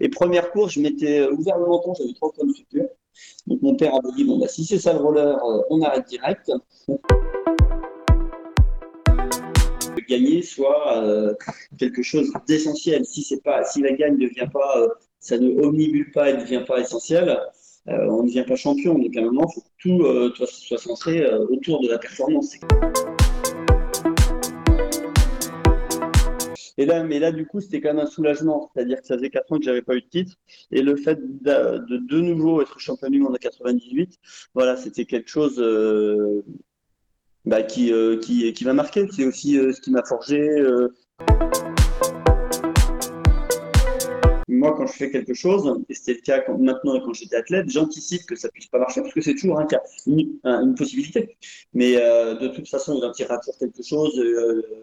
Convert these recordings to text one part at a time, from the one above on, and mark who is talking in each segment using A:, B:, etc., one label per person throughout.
A: Et première course, je m'étais ouvert le menton, j'avais trois points de suture. Donc mon père avait dit bon bah si c'est ça le roller, on arrête direct gagner soit quelque chose d'essentiel. Si c'est pas, si la gagne ne vient pas, ça ne omnibule pas, elle ne devient pas essentielle, on ne devient pas champion. Donc à un moment, il faut que tout soit centré autour de la performance. Et là, mais là, du coup, c'était quand même un soulagement. C'est-à-dire que ça faisait 4 ans que j'avais pas eu de titre. Et le fait de de, nouveau être champion du monde en 98, voilà, c'était quelque chose bah, qui, euh, qui, qui m'a marqué. C'est aussi euh, ce qui m'a forgé. Euh. Moi, quand je fais quelque chose, et c'était le cas maintenant quand j'étais athlète, j'anticipe que ça puisse pas marcher parce que c'est toujours un cas, une, possibilité. Mais de toute façon, il en tirera toujours quelque chose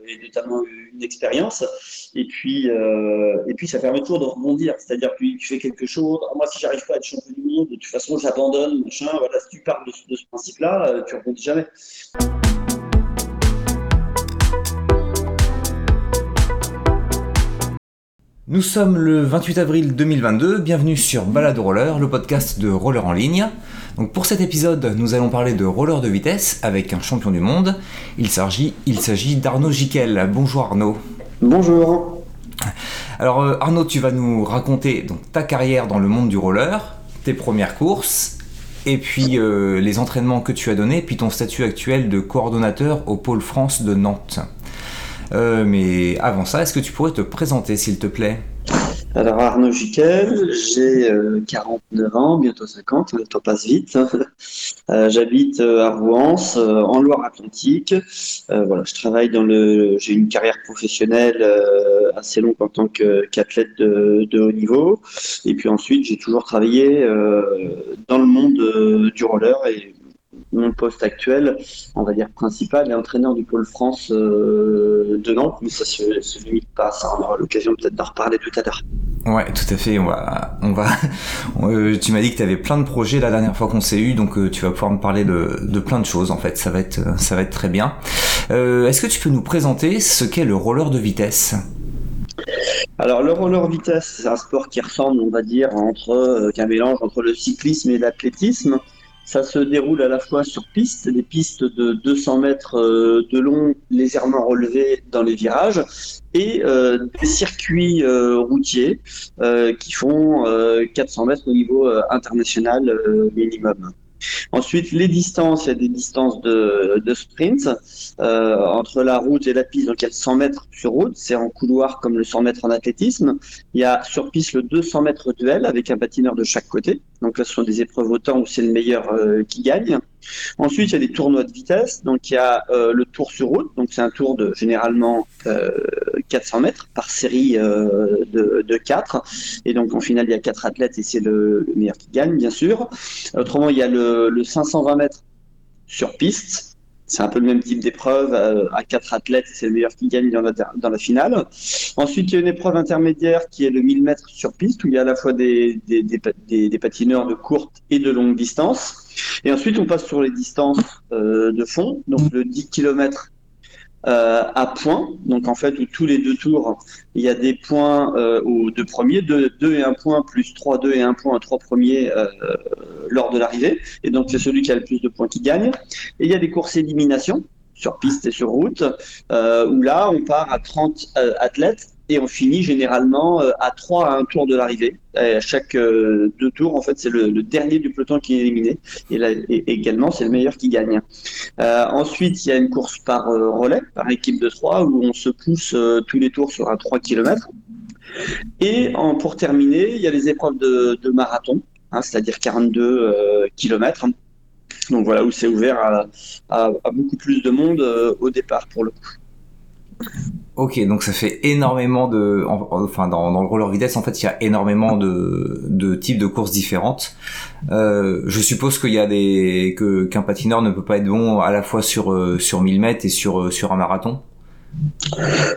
A: et notamment une expérience. Et puis, et puis, ça permet toujours de rebondir. C'est-à-dire que tu fais quelque chose. moi, si j'arrive pas à être champion du monde, de toute façon, j'abandonne, machin. Voilà, si tu parles de, de ce principe-là, tu rebondis jamais.
B: Nous sommes le 28 avril 2022, bienvenue sur Balade Roller, le podcast de roller en ligne. Donc pour cet épisode, nous allons parler de roller de vitesse avec un champion du monde. Il s'agit, il s'agit d'Arnaud Jiquel. Bonjour Arnaud.
A: Bonjour.
B: Alors euh, Arnaud, tu vas nous raconter donc, ta carrière dans le monde du roller, tes premières courses, et puis euh, les entraînements que tu as donnés, puis ton statut actuel de coordonnateur au Pôle France de Nantes. Euh, mais avant ça, est-ce que tu pourrais te présenter, s'il te plaît?
A: Alors Arnaud Jiquel, j'ai 49 euh, ans, bientôt 50, le temps passe vite. Euh, j'habite à Rouen, en Loire-Atlantique. voilà, je travaille dans le, j'ai une carrière professionnelle assez longue en tant qu'athlète de, de, haut niveau. Et puis ensuite, j'ai toujours travaillé dans le monde du roller et mon poste actuel, on va dire principal, est entraîneur du pôle France euh, de Nantes, mais ça se, se limite pas à ça. On aura l'occasion peut-être d'en reparler tout à l'heure.
B: Ouais, tout à fait. On va, on va. Euh, tu m'as dit que tu avais plein de projets la dernière fois qu'on s'est eu, donc euh, tu vas pouvoir me parler de, de, plein de choses. En fait, ça va être, ça va être très bien. Est-ce que tu peux nous présenter ce qu'est le roller de vitesse?
A: Alors le roller vitesse, c'est un sport qui ressemble, on va dire, entre qu'un mélange entre le cyclisme et l'athlétisme. Ça se déroule à la fois sur piste, des pistes de 200 mètres euh, de long légèrement relevées dans les virages, et euh, des circuits euh, routiers qui font 400 mètres au niveau international minimum. Ensuite, les distances, il y a des distances de, de sprint euh, entre la route et la piste. Donc, il y a 100 mètres sur route, c'est en couloir comme le 100 mètres en athlétisme. Il y a sur piste le 200 mètres duel avec un patineur de chaque côté. Donc là, ce sont des épreuves au temps où c'est le meilleur euh, qui gagne. Ensuite, il y a des tournois de vitesse. Donc, il y a euh, le tour sur route. Donc, c'est un tour de généralement 400 mètres par série de, de 4. Et donc, en finale, il y a 4 athlètes et c'est le, le, meilleur qui gagne, bien sûr. Autrement, il y a le 520 mètres sur piste. C'est un peu le même type d'épreuve euh, à quatre athlètes, c'est le meilleur qui gagne dans la, finale. Ensuite, il y a une épreuve intermédiaire qui est le 1000 mètres sur piste, où il y a à la fois des, des, des, des patineurs de courte et de longue distance. Et ensuite, on passe sur les distances euh, de fond, donc le 10 km euh, à points. Donc en fait, où tous les deux tours, il y a des points euh, aux deux premiers, 2 et 1 point, plus 3, 2 et 1 point 3 premiers euh, lors de l'arrivée. Et donc c'est celui qui a le plus de points qui gagne. Et il y a des courses élimination sur piste et sur route, où là, on part à 30 athlètes et on finit généralement euh, à 3 à un tour de l'arrivée. À chaque euh, deux tours, en fait, c'est le, dernier du peloton qui est éliminé. Et, là, également, c'est le meilleur qui gagne. Euh, ensuite, il y a une course par relais, par équipe de 3, où on se pousse tous les tours sur un 3 km. Et en, pour terminer, il y a les épreuves de, marathon, hein, c'est-à-dire 42 km. Donc voilà, où c'est ouvert à, beaucoup plus de monde au départ pour le coup.
B: Ok, donc ça fait énormément de, enfin dans, dans, le roller vitesse en fait il y a énormément de, types de courses différentes. Euh, je suppose qu'il y a des que qu'un patineur ne peut pas être bon à la fois sur euh, sur 1000 mètres et sur euh, sur un marathon.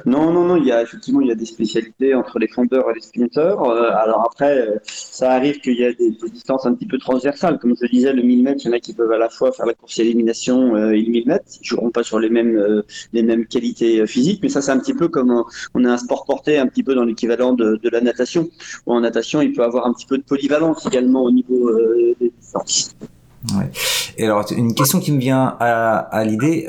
A: Non, non, non, il y a effectivement il y a des spécialités entre les fondeurs et les sprinteurs. Euh, alors après, euh, ça arrive qu'il y a des, distances un petit peu transversales. Comme je disais, le 1000 mètres, il y en a qui peuvent à la fois faire la course élimination euh, et le 1000 mètres. Ils joueront pas sur les mêmes, les mêmes qualités physiques, mais ça c'est un petit peu comme on a un sport porté un petit peu dans l'équivalent de, la natation. Ou en natation, il peut avoir un petit peu de polyvalence également au niveau des distances.
B: Ouais. Et alors, une question qui me vient à, l'idée.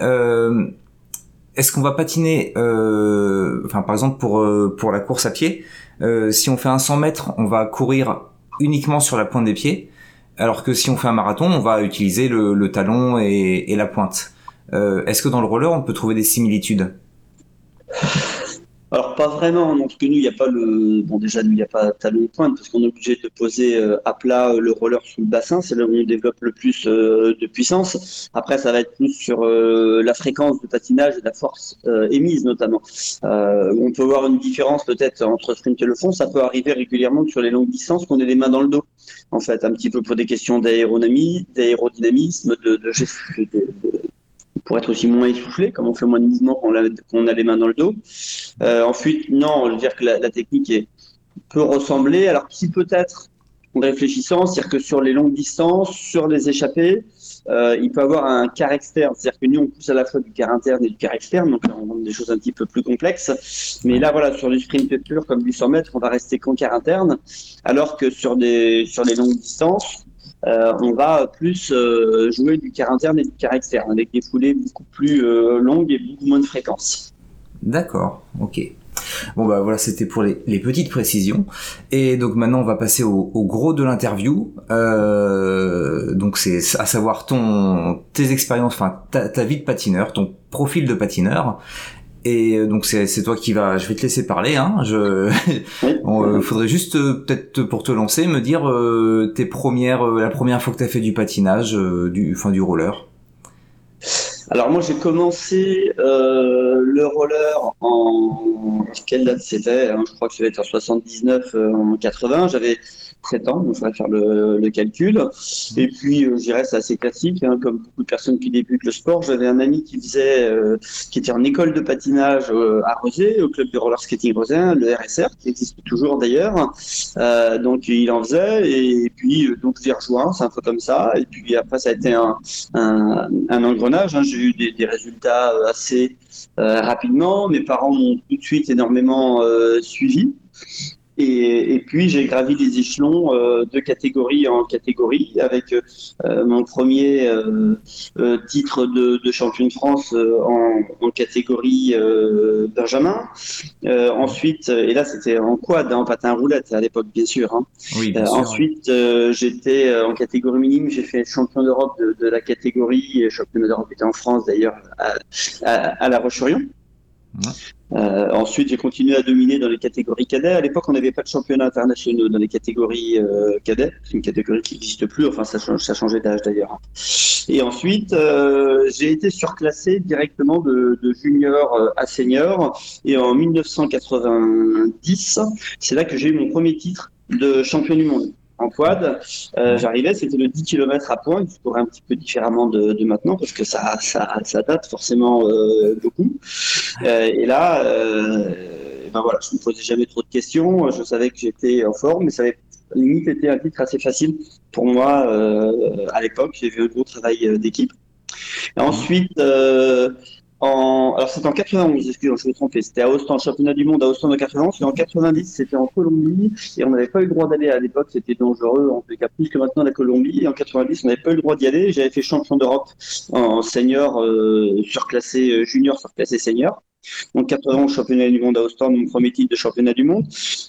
B: Est-ce qu'on va patiner, euh, enfin par exemple pour euh, pour la course à pied, euh, si on fait un 100 mètres, on va courir uniquement sur la pointe des pieds, alors que si on fait un marathon, on va utiliser le, talon et, et la pointe. Est-ce que dans le roller, on peut trouver des similitudes?
A: Alors pas vraiment, donc que nous il n'y a pas le bon déjà nous il n'y a pas talon de pointe parce qu'on est obligé de poser euh, à plat euh, le roller sous le bassin, c'est là où on développe le plus euh, de puissance. Après ça va être plus sur la fréquence de patinage et la force émise notamment. on peut voir une différence peut-être entre sprint et le fond, ça peut arriver régulièrement sur les longues distances qu'on ait les mains dans le dos. En fait, un petit peu pour des questions d'aérodynamisme, de, de, de pour être aussi moins essoufflé, comme on fait moins de mouvements quand on a, les mains dans le dos. Euh, ensuite, non, je veux dire que la, technique est, peut ressembler. Alors si peut-être, en réfléchissant, c'est-à-dire que sur les longues distances, sur les échappées, euh, il peut avoir un quart externe. C'est-à-dire que nous, on pousse à la fois du quart interne et du quart externe, donc on rend des choses un petit peu plus complexes. Mais là, voilà, sur du sprint pur comme du 100 mètres, on va rester qu'en quart interne, alors que sur, des, sur les longues distances, euh, on va plus euh, jouer du quart interne et du quart externe, avec des foulées beaucoup plus euh, longues et beaucoup moins de fréquence.
B: D'accord, ok. Bon bah voilà, c'était pour les, petites précisions. Et donc maintenant on va passer au, gros de l'interview. donc c'est à savoir ton tes expériences, enfin ta, ta, vie de patineur, ton profil de patineur. Et euh, donc c'est toi qui va, je vais te laisser parler. Hein. Je, euh, faudrait juste euh, peut-être pour te lancer me dire tes premières, la première fois que tu as fait du patinage, du, enfin du roller.
A: Alors moi j'ai commencé le roller en quelle date c'était hein, Je crois que c'était en 79, en 80. J'avais 7 ans, donc je vais faire le, calcul. Et puis, euh, je dirais, c'est assez classique, hein, comme beaucoup de personnes qui débutent le sport. J'avais un ami qui faisait, euh, qui était en école de patinage euh, à Rosé, au club de roller skating Rosé, le RSR, qui existe toujours d'ailleurs. Donc, il en faisait, et puis, donc, j'ai rejoint, c'est un peu comme ça. Et puis, après, ça a été un, engrenage. Hein. J'ai eu des, résultats assez rapidement. Mes parents m'ont tout de suite énormément suivi. Et, et, puis j'ai gravi les échelons euh, de catégorie en catégorie avec euh, mon premier euh, titre de, de, champion de France en, en, catégorie Benjamin. ensuite, et là c'était en quad, hein, en patin roulette à l'époque bien sûr. Hein. Oui, bien sûr ensuite j'étais en catégorie minime, j'ai fait champion d'Europe de, de, la catégorie, champion d'Europe était en France d'ailleurs à, à, à, La Roche-sur-Yon. Euh, ensuite, j'ai continué à dominer dans les catégories cadets. À l'époque, on n'avait pas de championnat international dans les catégories euh, cadets. C'est une catégorie qui n'existe plus. Enfin, ça, change, ça changé d'âge d'ailleurs. Et ensuite, euh, j'ai été surclassé directement de, junior à senior. Et en 1990, c'est là que j'ai eu mon premier titre de champion du monde en quad. Euh, J'arrivais, c'était le 10 km à pointe, je courais un petit peu différemment de, de, maintenant parce que ça, ça, ça date forcément euh, beaucoup. Euh, et là, ben voilà, je me posais jamais trop de questions. Je savais que j'étais en forme, mais ça avait limite été un titre assez facile pour moi à l'époque. J'ai vu un gros travail d'équipe. Ensuite, alors c'était en 91, excusez-moi, je me trompais. C'était à Ostend, championnat du monde à Ostend en 91. Et en 90, c'était en Colombie. Et on n'avait pas eu le droit d'aller à l'époque. C'était dangereux, en tout cas plus que maintenant la Colombie. Et en 90, on n'avait pas eu le droit d'y aller. J'avais fait champion d'Europe en senior, euh, surclassé euh, junior, surclassé senior. Donc 80 championnat du monde à Ostende, mon premier titre de championnat du monde.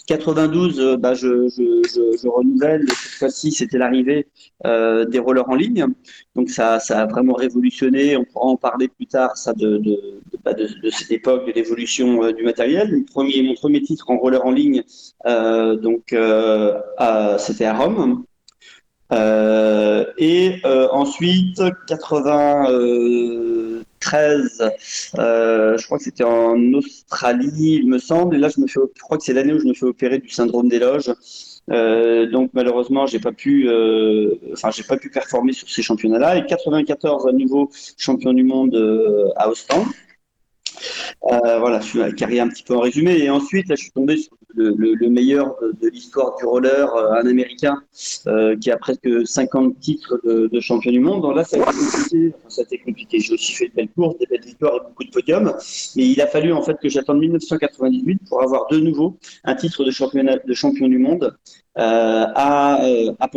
A: 92, euh, bah, je, je, je, renouvelle. Cette fois-ci, c'était l'arrivée euh, des rollers en ligne. Donc ça, ça a vraiment révolutionné. On pourra en parler plus tard, bah, de, cette époque, de l'évolution euh, du matériel. Mon premier, titre en roller en ligne, donc c'était à Rome. et ensuite, 80. Euh, je crois que c'était en Australie, il me semble. Et là, je me fais, je crois que c'est l'année où je me fais opérer du syndrome des loges. Euh, donc malheureusement, j'ai pas pu, euh, enfin j'ai pas pu performer sur ces championnats-là. Et 94 à nouveau champion du monde à Ostend. Euh, voilà, je suis carrière un petit peu en résumé. Et ensuite, là, je suis tombé sur le, meilleur de, l'histoire du roller, euh, un Américain euh, qui a presque 50 titres de, champion du monde. Donc là, ça a été compliqué. J'ai aussi fait de belles courses, des belles victoires et beaucoup de podiums. Mais il a fallu en fait que j'attende 1998 pour avoir de nouveau un titre de, champion du monde à, à.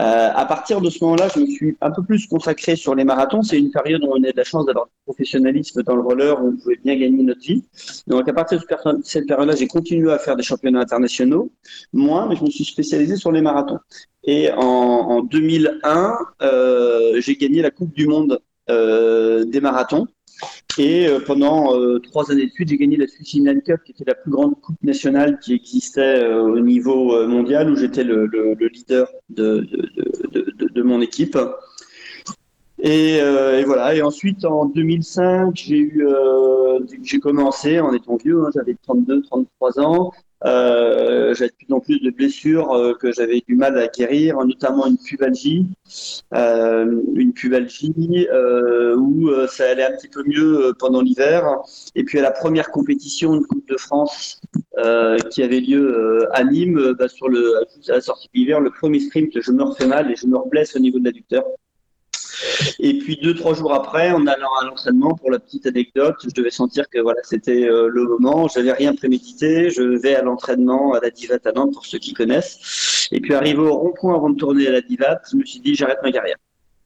A: Euh, à partir de ce moment-là, je me suis un peu plus consacré sur les marathons. C'est une période où on a de la chance d'avoir du professionnalisme dans le roller, où on pouvait bien gagner notre vie. Donc à partir de cette période-là, j'ai continué à faire des championnats internationaux, moins, mais je me suis spécialisé sur les marathons. Et en, en 2001, euh, j'ai gagné la Coupe du Monde euh, des marathons. Et euh, pendant euh, trois années de suite, j'ai gagné la Swiss Inline Cup, qui était la plus grande coupe nationale qui existait euh, au niveau mondial, où j'étais le, le, le, leader de, de, de, de, mon équipe. Et, voilà. Et ensuite, en 2005, j'ai eu, j'ai commencé en étant vieux, hein, j'avais 32, 33 ans. Euh, j'avais de plus en plus de blessures euh, que j'avais du mal à guérir, notamment une pubalgie, euh, une pubalgie euh, où ça allait un petit peu mieux pendant l'hiver. Et puis à la première compétition de Coupe de France qui avait lieu à Nîmes, bah, sur le à la sortie de l'hiver, le premier sprint, je me refais mal et je me reblesse au niveau de l'adducteur. Et puis deux, trois jours après, en allant à l'entraînement, pour la petite anecdote, je devais sentir que voilà, c'était euh, le moment. J'avais rien prémédité. Je vais à l'entraînement à la Divate à Nantes pour ceux qui connaissent. Et puis arrivé au rond-point avant de tourner à la Divate, je me suis dit j'arrête ma carrière.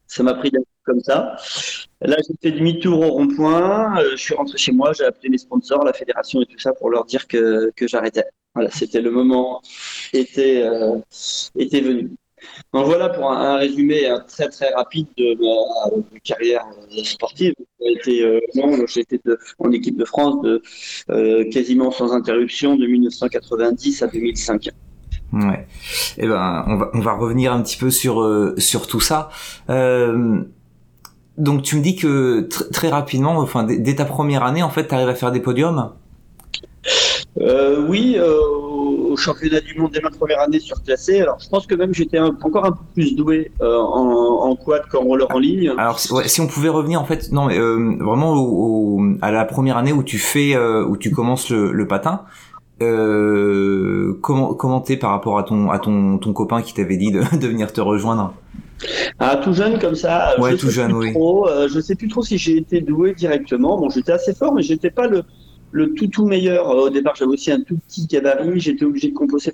A: Ça m'a pris comme ça. Là, j'ai fait demi-tour au rond-point. Euh, je suis rentré chez moi. J'ai appelé les sponsors, la fédération et tout ça pour leur dire que, que j'arrêtais. Voilà, c'était le moment était, euh, était venu. Donc voilà pour un, résumé très très rapide de ma carrière sportive. J'ai été, euh, été en équipe de France de, euh, quasiment sans interruption de 1990 à 2005.
B: Ouais. Eh ben, on va, on va revenir un petit peu sur, euh, sur tout ça. Euh, donc tu me dis que très rapidement, enfin dès, ta première année, en fait, tu arrives à faire des podiums?
A: Euh, Oui, championnat du monde dès ma première année surclassé. Alors, je pense que même j'étais encore un peu plus doué euh, en, quad qu'en roller en ligne.
B: Alors, si on pouvait revenir en fait, non, mais, euh, vraiment au, à la première année où tu fais, euh, où tu commences le, le patin. comment comment t'es par rapport à ton à ton ton copain qui t'avait dit de, de venir te rejoindre?
A: Ah, tout jeune comme ça.
B: Ouais, tout jeune, oui.
A: Trop, je sais plus trop si j'ai été doué directement. Bon, j'étais assez fort, mais j'étais pas le le tout tout meilleur. Euh, au départ, j'avais aussi un tout petit gabarit. J'étais obligé de compenser,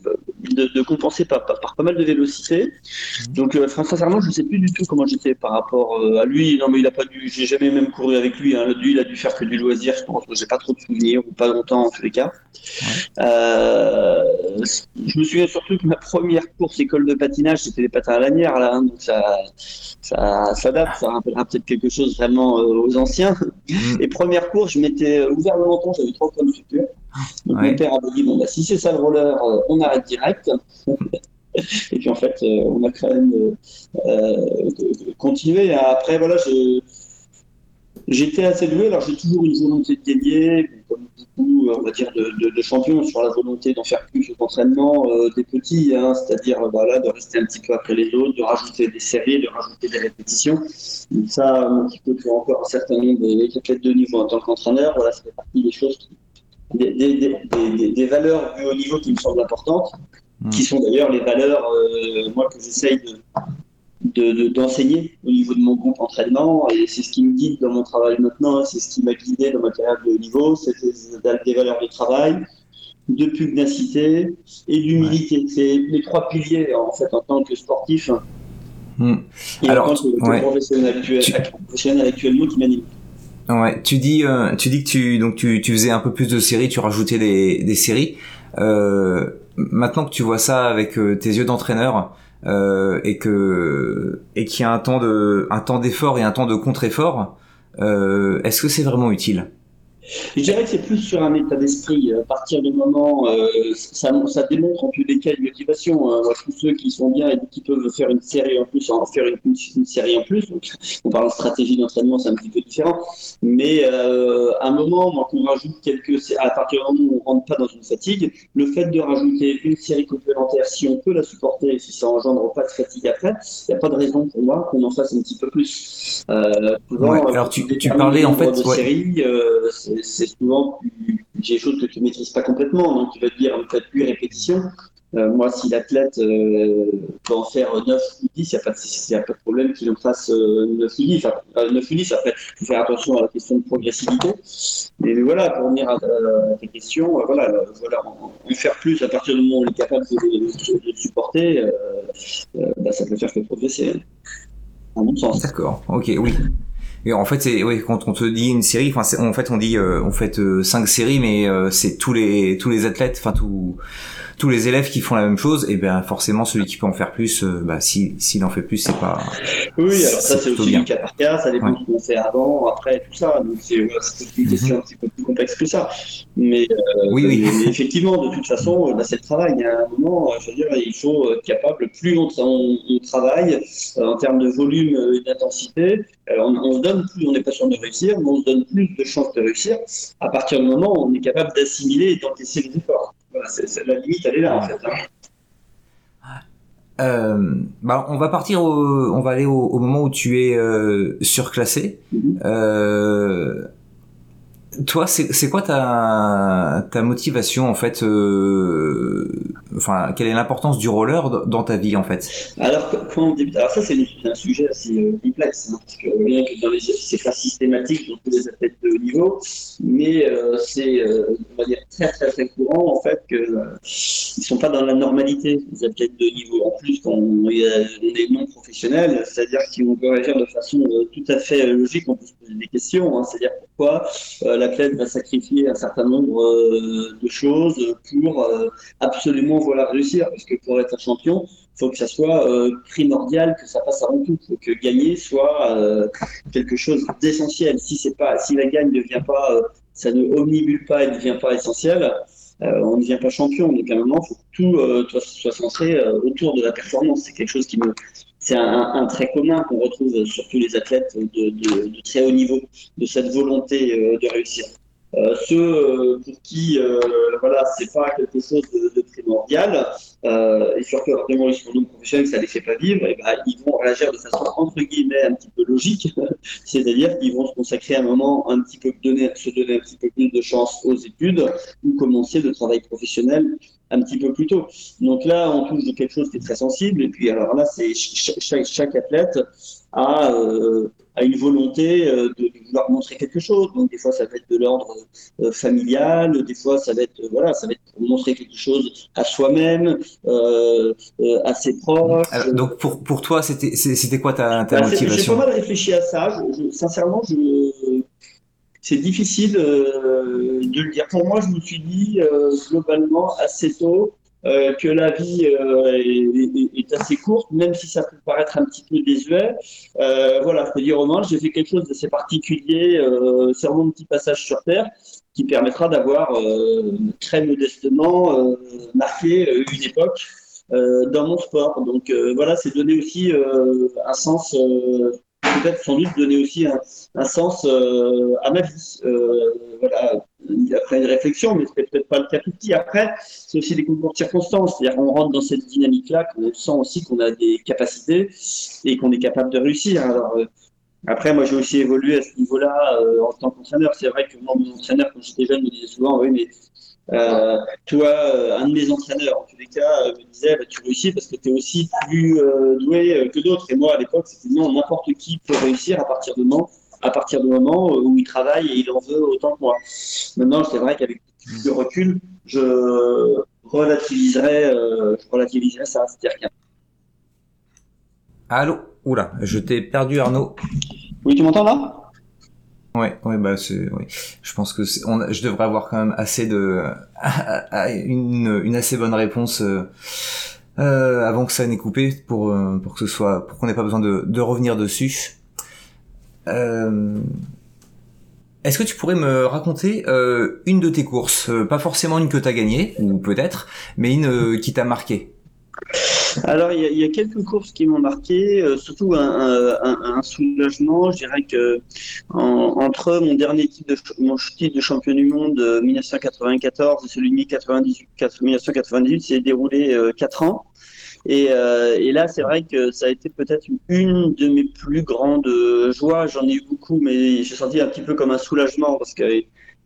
A: de, de compenser par, par, pas mal de vélocité. Donc, euh, sincèrement, je ne sais plus du tout comment j'étais par rapport euh, à lui. Non, mais il a pas dû. J'ai jamais même couru avec lui. Hein. Lui, il a dû faire que du loisir. Je pense que j'ai pas trop de souvenirs ou pas longtemps en tous les cas. Euh, je me souviens surtout que ma première course école de patinage, c'était les patins à lanière là. Hein. donc ça, ça, ça date. Ça rappellera peut-être quelque chose vraiment aux anciens. Mm. Et première course, je m'étais ouvert le menton trois points de suture. Donc mon père avait dit bon bah si c'est ça le roller, euh, on arrête direct. Et puis en fait, euh, on a quand même euh, continué. Après voilà, j'étais assez doué. Alors j'ai toujours une volonté de gagner, comme beaucoup, on va dire, de, de, champions sur la volonté d'en faire plus d'entraînement des petits, hein, c'est-à-dire voilà, de rester un petit peu après les autres, de rajouter des séries, de rajouter des répétitions. Donc ça, un petit peu pour encore un certain nombre d'athlètes de niveau en tant qu'entraîneur, voilà, ça fait partie des choses qui des, des, des, valeurs du haut niveau qui me semblent importantes, hmm. qui sont d'ailleurs les valeurs, euh, moi, que j'essaye de, d'enseigner au niveau de mon groupe entraînement et c'est ce qui me guide dans mon travail maintenant, c'est ce qui m'a guidé dans ma carrière de haut niveau, c'est des valeurs de travail, de pugnacité et d'humilité. C'est les trois piliers en fait en tant que sportif hmm. et Alors, en tant que, professionnel, professionnel actuellement qui m'anime.
B: Ouais, tu dis, euh, tu dis que tu donc tu, tu faisais un peu plus de séries, tu rajoutais des, des séries. Euh, maintenant que tu vois ça avec euh, tes yeux d'entraîneur euh, et que et qu'il y a un temps de un temps d'effort et un temps de contre-effort, euh, est-ce que c'est vraiment utile?
A: Je dirais que c'est plus sur un état d'esprit. À partir du moment, euh, ça, ça, démontre en tous les cas une motivation. Hein. tous ceux qui sont bien et qui peuvent faire une série en plus, en faire une, une, série en plus. Donc, on parle de stratégie d'entraînement, c'est un petit peu différent. Mais euh, à un moment, moi, qu'on rajoute quelques, à partir du moment où on rentre pas dans une fatigue, le fait de rajouter une série complémentaire, si on peut la supporter et si ça engendre pas de fatigue après, il n'y a pas de raison pour moi qu'on en fasse un petit peu plus.
B: Euh, alors tu, tu parlais en fait,
A: de séries, euh, c'est souvent des choses que tu maîtrises pas complètement. Donc, tu vas te dire, faites plus répétitions. Euh, moi, si l'athlète euh, peut en faire 9 ou 10, il n'y a, a, pas de problème qu'il en fasse 9 ou 10. Enfin, 9 ou 10, après, il faut faire attention à la question de progressivité. Mais, voilà, pour revenir à, tes questions, voilà, voilà, en, faire plus à partir du moment où on est capable de, de, supporter, bah, ça peut faire que progresser. À mon sens.
B: D'accord, ok, oui. Et en fait, c'est oui, quand on te dit une série, enfin, en fait, on dit euh, on fait euh, cinq séries, mais euh, c'est tous les tous les athlètes, enfin tous tous les élèves qui font la même chose, et bien forcément celui qui peut en faire plus, euh, bah, s'il en fait plus, c'est pas.
A: Oui, alors ça c'est aussi du cas par cas, ça dépend de ce qu'on fait avant, après, tout ça. Donc c'est une mhm. question un petit peu plus complexe que ça. Mais, euh, oui, oui. effectivement, de toute façon, là c'est le travail. Il y a un moment, je veux dire, il faut être capable, plus on, on, travaille euh, en termes de volume et d'intensité, on, on, se donne plus, on n'est pas sûr de réussir, mais on se donne plus de chances de réussir à partir du moment où on est capable d'assimiler et d'encaisser les efforts la limite, elle est là, en fait. Hein.
B: Euh, bah, on va partir, on va aller au, moment où tu es euh, surclassé. Mm-hmm. euh, toi, c'est quoi ta, motivation en fait euh, Enfin, quelle est l'importance du roller dans ta vie en fait?
A: Alors, quand alors ça c'est un sujet assez euh, complexe hein, parce que rien que c'est pas systématique dans tous les athlètes de haut niveau, mais euh, c'est on va dire très très très courant en fait que ils sont pas dans la normalité les athlètes de haut niveau. En plus, quand on, est non professionnel, c'est-à-dire qu'on peut réagir de façon tout à fait logique, on peut se poser des questions. Hein, c'est-à-dire pourquoi l'athlète va sacrifier un certain nombre euh, de choses pour euh, absolument voilà, réussir. Parce que pour être un champion, il faut que ça soit euh, primordial, que ça passe avant tout. Il faut que gagner soit quelque chose d'essentiel. Si, si la gagne ne vient pas, ça ne omnibule pas et ne devient pas essentiel, on ne devient pas champion. Donc à un moment, il faut que tout soit centré autour de la performance. C'est quelque chose qui me, c'est un, trait commun qu'on retrouve sur tous les athlètes de, très haut niveau, de cette volonté euh, de réussir. Euh, ceux euh, pour qui voilà c'est pas quelque chose de, primordial et surtout à ils sont non professionnels ça les fait pas vivre et ben, ils vont réagir de façon entre guillemets un petit peu logique c'est-à-dire qu'ils vont se consacrer un moment un petit peu se donner un petit peu plus de chance aux études ou commencer le travail professionnel un petit peu plus tôt. Donc là, on touche de quelque chose qui est très sensible. Et puis alors là, c'est chaque, chaque, athlète a, euh, a une volonté euh, de, vouloir montrer quelque chose. Donc des fois, ça va être de l'ordre euh, familial, des fois, ça va être voilà, ça va être montrer quelque chose à soi-même, à ses proches.
B: donc pour pour toi, c'était c'était quoi ta, ta bah, motivation
A: J'ai pas mal réfléchi à ça. sincèrement, je c'est difficile euh, de le dire. Pour moi, je me suis dit euh, globalement assez tôt euh, que la vie est, assez courte, même si ça peut paraître un petit peu désuet. voilà, je peux dire au moins, j'ai fait quelque chose d'assez particulier, vraiment un petit passage sur Terre qui permettra d'avoir très modestement marqué une époque dans mon sport. Donc voilà, c'est donner aussi un sens peut-être sans doute donner aussi un, sens euh, à ma vie. Euh, voilà, après une réflexion, mais ce n'est peut-être pas le cas tout petit. Après, c'est aussi des concours de circonstances. C'est-à-dire qu'on rentre dans cette dynamique-là, qu'on sent aussi qu'on a des capacités et qu'on est capable de réussir. Euh, après, moi, j'ai aussi évolué à ce niveau-là en tant qu'entraîneur. C'est vrai que moi, mon entraîneur, quand j'étais jeune, me disait souvent, oui, mais euh, toi, euh, un de mes entraîneurs, en tous les cas, euh, me disait bah, Tu réussis parce que tu es aussi plus doué que d'autres. Et moi, à l'époque, c'était non, n'importe qui peut réussir à partir du moment, à partir du moment où il travaille et il en veut autant que moi. Maintenant, c'est vrai qu'avec le recul, je relativiserais, je relativiserais ça. C'est-à-dire
B: Allô? Oula, je t'ai perdu, Arnaud.
A: Oui, tu m'entends là?
B: Ouais, ouais, bah c'est, ouais. Je pense que je devrais avoir quand même assez de, une, une assez bonne réponse euh, euh, avant que ça n'ait coupé pour euh, pour que ce soit, pour qu'on n'ait pas besoin de, revenir dessus. Est-ce que tu pourrais me raconter une de tes courses, pas forcément une que tu as gagnée ou peut-être, mais une qui t'a marqué
A: alors, il y, a, quelques courses qui m'ont marqué, euh, surtout un, soulagement. Je dirais que entre mon dernier titre de, mon titre de champion du monde 1994 et celui de 1998, s'est déroulé euh, quatre ans. Et, euh, et, là, c'est vrai que ça a été peut-être une de mes plus grandes joies. J'en ai eu beaucoup, mais j'ai senti un petit peu comme un soulagement parce que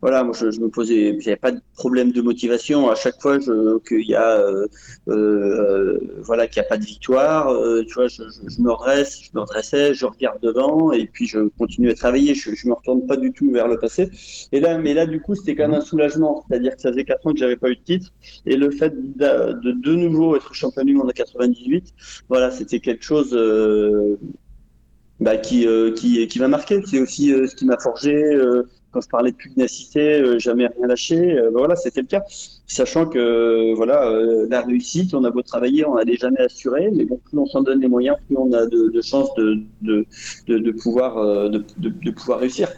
A: voilà, moi je, me posais, j'avais pas de problème de motivation. À chaque fois qu'il y a, euh, euh, voilà, qu'il n'y a pas de victoire, euh, tu vois, je, me redresse, je me redressais, je regarde devant et puis je continue à travailler. Je, je me retourne pas du tout vers le passé. Et là, mais là, du coup, c'était quand même un soulagement, c'est-à-dire que ça faisait quatre ans que j'avais pas eu de titre et le fait de de, de nouveau être champion du monde en 98, voilà, c'était quelque chose. Bah, qui, qui, qui m'a marqué. C'est aussi ce qui m'a forgé, quand je parlais de pugnacité, euh, jamais rien lâché, euh, ben voilà, c'était le cas. Sachant que euh, voilà, la réussite, on a beau travailler, on n'a jamais assuré, mais bon, plus on s'en donne les moyens, plus on a de, chances de, de, de, pouvoir, de, de, pouvoir réussir.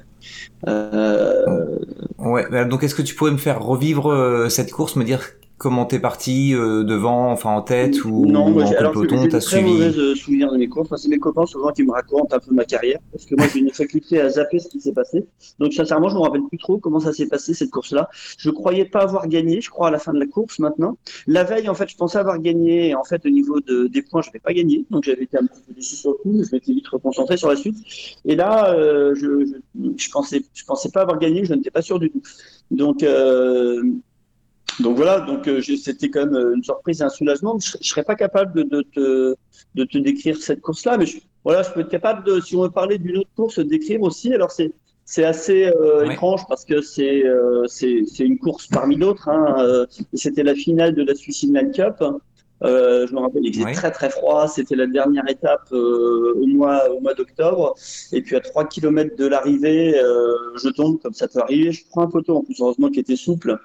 B: Ouais, donc est-ce que tu pourrais me faire revivre cette course, me dire comment t'es parti euh, devant, enfin en tête ou
A: non, moi, alors, peloton t'as suivi mauvais euh, souvenir de mes courses. c'est mes copains souvent qui me racontent un peu ma carrière parce que moi j'ai une faculté à zapper ce qui s'est passé. Donc sincèrement, je me rappelle plus trop comment ça s'est passé cette course-là. Je croyais pas avoir gagné, je crois à la fin de la course maintenant. La veille, en fait, je pensais avoir gagné. Et en fait, au niveau de, des points, je n'avais pas gagné. Donc j'avais été un petit peu déçu sur le coup. Je m'étais vite reconcentré sur la suite. Et là, euh, je, je, je, pensais, je pensais pas avoir gagné. Je n'étais pas sûr du tout. Donc euh, donc voilà, donc euh, c'était quand même euh, une surprise et un soulagement. Je, ne serais pas capable de, de, te, de te décrire cette course-là, mais je, voilà, je peux être capable de, si on veut parler d'une autre course, de décrire aussi. Alors c'est c'est assez euh, étrange parce que c'est c'est c'est une course parmi d'autres. Hein. c'était la finale de la Suicide Man Cup. Euh, je me rappelle, il faisait très très froid. C'était la dernière étape au mois au mois d'octobre. Et puis à 3 km de l'arrivée, je tombe comme ça peut arriver. Je prends un poteau en plus heureusement qui était souple.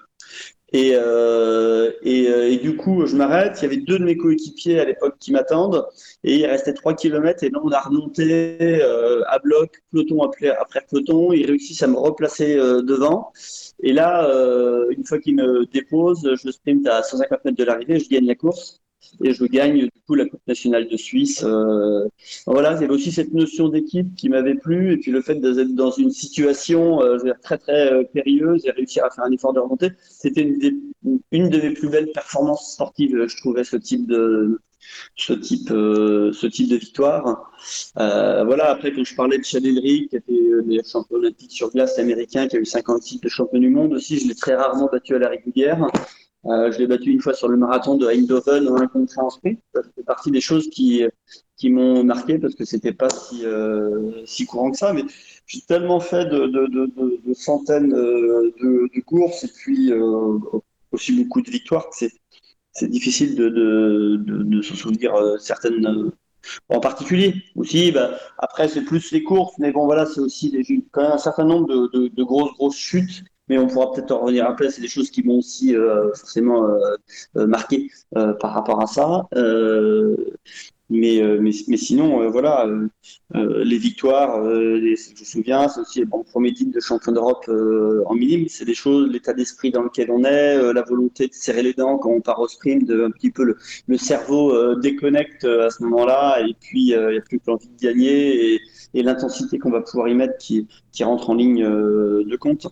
A: Et, euh, et, euh, et, du coup, je m'arrête. Il y avait deux de mes coéquipiers à l'époque qui m'attendent. Et il restait 3 km. Et là, on a remonté euh, à bloc, peloton après, après peloton. Ils réussissent à me replacer euh, devant. Et là, euh, une fois qu'ils me déposent, je sprint à 150 mètres de l'arrivée. Je gagne la course et je gagne du coup la Coupe nationale de Suisse. Euh, voilà, il y avait aussi cette notion d'équipe qui m'avait plu et puis le fait d'être dans une situation euh, très très euh, périlleuse et réussir à faire un effort de remontée, c'était une, une, de mes plus belles performances sportives, je trouvais ce type de victoire. voilà, après quand je parlais de Chad qui était le champion olympique sur glace américain, qui a eu 50 titres de champion du monde aussi, je l'ai très rarement battu à la régulière. Euh, je l'ai battu une fois sur le marathon de Eindhoven un contre en sprint. Ça fait partie des choses qui, qui m'ont marqué parce que c'était pas si, euh, si courant que ça. Mais j'ai tellement fait de, centaines euh, de, courses et puis aussi beaucoup de victoires que c'est, c'est difficile de, se souvenir certaines en particulier. Aussi, bah, après, c'est plus les courses, mais bon, voilà, c'est aussi quand même un certain nombre de, de, de grosses, grosses chutes mais on pourra peut-être en revenir après. C'est des choses qui m'ont aussi euh, forcément euh, euh, marqué par rapport à ça. Mais, mais, mais, sinon, voilà, les victoires, je me souviens, c'est aussi mon premier titre de champion d'Europe en minime. C'est des choses, l'état d'esprit dans lequel on est, la volonté de serrer les dents quand on part au sprint, de, un petit peu le, le cerveau déconnecte à ce moment-là, et puis il n'y a plus que l'envie de gagner et, et l'intensité qu'on va pouvoir y mettre qui, qui rentre en ligne de compte.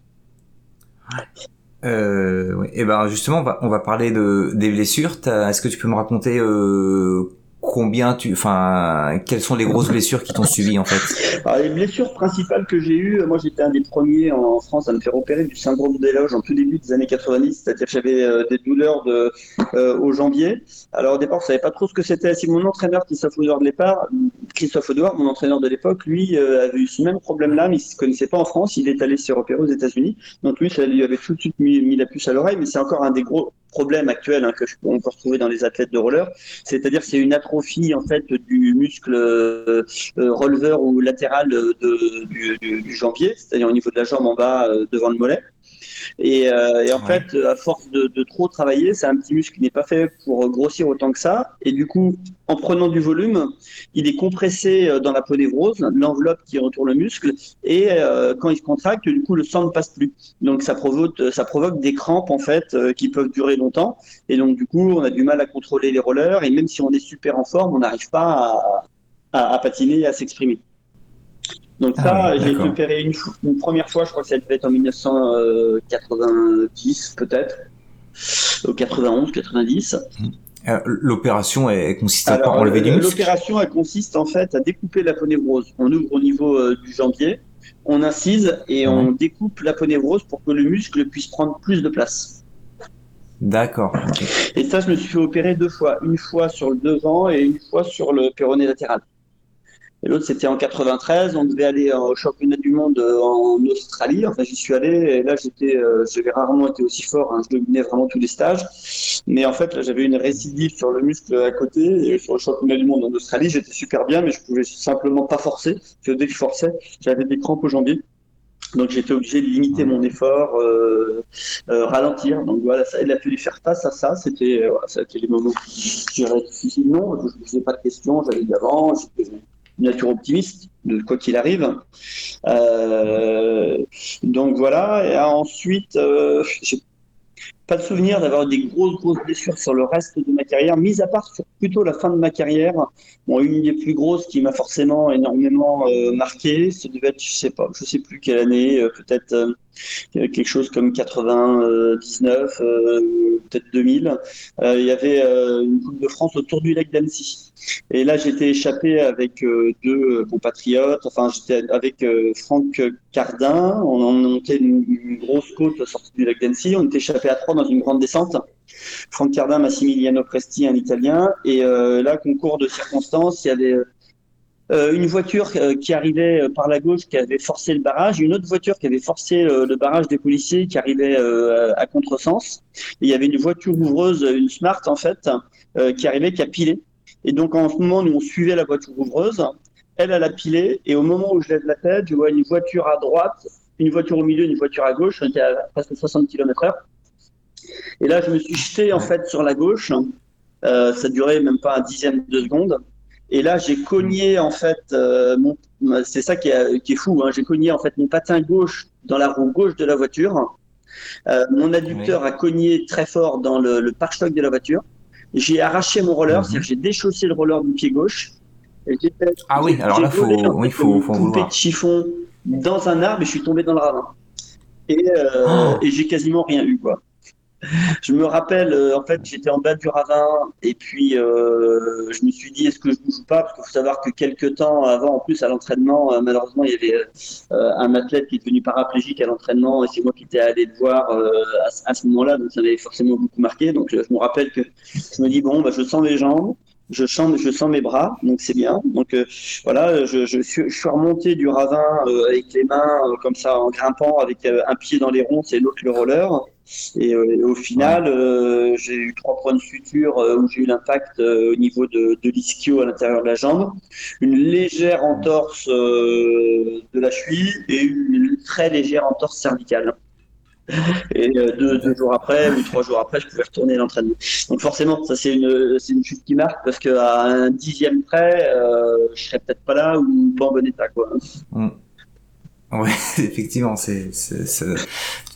B: Euh, Et ben justement, on va, on va parler de des blessures. Est-ce que tu peux me raconter euh, combien tu, enfin, quelles sont les grosses blessures qui t'ont suivi en fait?
A: Les blessures principales que j'ai eues, moi j'étais un des premiers en France à me faire opérer du syndrome d'éloge en tout début des années 90, c'est-à-dire que j'avais euh, des douleurs de, euh, au jambier. Alors au départ, je savais pas trop ce que c'était. Si mon entraîneur Christophe Audouard de départ, Christophe Audouard, mon entraîneur de l'époque, lui euh, avait eu ce même problème-là, mais il se connaissait pas en France. Il est allé se repérer aux États-Unis, donc lui, ça lui avait tout de suite mis la puce à l'oreille. Mais c'est encore un des gros problème actuel hein, que on peut retrouver dans les athlètes de roller, c'est-à-dire c'est une atrophie en fait du muscle euh, euh releveur ou latéral de, du, du, c'est-à-dire au niveau de la jambe en bas euh, devant le mollet. Et, euh, et en fait, à force de, de trop travailler, c'est un petit muscle qui n'est pas fait pour grossir autant que ça. Et du coup, en prenant du volume, il est compressé euh, dans la ponévrose, l'enveloppe qui entoure le muscle, et euh, quand il se contracte, du coup, le sang ne passe plus. Donc, ça provoque, ça provoque des crampes en fait euh, qui peuvent durer longtemps. Et donc, du coup, on a du mal à contrôler les rollers. Et même si on est super en forme, on n'arrive pas à, à, à patiner et à s'exprimer. Donc ah ça, j'ai été opéré une, une, première fois, je crois que ça devait être en 1990 peut-être, ou 91, 90.
B: Euh, l'opération elle consiste à enlever du
A: muscle L'opération consiste en fait à découper la ponévrose. On ouvre au niveau euh, du jambier on incise et on découpe l'aponeuvrose pour que le muscle puisse prendre plus de place.
B: D'accord.
A: Et ça, je me suis fait opérer deux fois. Une fois sur le devant et une fois sur le péroné latéral. Et l'autre, c'était en 93. On devait aller au championnat du monde euh, en Australie. Enfin, j'y suis allé. Et là, j'étais, euh, j'avais rarement été aussi fort. Hein. Je dominais vraiment tous les stages. Mais en fait, là, j'avais une récidive sur le muscle à côté. Et sur le championnat du monde en Australie, j'étais super bien, mais je pouvais simplement pas forcer. Parce que dès que je forçais, j'avais des crampes aux jambiers. Donc j'étais obligé de limiter mon effort, euh, euh, ralentir. Donc voilà, ça, il a fallu faire face à ça. C'était euh, voilà, les moments où j'ai difficile. Non, je ne posais pas de questions, j'allais d'avant, j'étais nature optimiste, de quoi qu'il arrive. Euh, donc voilà, et ensuite, euh, j'ai pas de souvenir d'avoir des grosses, grosses blessures sur le reste de ma carrière, mis à part sur plutôt la fin de ma carrière. Une des plus grosses qui m'a forcément énormément euh, marqué, ça devait être, je sais pas, je sais plus quelle année, euh, peut-être euh, quelque chose comme 99, peut-être 2000. il y avait une Coupe de France autour du lac d'Annecy. Et là, j'étais échappé avec deux compatriotes. Enfin, j'étais avec Franck Cardin. On monté une, grosse côte sortie du lac d'Annecy. On était échappé à trois dans une grande descente. Franck Cardin, Massimiliano Presti, un Italien. Et euh, là, concours de circonstances, il y avait euh, une voiture euh, qui arrivait euh, par la gauche qui avait forcé le barrage, une autre voiture qui avait forcé le barrage des policiers qui arrivait à contresens. Et il y avait une voiture ouvreuse, une Smart en fait, qui arrivait, qui a pilé. Et donc en ce moment, nous on suivait la voiture ouvreuse. Elle, elle a pilé. Et au moment où je lève la tête, je vois une voiture à droite, une voiture au milieu, une voiture à gauche. On était à presque 60 km/h. Et là, je me suis jeté en fait sur la gauche. Euh, ça durait même pas un dixième de seconde. Et là, j'ai cogné en fait, euh, mon... c'est ça qui est, qui est fou. Hein. J'ai cogné en fait mon patin gauche dans la roue gauche de la voiture. Euh, mon adducteur a cogné très fort dans le, le pare-choc de la voiture. J'ai arraché mon roller, mhm. c'est-à-dire j'ai déchaussé le roller du pied gauche.
B: Et fait, ah oui, alors là, faut, oui, faut, faut
A: coupé de chiffon dans un arbre et je suis tombé dans le ravin. Et, euh, oh. et j'ai quasiment rien eu, quoi je me rappelle, euh, en fait, j'étais en bas du ravin et puis euh, je me suis dit est-ce que je ne joue pas? Parce qu'il faut savoir que quelques temps avant, en plus à l'entraînement, euh, malheureusement, il y avait un athlète qui est devenu paraplégique à l'entraînement et c'est moi qui étais allé le voir à, ce moment-là, donc ça m'avait forcément beaucoup marqué. Donc je me rappelle que je me dis bon, bah, je sens mes jambes. Je sens, je sens mes bras, donc c'est bien. Donc voilà, je, je, suis, je, suis, remonté du ravin avec les mains comme ça en grimpant, avec un pied dans les ronces et l'autre le roller. Et, euh, au final, euh, j'ai eu trois points de suture euh, où j'ai eu l'impact au niveau de, de l'ischio à l'intérieur de la jambe, une légère entorse de la cheville et une très légère entorse cervicale. Et deux, deux, jours après ou trois jours après, je pouvais retourner l'entraînement. Donc forcément, ça c'est une, c'est une chute qui marque parce qu'à un dixième près, euh, je serais peut-être pas là ou pas en bon état. Quoi.
B: Mm. Ouais, effectivement, c'est,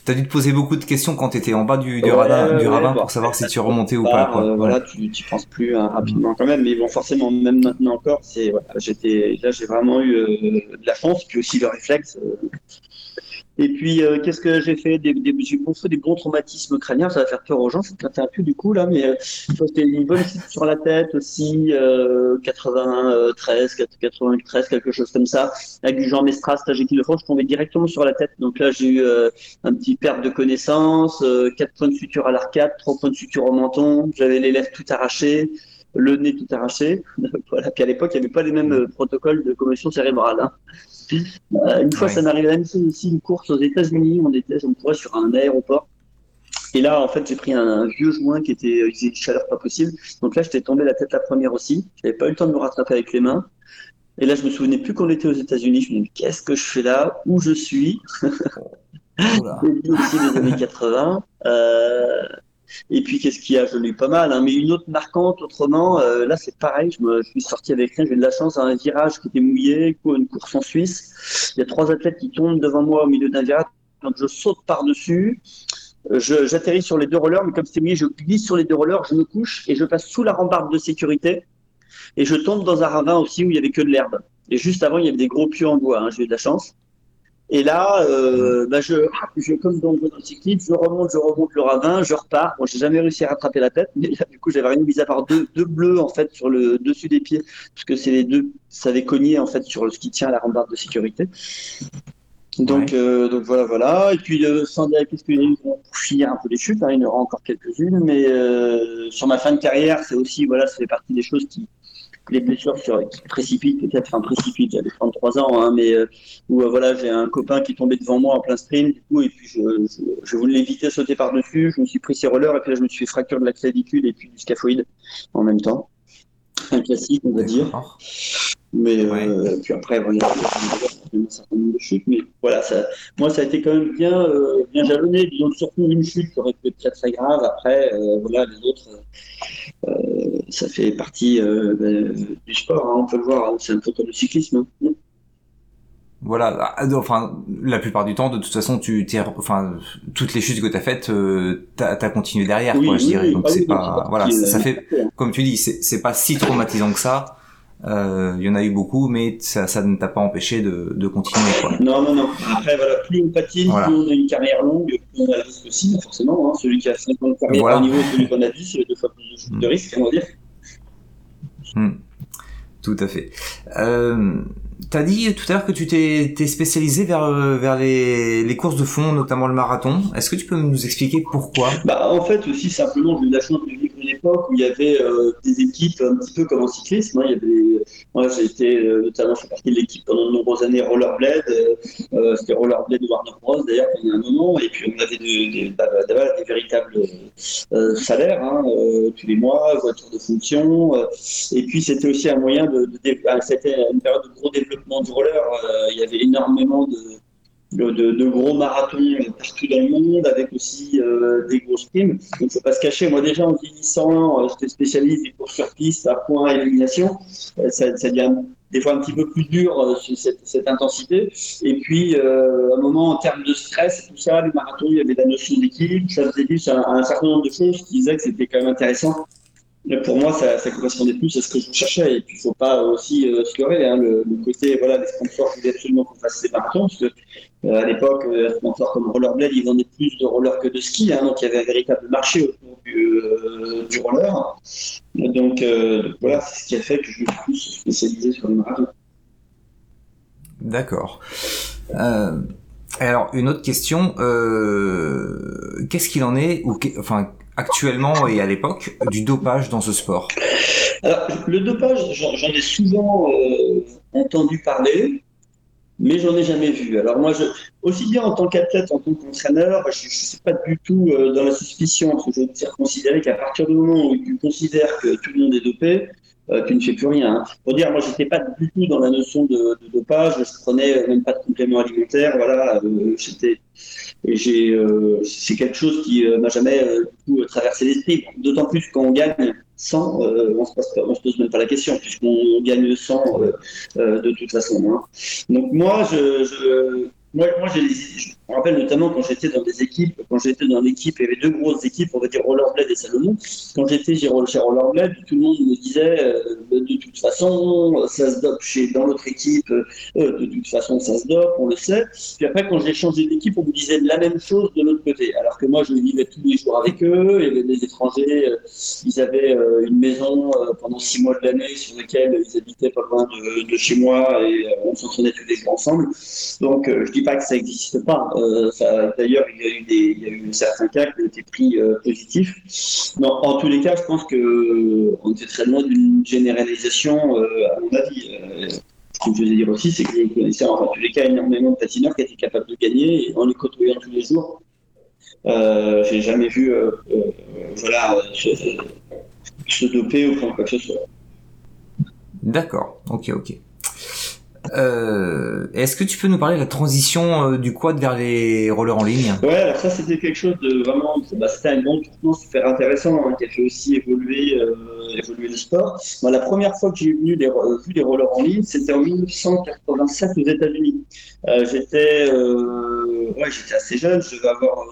B: T'as dû te poser beaucoup de questions quand t'étais en bas du, du, radin, du ravin pour savoir si tu remontais ou pas.
A: Quoi. Euh, voilà, tu, tu penses plus hein, rapidement quand même, mais bon, forcément, même maintenant encore, c'est voilà, j'étais là, j'ai vraiment eu euh, de la chance, puis aussi le réflexe. Euh, et puis, euh, qu'est-ce que j'ai fait J'ai construit des bons traumatismes crâniens, ça va faire peur aux gens, c'est un peu du coup là, mais euh, c'était une bonne chute sur la tête aussi, euh, 93, 93, quelque chose comme ça, avec du genre Mestras, tragédie de France, je tombais directement sur la tête. Donc là, j'ai eu euh, un petit perte de connaissance, euh, 4 points de suture à l'arcade, 3 points de suture au menton, j'avais les lèvres tout arrachées le nez tout arraché. voilà. Puis à l'époque, il n'y avait pas les mêmes protocoles de commotion cérébrale. Hein. Euh, une fois, ça m'arrivait même aussi une course aux États-Unis. On était, on courait sur un aéroport. Et là, en fait, j'ai pris un, vieux joint qui était, faisait une chaleur pas possible. Donc là, j'étais tombé la tête la première aussi. J'avais pas eu le temps de me rattraper avec les mains. Et là, je me souvenais plus qu'on était aux États-Unis. Je me dis, qu'est-ce que je fais là? Où je suis? Aussi les années 80. Euh, et puis, qu'est-ce qu'il y a? Je l'ai pas mal, hein, mais une autre marquante, autrement, euh, là, c'est pareil, je, me, suis sorti avec rien, j'ai eu de la chance, un virage qui était mouillé, une course en Suisse. Il y a trois athlètes qui tombent devant moi au milieu d'un virage, donc je saute par-dessus. J'atterris sur les deux rollers, mais comme c'était mouillé, je glisse sur les deux rollers, je me couche et je passe sous la rambarde de sécurité. Et je tombe dans un ravin aussi où il y avait que de l'herbe. Et juste avant, il y avait des gros pieux en bois. Hein, j'ai eu de la chance. Et là, euh, bah je, je, comme dans le cyclisme, je remonte, je remonte le ravin, je repars. Bon, j'ai jamais réussi à rattraper la tête, mais là, du coup, j'avais rien mis à part deux, deux bleus en fait sur le dessus des pieds, parce que c'est les deux, ça avait cogné en fait sur ce qui tient à la rambarde de sécurité. Donc, euh, donc voilà, voilà. Et puis, euh, sans dire qu'est-ce qu'il y a eu pour finir un peu les chutes, hein, il y en aura encore quelques-unes, mais euh, sur ma fin de carrière, c'est aussi, voilà, ça fait partie des choses qui, les blessures sur, qui précipitent, peut-être, enfin précipitent, j'avais 33 ans, hein, mais euh, où voilà, j'ai un copain qui est tombé devant moi en plein sprint, du coup, et puis je, je, voulais l'éviter, sauter par-dessus, je me suis pris ses rollers, et puis là, je me suis fait fracture de la clavicule et puis du scaphoïde en même temps. Un classique, on va dire. Mais
B: Ouais.
A: euh, puis après, voilà, il y a un certain nombre de chutes. Mais voilà, ça, moi, ça a été quand même bien, euh, bien jalonné. Disons surtout une chute qui aurait pu être très très grave. Après, euh, voilà, les autres, ça fait partie ben, du sport. hein, on peut le voir. hein, c'est un peu comme le cyclisme. hein.
B: Voilà, ah, enfin, la plupart du temps, de toute façon, tu, t'es- enfin, toutes les chutes que t'as faites, euh, t'as, t'as continué derrière,
A: Oui,
B: quoi, je
A: oui,
B: dirais.
A: oui,
B: Donc c'est pas, voilà, ça, ça
A: parti,
B: fait,
A: euh,
B: comme tu dis, c'est, c'est pas si traumatisant que ça. Euh, Il y en a eu beaucoup, mais ça, ça ne t'a pas empêché de, de continuer, quoi.
A: Non, non, non. Après, voilà, plus on patine,
B: Voilà.
A: plus on a une carrière longue, plus on a le risque aussi, forcément. Hein. Celui qui a 5 ans de carrière
B: Voilà.
A: à niveau, celui qu'on a 10, il a deux fois plus de, de risque, on va dire.
B: Hmm. Tout à fait. Euh, T'as dit tout à l'heure que tu t'es, spécialisé vers, euh, vers les, les courses de fond, notamment le marathon. Est-ce que tu peux nous expliquer pourquoi?
A: Bah, en fait, aussi simplement, eu la chance de une époque où il y avait euh, des équipes un petit peu comme en cyclisme. hein. Il y avait, moi, j'ai été euh, notamment partie de l'équipe pendant de nombreuses années Rollerblade. Euh, C'était Rollerblade de Warner Bros. d'ailleurs pendant un moment. Et puis on avait bah, bah, des véritables salaires hein, tous les mois, voitures de fonction. et puis c'était aussi un moyen de, bah, c'était une période de gros développement du roller. Il y avait énormément de de, gros marathons partout dans le monde, avec aussi euh, des grosses primes. Donc, il ne faut pas se cacher. Moi, déjà, en vieillissant, euh, j'étais spécialiste des courses sur piste à points et élimination. Euh, ça, devient des fois un petit peu plus dur cette, intensité. Et puis, à un moment, en termes de stress tout ça, les marathons, il y avait la notion d'équipe. Ça faisait plus un, certain nombre de choses qui disaient que c'était quand même intéressant. Pour moi, ça, correspondait plus à ce que je cherchais. Et puis, il ne faut pas aussi se leurrer. Hein, le, côté, voilà, les sponsors voulaient absolument qu'on fasse ces marathons, à l'époque, euh, un sponsor comme Rollerblade, ils vendaient plus de rollers que de ski, hein, donc il y avait un véritable marché autour du, euh, du roller. Donc, euh, donc voilà, c'est ce qui a fait que je me suis plus spécialisé sur le marathon.
B: D'accord. Euh, alors, une autre question. Euh, Qu'est-ce qu'il en est, ou enfin, actuellement et à l'époque, du dopage dans ce sport?
A: Alors, le dopage, j'en ai souvent euh, entendu parler, mais j'en ai jamais vu. Alors moi, je, aussi bien en tant qu'athlète, en tant qu'entraîneur, je ne suis pas du tout euh, dans la suspicion, parce que je veux dire considérer qu'à partir du moment où tu considères que tout le monde est dopé, euh, tu ne fais plus rien. hein. Pour dire, moi, j'étais pas du tout dans la notion de, dopage, je prenais même pas de compléments alimentaires, voilà, euh, j'étais et j'ai, euh, c'est quelque chose qui euh, m'a jamais euh, du coup, traversé l'esprit. D'autant plus quand on gagne 100, euh, on on se pose même pas la question puisqu'on gagne 100 euh, euh, de toute façon. hein. Donc moi, je, je moi, moi je me rappelle notamment quand j'étais dans des équipes, quand j'étais dans l'équipe, il y avait deux grosses équipes, on va dire Rollerblade et Salomon. Quand j'étais chez Roll- chez Rollerblade, tout le monde me disait euh, de toute façon, ça se dope chez dans l'autre équipe, euh, de toute façon, ça se dope, on le sait. Puis après, quand j'ai changé d'équipe, on me disait la même chose de l'autre côté. Alors que moi, je vivais tous les jours avec eux. Il y avait des étrangers, euh, ils avaient une maison pendant six mois de l'année sur laquelle ils habitaient pas loin de, chez moi et on s'entraînait tous les jours ensemble. Donc, pas que ça n'existe pas. Euh, D'ailleurs, il y a eu des, il y a eu certains cas qui ont été euh, positifs. Non, en tous les cas, je pense que euh, était très loin d'une généralisation, à mon avis. Ce que je veux dire aussi, c'est que je connaissais en tous les cas énormément de patineurs qui étaient capables de gagner en les côtoyant tous les jours. J'ai jamais vu voilà, se, se doper ou prendre quoi que ce soit.
B: D'accord, ok, ok. Euh, Est-ce que tu peux nous parler de la transition euh, du quad vers les rollers en ligne?
A: Ouais, alors ça c'était quelque chose de vraiment, bah, c'était un bon tournant super intéressant hein, qui a fait aussi évoluer, euh, évoluer le sport. La première fois que j'ai vu des rollers en ligne, c'était en 1987 aux États-Unis. J'étais, ouais, j'étais assez jeune, je devais avoir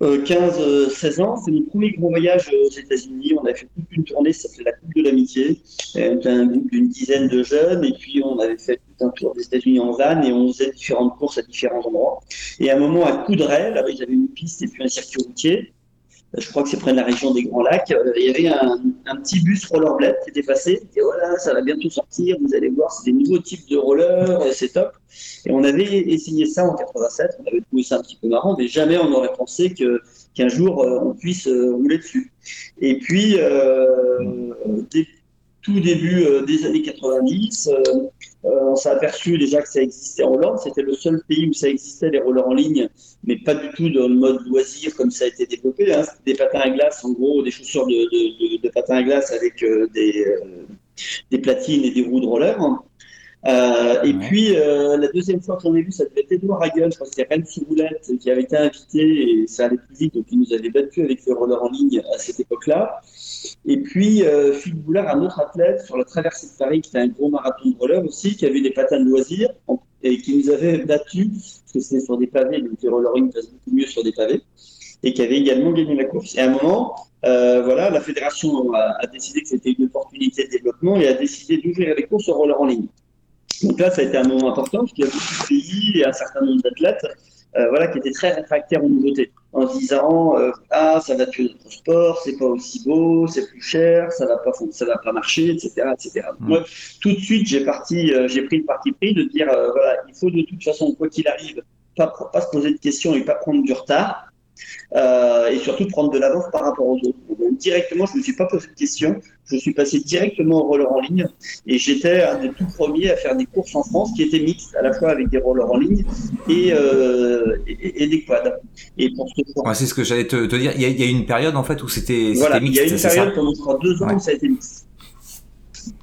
A: 15-16 ans. C'est mon premier gros voyage aux États-Unis. On a fait toute une tournée, ça s'appelait la Coupe de l'Amitié. Euh, un groupe d'une dizaine de jeunes et puis on avait fait tout un tour des États-Unis en van et on faisait différentes courses à différents endroits. Et à un moment, à Coudray, là-bas, ils avaient une piste et puis un circuit routier. Je crois que c'est près de la région des Grands Lacs, il y avait un, petit bus rollerblade qui était passé. Et voilà, ça va bientôt sortir, vous allez voir, c'est des nouveaux types de rollers, c'est top. Et on avait essayé ça en 87, on avait trouvé ça un petit peu marrant, mais jamais on n'aurait pensé que qu'un jour on puisse rouler dessus. Et puis, tout début euh, des années 90. Euh, euh, on s'est aperçu déjà que ça existait en Hollande. C'était le seul pays où ça existait, les rollers en ligne, mais pas du tout dans le mode loisir comme ça a été développé. Hein. Des patins à glace, en gros, des chaussures de, patins à glace avec des, des platines et des roues de roller. Et puis, la deuxième fois qu'on a vu, ça devait être Edouard Hagen, je crois que c'était Rennes Souboulette qui avait été invité et ça allait plus vite, donc il nous avait battu avec le roller en ligne à cette époque-là. Et puis, euh, Philippe Boulard, un autre athlète sur la traversée de Paris, qui était un gros marathon de roller aussi, qui avait des patins de loisirs et qui nous avait battu, parce que c'était sur des pavés, donc le rollering passe beaucoup mieux sur des pavés, et qui avait également gagné la course. Et à un moment, euh, voilà, la fédération a, décidé que c'était une opportunité de développement et a décidé d'ouvrir les courses au roller en ligne. Donc là, ça a été un moment important, parce qu'il y a beaucoup de pays et un certain nombre d'athlètes euh, voilà, qui étaient très réfractaires aux nouveautés en disant euh, ah ça va tuer notre sport, c'est pas aussi beau, c'est plus cher, ça va pas ça va pas marcher, etc., etc. Mm. Moi, tout de suite j'ai parti, euh, j'ai pris le parti pris de dire voilà, il faut de toute façon quoi qu'il arrive pas pas se poser de questions et pas prendre du retard. Euh, et surtout prendre de l'avance par rapport aux autres. Donc, directement, je ne me suis pas posé de questions, je suis passé directement au roller en ligne et j'étais un des tout premiers à faire des courses en France qui étaient mixtes, à la fois avec des rollers en ligne et, euh, et, des quads.
B: Et pour ce c'est ce que j'allais te, te, dire. Il y, a, il y, a, une période en fait où c'était
A: voilà, mixte. Il y a une période pendant deux ans où ça a été mixte.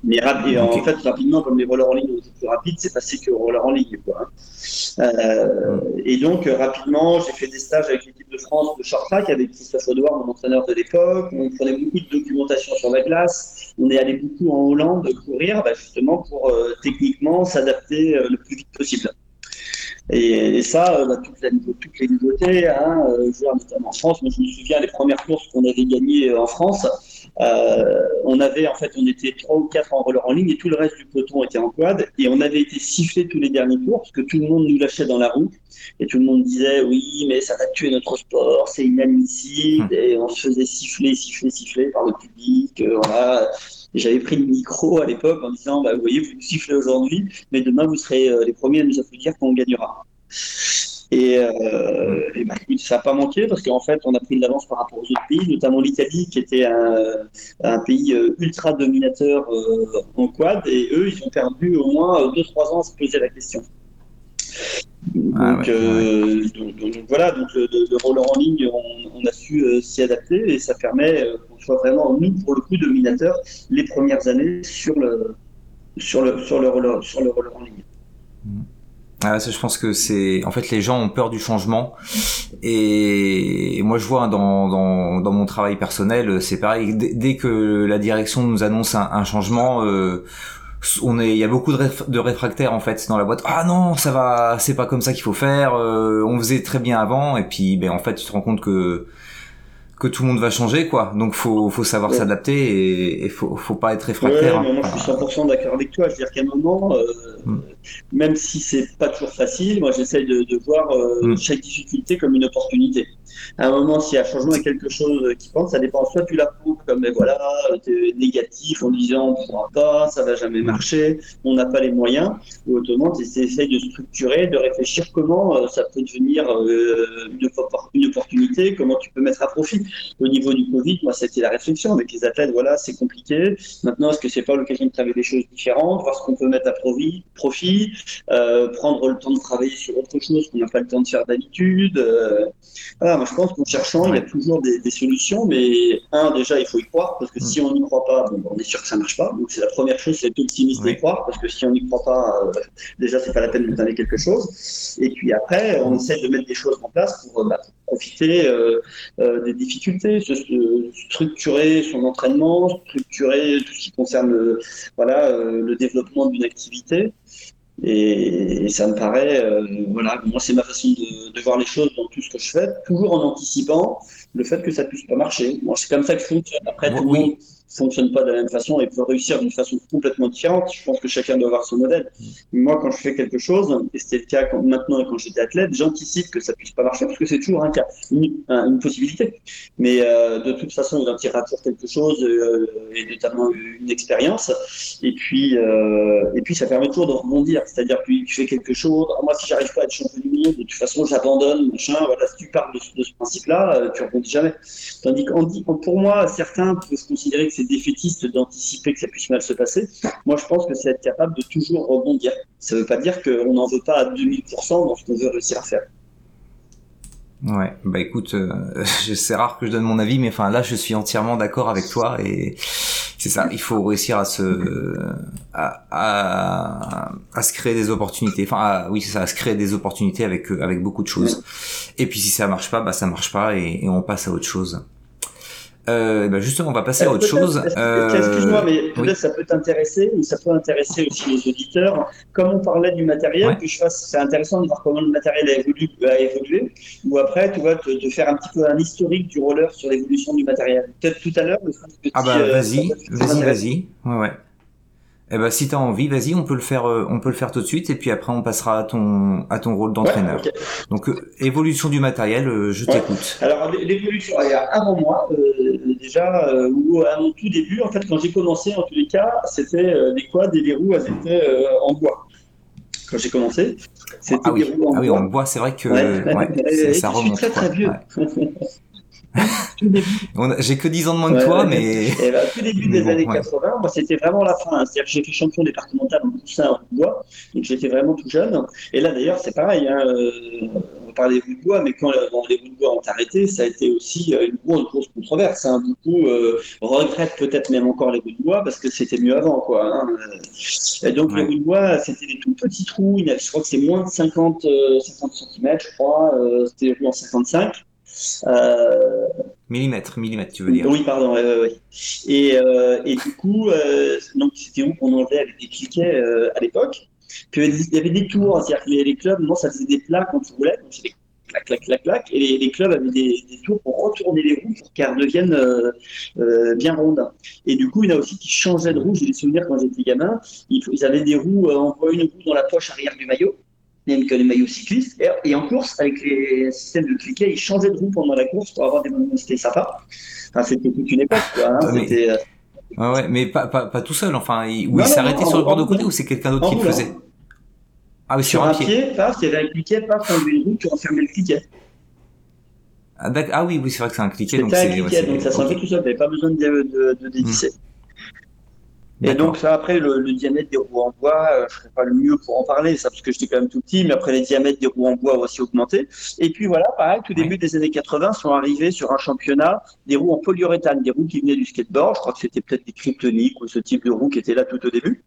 A: Mais en fait, rapidement, comme les rollers en ligne étaient plus rapides, c'est passé que roller en ligne. Quoi. Hein. Euh, et donc, euh, rapidement, j'ai fait des stages avec l'équipe de France de short track avec Christophe Audouard, mon entraîneur de l'époque. On prenait beaucoup de documentation sur la glace. On est allé beaucoup en Hollande courir, bah, justement pour euh, techniquement s'adapter le plus vite possible. Et, ça, bah, toutes, les nouveautés, hein, notamment en France. Moi, je me souviens des premières courses qu'on avait gagnées en France. Euh, on avait en fait, on était trois ou quatre en roller en ligne et tout le reste du peloton était en quad et on avait été sifflé tous les derniers tours parce que tout le monde nous lâchait dans la roue et tout le monde disait oui mais ça va tuer notre sport, c'est inadmissible et on se faisait siffler, siffler, siffler par le public, euh, voilà. J'avais pris le micro à l'époque en disant bah, vous voyez vous nous sifflez aujourd'hui mais demain vous serez euh, les premiers à nous applaudir quand on gagnera. Et, euh, bah, ça n'a pas manqué parce qu'en fait, on a pris de l'avance par rapport aux autres pays, notamment l'Italie, qui était un, pays euh, ultra dominateur euh, en quad, et eux, ils ont perdu au moins 2-3 ans à se poser la question. Ah donc, voilà, donc le, roller en ligne, on, a su s'y adapter et ça permet qu'on soit vraiment, nous, pour le coup, dominateur les premières années sur le, sur le, sur le, roller, sur le roller en ligne.
B: Mmh. Ah, ça, je pense que c'est en fait les gens ont peur du changement. Et, moi je vois dans, dans, dans mon travail personnel c'est pareil. Dès, que la direction nous annonce un, changement euh, on est il y a beaucoup de, de, réfractaires en fait dans la boîte. Ah non ça va c'est pas comme ça qu'il faut faire euh, on faisait très bien avant. Et puis ben en fait tu te rends compte que que tout le monde va changer quoi donc faut faut savoir s'adapter et, et faut faut pas être réfractaire
A: ouais, hein. moi je suis 100% d'accord avec toi je veux dire qu'à un moment euh, hmm. même si c'est pas toujours facile moi j'essaye de, de, voir euh, hmm. chaque difficulté comme une opportunité à un moment s'il y a changement et quelque chose qui pense ça dépend soit tu la prends comme mais voilà es négatif en disant on ne pourra pas ça va jamais marcher on n'a pas les moyens ou autrement tu essayes de structurer de réfléchir comment euh, ça peut devenir une, une opportunité comment tu peux mettre à profit au niveau du Covid, moi, c'était la réflexion avec les athlètes. Voilà, c'est compliqué. Maintenant, est-ce que c'est pas l'occasion de travailler des choses différentes, voir ce qu'on peut mettre à profit, euh, prendre le temps de travailler sur autre chose qu'on n'a pas le temps de faire d'habitude. Euh, voilà, moi, je pense qu'en cherchant, il y a toujours des, solutions, mais un, déjà, il faut y croire, parce que si on n'y croit pas, bon, on est sûr que ça marche pas. Donc, c'est la première chose, c'est optimiste et croire, parce que si on n'y croit pas, euh, déjà, c'est pas la peine de donner quelque chose. Et puis après, on essaie de mettre des choses en place pour, bah, profiter euh, euh, des difficultés, se, structurer son entraînement, structurer tout ce qui concerne voilà, euh, le développement d'une activité. Et, ça me paraît, voilà, moi c'est ma façon de, voir les choses dans tout ce que je fais, toujours en anticipant le fait que ça puisse pas marcher. Moi c'est comme ça que je fonctionne. Après tout le monde fonctionne pas de la même façon et peut réussir d'une façon complètement différente. Je pense que chacun doit avoir son modèle. Moi, quand je fais quelque chose, et c'était le cas maintenant quand j'étais athlète, j'anticipe que ça puisse pas marcher parce que c'est toujours un cas, une, possibilité. Mais euh, de toute façon, on en tirera toujours quelque chose euh, et notamment une expérience. Et puis, euh, et puis, ça permet toujours de rebondir. C'est-à-dire que tu fais quelque chose. moi, si j'arrive pas à être champion du monde, de toute façon, j'abandonne. Machin. Voilà, si tu parles de, ce principe-là, tu rebondis jamais. Tandis que pour moi, certains peuvent considérer que c'est défaitiste d'anticiper que ça puisse mal se passer. Moi, je pense que c'est être capable de toujours rebondir. Ça ne veut pas dire qu'on n'en veut pas à 2000% dans ce qu'on veut réussir à faire.
B: Ouais, bah écoute, euh, c'est rare que je donne mon avis, mais enfin là, je suis entièrement d'accord avec toi et c'est ça. Il faut réussir à se à, à, à se créer des opportunités. Enfin, oui, c'est ça, à se créer des opportunités avec avec beaucoup de choses. Et puis si ça marche pas, bah ça marche pas et, et on passe à autre chose. Euh, ben justement, on va passer à autre chose.
A: Euh, excuse-moi, mais peut-être ça peut t'intéresser, ou ça peut intéresser aussi les auditeurs. Comme on parlait du matériel, que je fasse, c'est intéressant de voir comment le matériel a évolué, a évolué ou après, tu vois, te, faire un petit peu un historique du roller sur l'évolution du matériel. Peut-être tout à l'heure.
B: Ah bah euh, vas-y, vas-y, vas-y. Ouais, ouais. Eh ben, si tu as envie, vas-y, on peut le faire, euh, on peut le faire tout de suite, et puis après on passera à ton, à ton rôle d'entraîneur. Donc, euh, évolution du matériel, euh, je t'écoute.
A: Alors, l'évolution, avant moi, déjà, ou à mon tout début, en fait, quand j'ai commencé, en tous les cas, c'était des quads et les roues, elles étaient en bois. Quand j'ai commencé, c'était
B: ah, oui. des roues en ah bois. oui, en bois, c'est vrai que ça, remonte.
A: très très vieux.
B: J'ai que 10 ans de moins que toi, mais.
A: Et bah, tout début des années 80, moi, c'était vraiment la fin. Hein. C'est-à-dire que j'ai fait champion départemental en coussin en bois, donc j'étais vraiment tout jeune. Et là, d'ailleurs, c'est pareil. Hein, euh, on parlait des bois, mais quand les roues de bois ont arrêté, ça a été aussi euh, une grosse, grosse controverse. Hein. Beaucoup euh, regrettent peut-être même encore les roues de bois parce que c'était mieux avant. Quoi, hein. Et donc, les roues de bois, c'était des tout petits trous. Je crois que c'est moins de 50, 50 cm, je crois. c'était en 55.
B: Euh, millimètre, millimètre, tu veux dire
A: Oui, pardon. Et, euh, et, du coup, euh, donc c'était où qu'on enlevait avec des cliquets à l'époque. Puis il y avait des tours, c'est-à-dire que les, clubs, non, ça faisait des plats quand tu voulais, donc c'était clac, clac, clac, clac, et les, clubs avaient des, des, tours pour retourner les roues pour qu'elles deviennent bien rondes. Et du coup, il y en a aussi qui changeaient de roue. J'ai des souvenirs quand j'étais gamin, ils, ils, avaient des roues, on voit une roue dans la poche arrière du maillot, même que les maillots cyclistes. Et, en course, avec les systèmes de cliquet, ils changeaient de roue pendant la course pour avoir des moments c'était sympa. Enfin, c'était toute une époque, quoi. Hein.
B: mais... Euh, ouais, mais pas, pas, pas, tout seul, enfin, il, où il s'arrêtait sur le bord de côté ou c'est quelqu'un d'autre qui le faisait?
A: Ah oui, sur, un pied. pied paf, il y avait un cliquet, paf, tu une roue, tu renfermais le cliquet.
B: Ah, ah, oui, oui, c'est vrai que c'est un cliquet.
A: Donc, un cliquet, donc ça s'en fait tout seul, tu pas besoin de, de, de dévisser. Et donc ça, après, le, diamètre des roues en bois, euh, je ne serais pas le mieux pour en parler, ça, parce que j'étais quand même tout petit, mais après, les diamètres des roues en bois ont aussi augmenté. Et puis voilà, pareil, tout début des années 80, sont arrivés sur un championnat des roues en polyuréthane, des roues qui venaient du skateboard. Je crois que c'était peut-être des kryptoniques ou ce type de roues qui étaient là tout au début.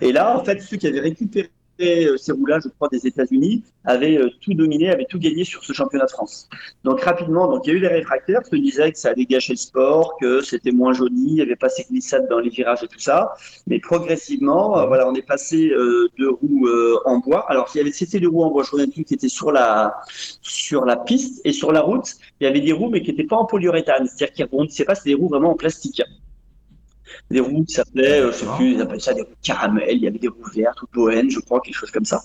A: Et là, en fait, ceux qui avaient récupéré ces roues-là, je crois, des États-Unis, avaient euh, tout dominé, avaient tout gagné sur ce championnat de France. Donc rapidement, donc il y a eu les réfractaires qui disaient que ça allait gâcher le sport, que c'était moins joli, il n'y avait pas ces glissades dans les virages et tout ça. Mais progressivement, euh, voilà, on est passé de roues en bois. Alors il y avait c'était des roues en bois, je reviens qui étaient sur la sur la piste et sur la route, il y avait des roues mais qui n'étaient pas en polyuréthane, c'est-à-dire qu'ils rebondissaient pas, c'était des roues vraiment en plastique des roues qui s'appelaient, euh, je sais plus, ils appellent ça des roues caramel, il y avait des roues vertes ou bohènes, je crois, quelque chose comme ça.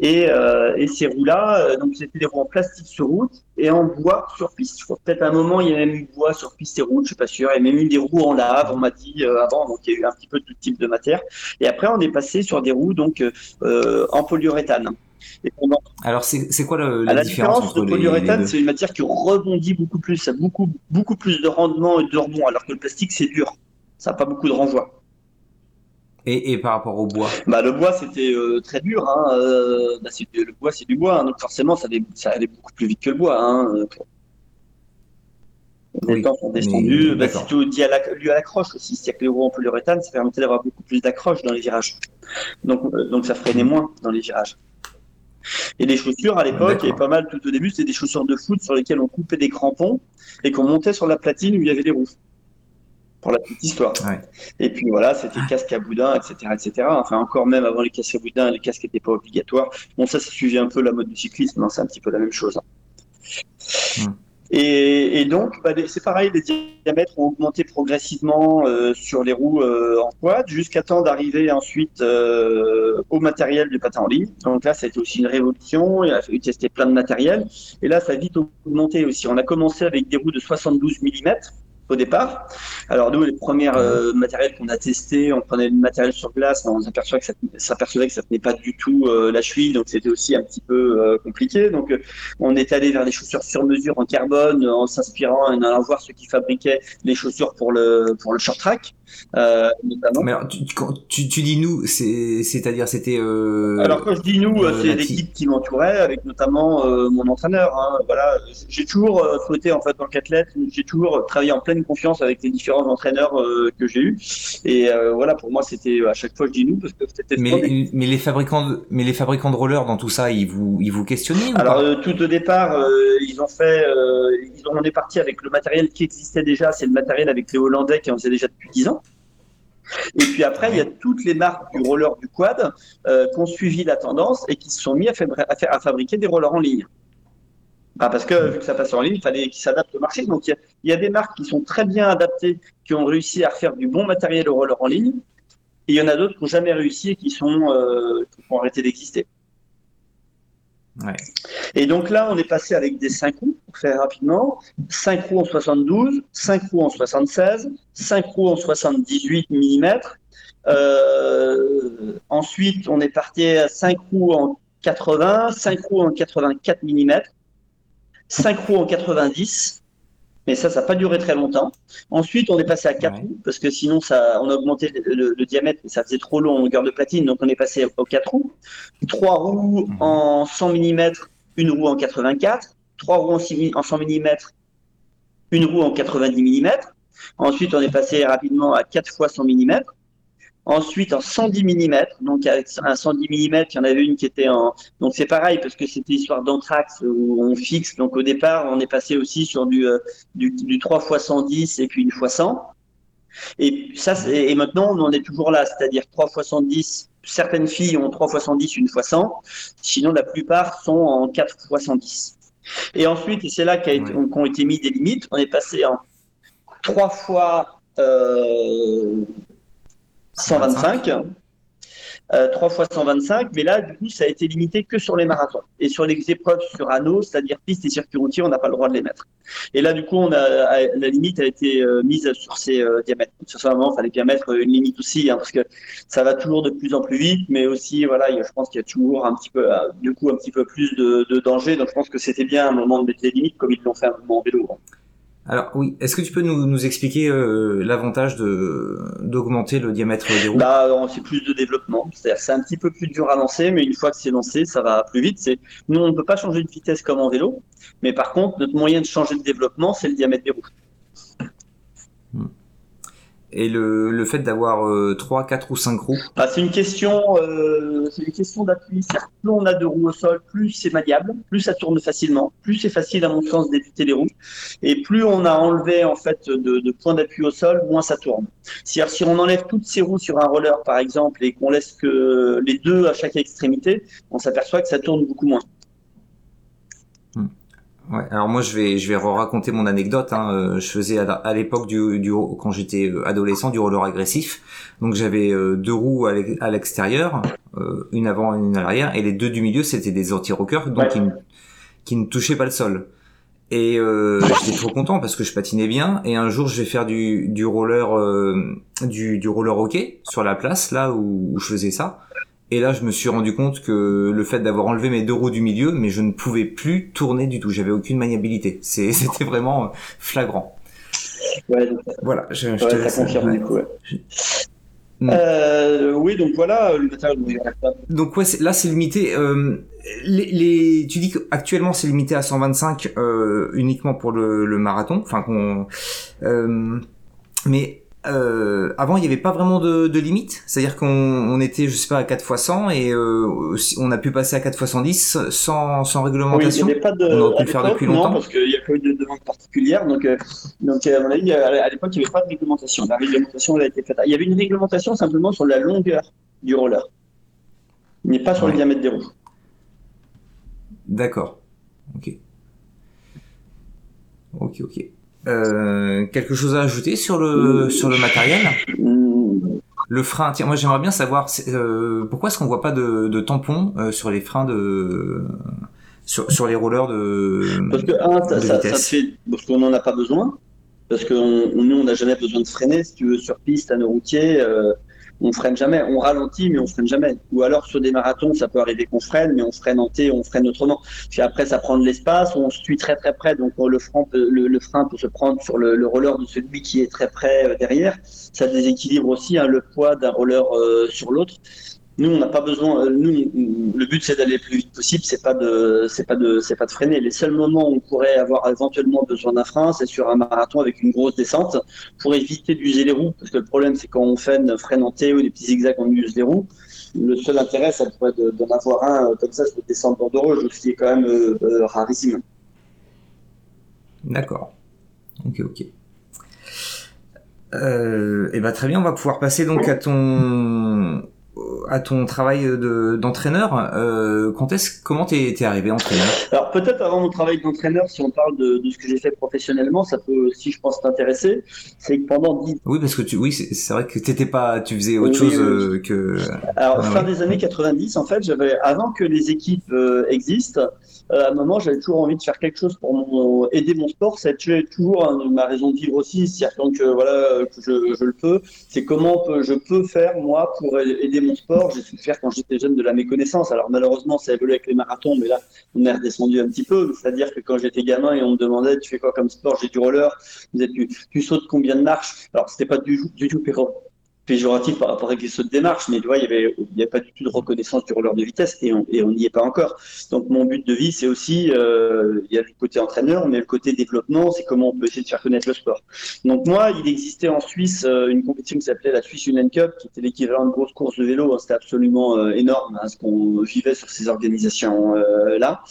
A: Et, euh, et ces roues-là, euh, donc c'était des roues en plastique sur route et en bois sur piste. Je crois peut-être à un moment, il y a même eu bois sur piste et route, je suis pas sûr. Il y a même eu des roues en lave, on m'a dit avant, donc il y a eu un petit peu tout type de matière. Et après, on est passé sur des roues donc en polyuréthane.
B: Alors, c'est quoi la, la différence,
A: entre de polyuréthane C'est une matière qui rebondit beaucoup plus, ça a beaucoup, beaucoup plus de rendement et de rebond, alors que le plastique, c'est dur ça n'a pas beaucoup de renvoi.
B: Et, par rapport au bois
A: bah, Le bois, c'était euh, très dur. Hein, euh, bah, le bois, c'est du bois. Hein, donc forcément, ça allait, ça allait, beaucoup plus vite que le bois. Hein, les temps sont descendus. Bah, c'est tout dû à l'accroche aussi. C'est-à-dire que les roues en polyuréthane, ça permettait d'avoir beaucoup plus d'accroche dans les virages. Donc, euh, donc ça freinait moins dans les virages. Et les chaussures, à l'époque, avait pas mal tout au début, c'était des chaussures de foot sur lesquelles on coupait des crampons et qu'on montait sur la platine où il y avait des roues pour la petite histoire. Et puis voilà, c'était casque à boudin, etc., etc. Enfin, encore même avant les casques à boudin, les casques n'étaient pas obligatoires. Bon, ça, ça suivait un peu la mode du cyclisme, hein, c'est un petit peu la même chose. Hein.
B: Hmm.
A: Et, donc, bah, c'est pareil, les diamètres ont augmenté progressivement euh, sur les roues euh, en quad, jusqu'à temps d'arriver ensuite euh, au matériel du patin en ligne. Donc là, ça a été aussi une révolution. Il a fallu tester plein de matériel. Et là, ça a vite augmenté aussi. On a commencé avec des roues de 72 mm au départ. Alors nous, les premiers euh, matériels qu'on a testés, on prenait le matériel sur place, on s'apercevait que ça s'apercevait que ça tenait pas du tout euh, la cheville, donc c'était aussi un petit peu euh, compliqué. Donc on est allé vers des chaussures sur mesure en carbone, en s'inspirant et en allant voir ceux qui fabriquaient les chaussures pour le pour le short track.
B: Euh, notamment. Mais alors, tu, tu, tu dis nous, c'est-à-dire c'était. Euh,
A: alors quand je dis nous, euh, c'est l'équipe qui m'entourait, avec notamment euh, mon entraîneur. Hein, voilà, j'ai toujours souhaité en fait en qu'athlète, j'ai toujours travaillé en pleine confiance avec les différents entraîneurs que j'ai eus. Et voilà, pour moi, c'était à chaque fois je dis nous parce que c'était.
B: Mais, mais les fabricants, de, mais les fabricants de rollers dans tout ça, ils vous, ils vous questionnaient
A: Alors tout au départ, ils ont fait, ils ont, on est parti avec le matériel qui existait déjà, c'est le matériel avec les Hollandais qui en faisaient déjà depuis 10 ans. Et puis après, il y a toutes les marques du roller du quad euh, qui ont suivi la tendance et qui se sont mis à, à, fabriquer des rollers en ligne. Ah, parce que vu que ça passe en ligne, il fallait qu'ils s'adaptent au marché. Donc il y, a, des marques qui sont très bien adaptées, qui ont réussi à faire du bon matériel au roller en ligne. Et il y en a d'autres qui n'ont jamais réussi et qui, sont, euh, qui ont arrêté d'exister. Et donc là, on est passé avec des 5 roues, pour faire rapidement. 5 roues en 72, 5 roues en 76, 5 roues en 78 mm. Euh, ensuite, on est parti à 5 roues en 80, 5 roues en 84 mm, 5 roues en 90, mais ça, ça n'a pas duré très longtemps. Ensuite, on est passé à 4 roues, parce que sinon, ça, on a augmenté le, diamètre, mais ça faisait trop long en longueur de platine, donc on est passé aux 4 roues. 3 roues mhm. en 100 mm, une roue en 84. 3 roues en, 100 mm, une roue en 90 mm. Ensuite, on est passé rapidement à 4 fois 100 mm. Ensuite, en 110 mm, donc avec un 110 mm, il y en avait une qui était en. Donc c'est pareil parce que c'était histoire d'anthrax où on fixe. Donc au départ, on est passé aussi sur du, euh, du, du 3 x 110 et puis une fois 100. Et ça, et maintenant, on est toujours là, c'est-à-dire 3 x 110. Certaines filles ont 3 x 110, une fois 100. Sinon, la plupart sont en 4 x 110. Et ensuite, et c'est là qu'ont été mis des limites, on est passé en 3 fois. Euh, 125. 3 fois 125, mais là, du coup, ça a été limité que sur les marathons. Et sur les épreuves sur anneau, c'est-à-dire piste et circuit routier, on n'a pas le droit de les mettre. Et là, du coup, on a, la limite a été euh, mise sur ces euh, diamètres. Sur ce moment, il fallait bien mettre une limite aussi, hein, parce que ça va toujours de plus en plus vite, mais aussi, voilà, je pense qu'il y a toujours un petit peu, euh, du coup, un petit peu plus de, de danger. Donc, je pense que c'était bien un moment de mettre les limites, comme ils l'ont fait un moment en vélo. Hein.
B: Alors oui, est-ce que tu peux nous, expliquer euh, l'avantage de d'augmenter le diamètre des roues?
A: Bah, c'est plus de développement. C'est-à-dire, c'est un petit peu plus dur à lancer, mais une fois que c'est lancé, ça va plus vite. C'est nous, on ne peut pas changer de vitesse comme en vélo, mais par contre, notre moyen de changer de développement, c'est le diamètre des roues.
B: Et le, le fait d'avoir euh, 3, 4 ou 5 roues
A: ah, C'est une question, euh, c'est une question d'appui. Plus on a de roues au sol, plus c'est maniable, plus ça tourne facilement, plus c'est facile à mon sens d'éviter les roues, et plus on a enlevé en fait de, de points d'appui au sol, moins ça tourne. Si, si on enlève toutes ces roues sur un roller par exemple et qu'on laisse que les deux à chaque extrémité, on s'aperçoit que ça tourne beaucoup moins.
B: Ouais, alors moi je vais je vais raconter mon anecdote. Hein. Euh, je faisais à, l'époque du, du quand j'étais euh, adolescent du roller agressif. Donc j'avais euh, deux roues à l'extérieur, une avant et une à l'arrière, et les deux du milieu c'était des anti-rockers, donc qui, qui, ne touchaient pas le sol. Et j'étais trop content parce que je patinais bien. Et un jour je vais faire du, du roller du, du roller hockey sur la place là où, où je faisais ça. Et là, je me suis rendu compte que le fait d'avoir enlevé mes deux roues du milieu, mais je ne pouvais plus tourner du tout. J'avais aucune maniabilité. C'était vraiment euh, flagrant.
A: Ouais, voilà, je, je te confirme du coup. Mm. Euh, oui, donc voilà le
B: Donc ouais, là c'est limité. Euh, les, les, tu dis qu'actuellement c'est limité à 125 euh, uniquement pour le, le marathon. Enfin qu'on. Euh, mais euh, avant, il n'y avait pas vraiment de, de limite. C'est-à-dire qu'on on était, je sais pas, à 4 x 100 et euh, on a pu passer à 4 x 110 sans, sans réglementation.
A: Oui, il n'y avait pas de. On aurait pu le faire depuis longtemps. Non, parce qu'il n'y a pas eu de demande particulière. Donc, euh, donc à mon avis, à l'époque, il n'y avait pas de réglementation. La réglementation, elle a été faite. Il y avait une réglementation simplement sur la longueur du roller, mais pas sur le diamètre des roues.
B: D'accord. Ok. ok, ok. Euh, quelque chose à ajouter sur le sur le matériel? Le frein, tiens, moi j'aimerais bien savoir euh, pourquoi est-ce qu'on voit pas de, de tampons euh, sur les freins de sur, sur les rollers de
A: Parce que un, ça, ça, ça fait parce qu'on n'en a pas besoin, parce que on, nous on n'a jamais besoin de freiner. Si tu veux sur piste à nos routiers, euh, on freine jamais. On ralentit, mais on freine jamais. Ou alors sur des marathons, ça peut arriver qu'on freine, mais on freine en T, on freine autrement. Puis après, ça prend de l'espace, on tue très très près, donc le frein peut, le, frein peut se prendre sur le, le, roller de celui qui est très près euh, derrière. Ça déséquilibre aussi hein, le poids d'un roller euh, sur l'autre. Nous, on n'a pas besoin. Euh, nous, le but c'est d'aller le plus vite possible. C'est pas de, c'est pas de, c'est pas de freiner. Les seuls moments où on pourrait avoir éventuellement besoin d'un frein, c'est sur un marathon avec une grosse descente pour éviter d'user les roues. Parce que le problème, c'est quand on freine, freine en T ou des petits zigzags, on use les roues. Le seul intérêt, ça pourrait d'en avoir un euh, comme ça sur descente d'Andorre, ce qui est quand même euh, rarissime.
B: D'accord. Ok, ok. Euh, et ben très bien, on va pouvoir passer donc à ton à ton travail d'entraîneur, euh, quand est-ce, comment t'es, es arrivé entraîneur?
A: Alors peut-être avant mon travail d'entraîneur, si on parle de, de ce que j'ai fait professionnellement, ça peut aussi, je pense, t'intéresser. C'est que pendant 10
B: Oui, parce que tu, oui, c'est, vrai que t'étais pas, tu faisais autre chose euh, que.
A: Alors fin des années 90, en fait, j'avais avant que les équipes euh, existent, à un moment, j'avais toujours envie de faire quelque chose pour mon, aider mon sport. C'est toujours hein, ma raison de vivre aussi. C'est-à-dire que voilà, que je, je le peux. C'est comment je peux faire moi pour aider mon sport. J'ai faire quand j'étais jeune de la méconnaissance. Alors malheureusement, ça a évolué avec les marathons, mais là, on est redescendu un petit peu. C'est-à-dire que quand j'étais gamin et on me demandait, tu fais quoi comme sport? J'ai du roller. Tu, tu sautes combien de marches? Alors c'était pas du, du tout péjoratif par rapport à de démarche, mais tu vois, il n'y avait, avait pas du tout de reconnaissance du roller de vitesse et on n'y est pas encore. Donc mon but de vie, c'est aussi, euh, il y a le côté entraîneur, mais le côté développement, c'est comment on peut essayer de faire connaître le sport. Donc moi, il existait en Suisse euh, une compétition qui s'appelait la Swiss Union Cup, qui était l'équivalent de grosse course de vélo. Hein. C'était absolument euh, énorme hein, ce qu'on vivait sur ces organisations là.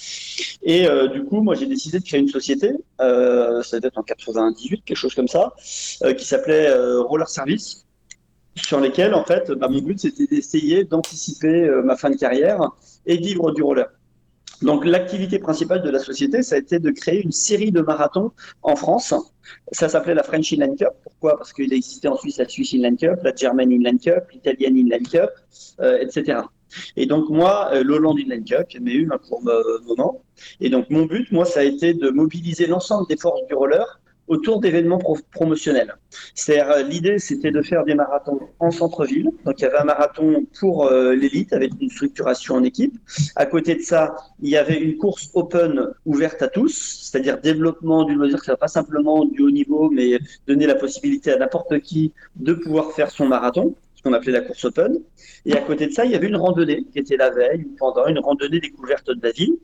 A: Et du coup, moi, j'ai décidé de créer une société, ça devait être en 98, quelque chose comme ça, qui s'appelait Roller Service sur lesquels, en fait, bah, mon but, c'était d'essayer d'anticiper euh, ma fin de carrière et vivre du roller. Donc, l'activité principale de la société, ça a été de créer une série de marathons en France. Ça s'appelait la French Inline Cup. Pourquoi? Parce qu'il existait en Suisse la Swiss Inline Cup, la German Inline Cup, l'Italian Inline Cup, euh, etc. Et donc, moi, euh, l'Holland Inline Cup, j'ai eu un court moment. Et donc, mon but, moi, ça a été de mobiliser l'ensemble des forces du roller autour d'événements promotionnels. C'est-à-dire, euh, l'idée, c'était de faire des marathons en centre-ville. Donc, il y avait un marathon pour euh, l'élite avec une structuration en équipe. À côté de ça, il y avait une course open ouverte à tous, c'est-à-dire développement du loisir, ça pas simplement du haut niveau, mais donner la possibilité à n'importe qui de pouvoir faire son marathon ce qu'on appelait la course open. Et à côté de ça, il y avait une randonnée qui était la veille pendant une randonnée découverte de la ville.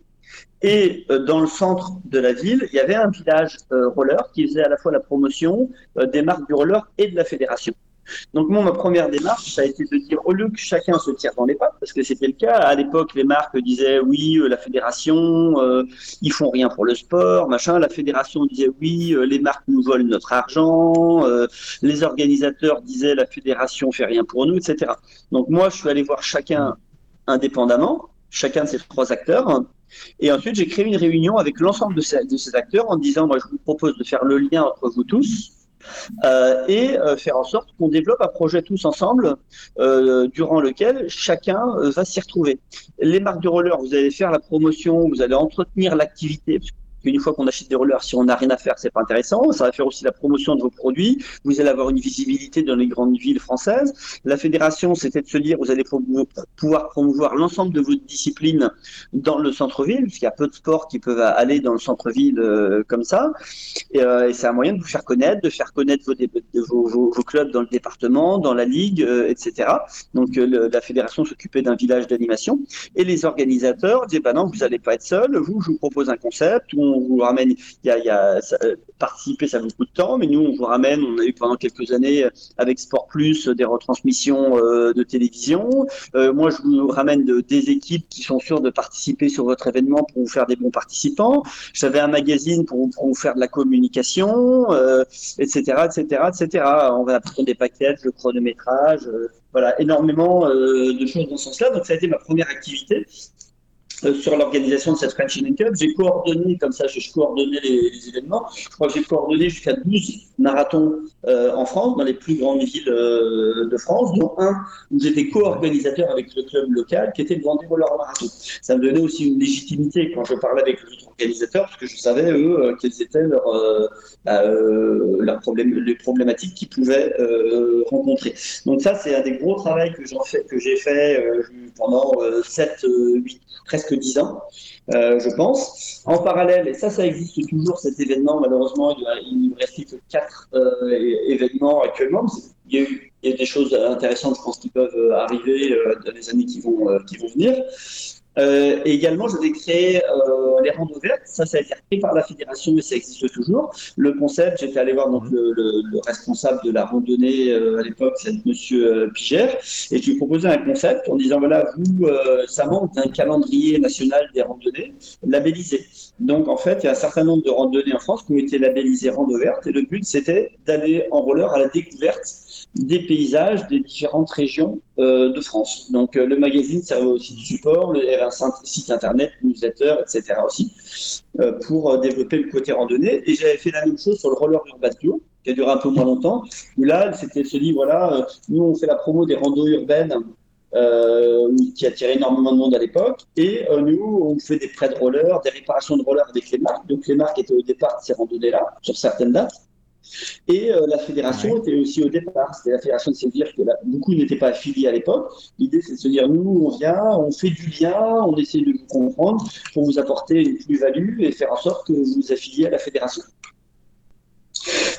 A: Et euh, dans le centre de la ville, il y avait un village euh, roller qui faisait à la fois la promotion euh, des marques du roller et de la fédération. Donc moi, ma première démarche, ça a été de dire, au lieu que chacun se tire dans les pattes, parce que c'était le cas, à l'époque, les marques disaient, oui, la fédération, ils font rien pour le sport, machin. La fédération disait, oui, les marques nous volent notre argent. les organisateurs disaient, la fédération fait rien pour nous, etc. Donc moi, je suis allé voir chacun indépendamment, chacun de ces trois acteurs, et ensuite, j'ai créé une réunion avec l'ensemble de ces, acteurs en disant, moi, je vous propose de faire le lien entre vous tous euh, et euh, faire en sorte qu'on développe un projet tous ensemble euh, durant lequel chacun va s'y retrouver. Les marques de roller, vous allez faire la promotion, vous allez entretenir l'activité, une fois qu'on achète des rollers, si on n'a rien à faire, c'est pas intéressant. Ça va faire aussi la promotion de vos produits. Vous allez avoir une visibilité dans les grandes villes françaises. La fédération, c'était de se dire, vous allez pouvoir promouvoir l'ensemble de votre discipline dans le centre-ville, puisqu'il y a peu de sports qui peuvent aller dans le centre-ville euh, comme ça. Et, euh, et c'est un moyen de vous faire connaître, de faire connaître vos, clubs dans le département, dans la ligue, euh, etc. Donc la fédération s'occupait d'un village d'animation. Et les organisateurs disaient, bah non, vous n'allez pas être seul. Vous, je vous propose un concept où vous ramène, il y a, euh, participer, ça a beaucoup de temps, mais nous, on vous ramène, on a eu pendant quelques années euh, avec Sport Plus des retransmissions euh, de télévision. moi, je vous ramène de, des équipes qui sont sûres de participer sur votre événement pour vous faire des bons participants. J'avais un magazine pour, vous faire de la communication, etc., etc., etc. On va apprendre des packages, le chronométrage, voilà, énormément de choses dans ce sens-là. Donc, ça a été ma première activité. Euh, sur l'organisation de cette French Indian Cup. J'ai coordonné, comme ça, j'ai coordonné les, événements. Je crois que j'ai coordonné jusqu'à 12 marathons euh, en France, dans les plus grandes villes euh, de France, dont un où j'étais co-organisateur avec le club local, qui était le Vendée Roller Marathon. Ça me donnait aussi une légitimité quand je parlais avec autres parce que je savais, eux, euh, quelles étaient leurs, euh, bah, euh, les problématiques qu'ils pouvaient rencontrer. Donc ça, c'est un des gros travaux que, j'ai fait pendant 7, 8, presque 10 ans. Je pense. En parallèle, et ça, ça existe toujours, cet événement, malheureusement, il ne reste que quatre euh, événements actuellement. Il y, a eu, des choses intéressantes, je pense, qui peuvent arriver dans les années qui vont, qui vont venir. Euh, et également, je vais créer euh, les randos vertes. Ça, ça a été créé par la fédération, mais ça existe toujours. Le concept, j'étais allé voir donc le, le, le, responsable de la randonnée euh, à l'époque, c'est Monsieur euh, Pigère, et je lui proposais un concept en disant voilà, vous, euh, ça manque d'un calendrier national des randonnées labellisé. Donc, en fait, il y a un certain nombre de randonnées en France qui ont été labellisées rando vertes, et le but, c'était d'aller en roller à la découverte des paysages des différentes régions euh, de France. Donc euh, le magazine servait aussi du support, le, un site internet, newsletter, etc. aussi, euh, pour développer le côté randonnée. Et j'avais fait la même chose sur le roller urbain qui a duré un peu moins longtemps, où là, c'était se dit, voilà, nous on fait la promo des randos urbaines, euh, qui attirait énormément de monde à l'époque. Et euh, nous, on fait des prêts de roller, des réparations de roller avec les marques. Donc les marques étaient au départ de ces randonnées-là, sur certaines dates. Et euh, la fédération ouais. était aussi au départ, c'était la fédération de se dire que là, beaucoup n'étaient pas affiliés à l'époque. L'idée, c'est de se dire, nous, on vient, on fait du lien, on essaie de vous comprendre pour vous apporter une plus-value et faire en sorte que vous vous affiliez à la fédération.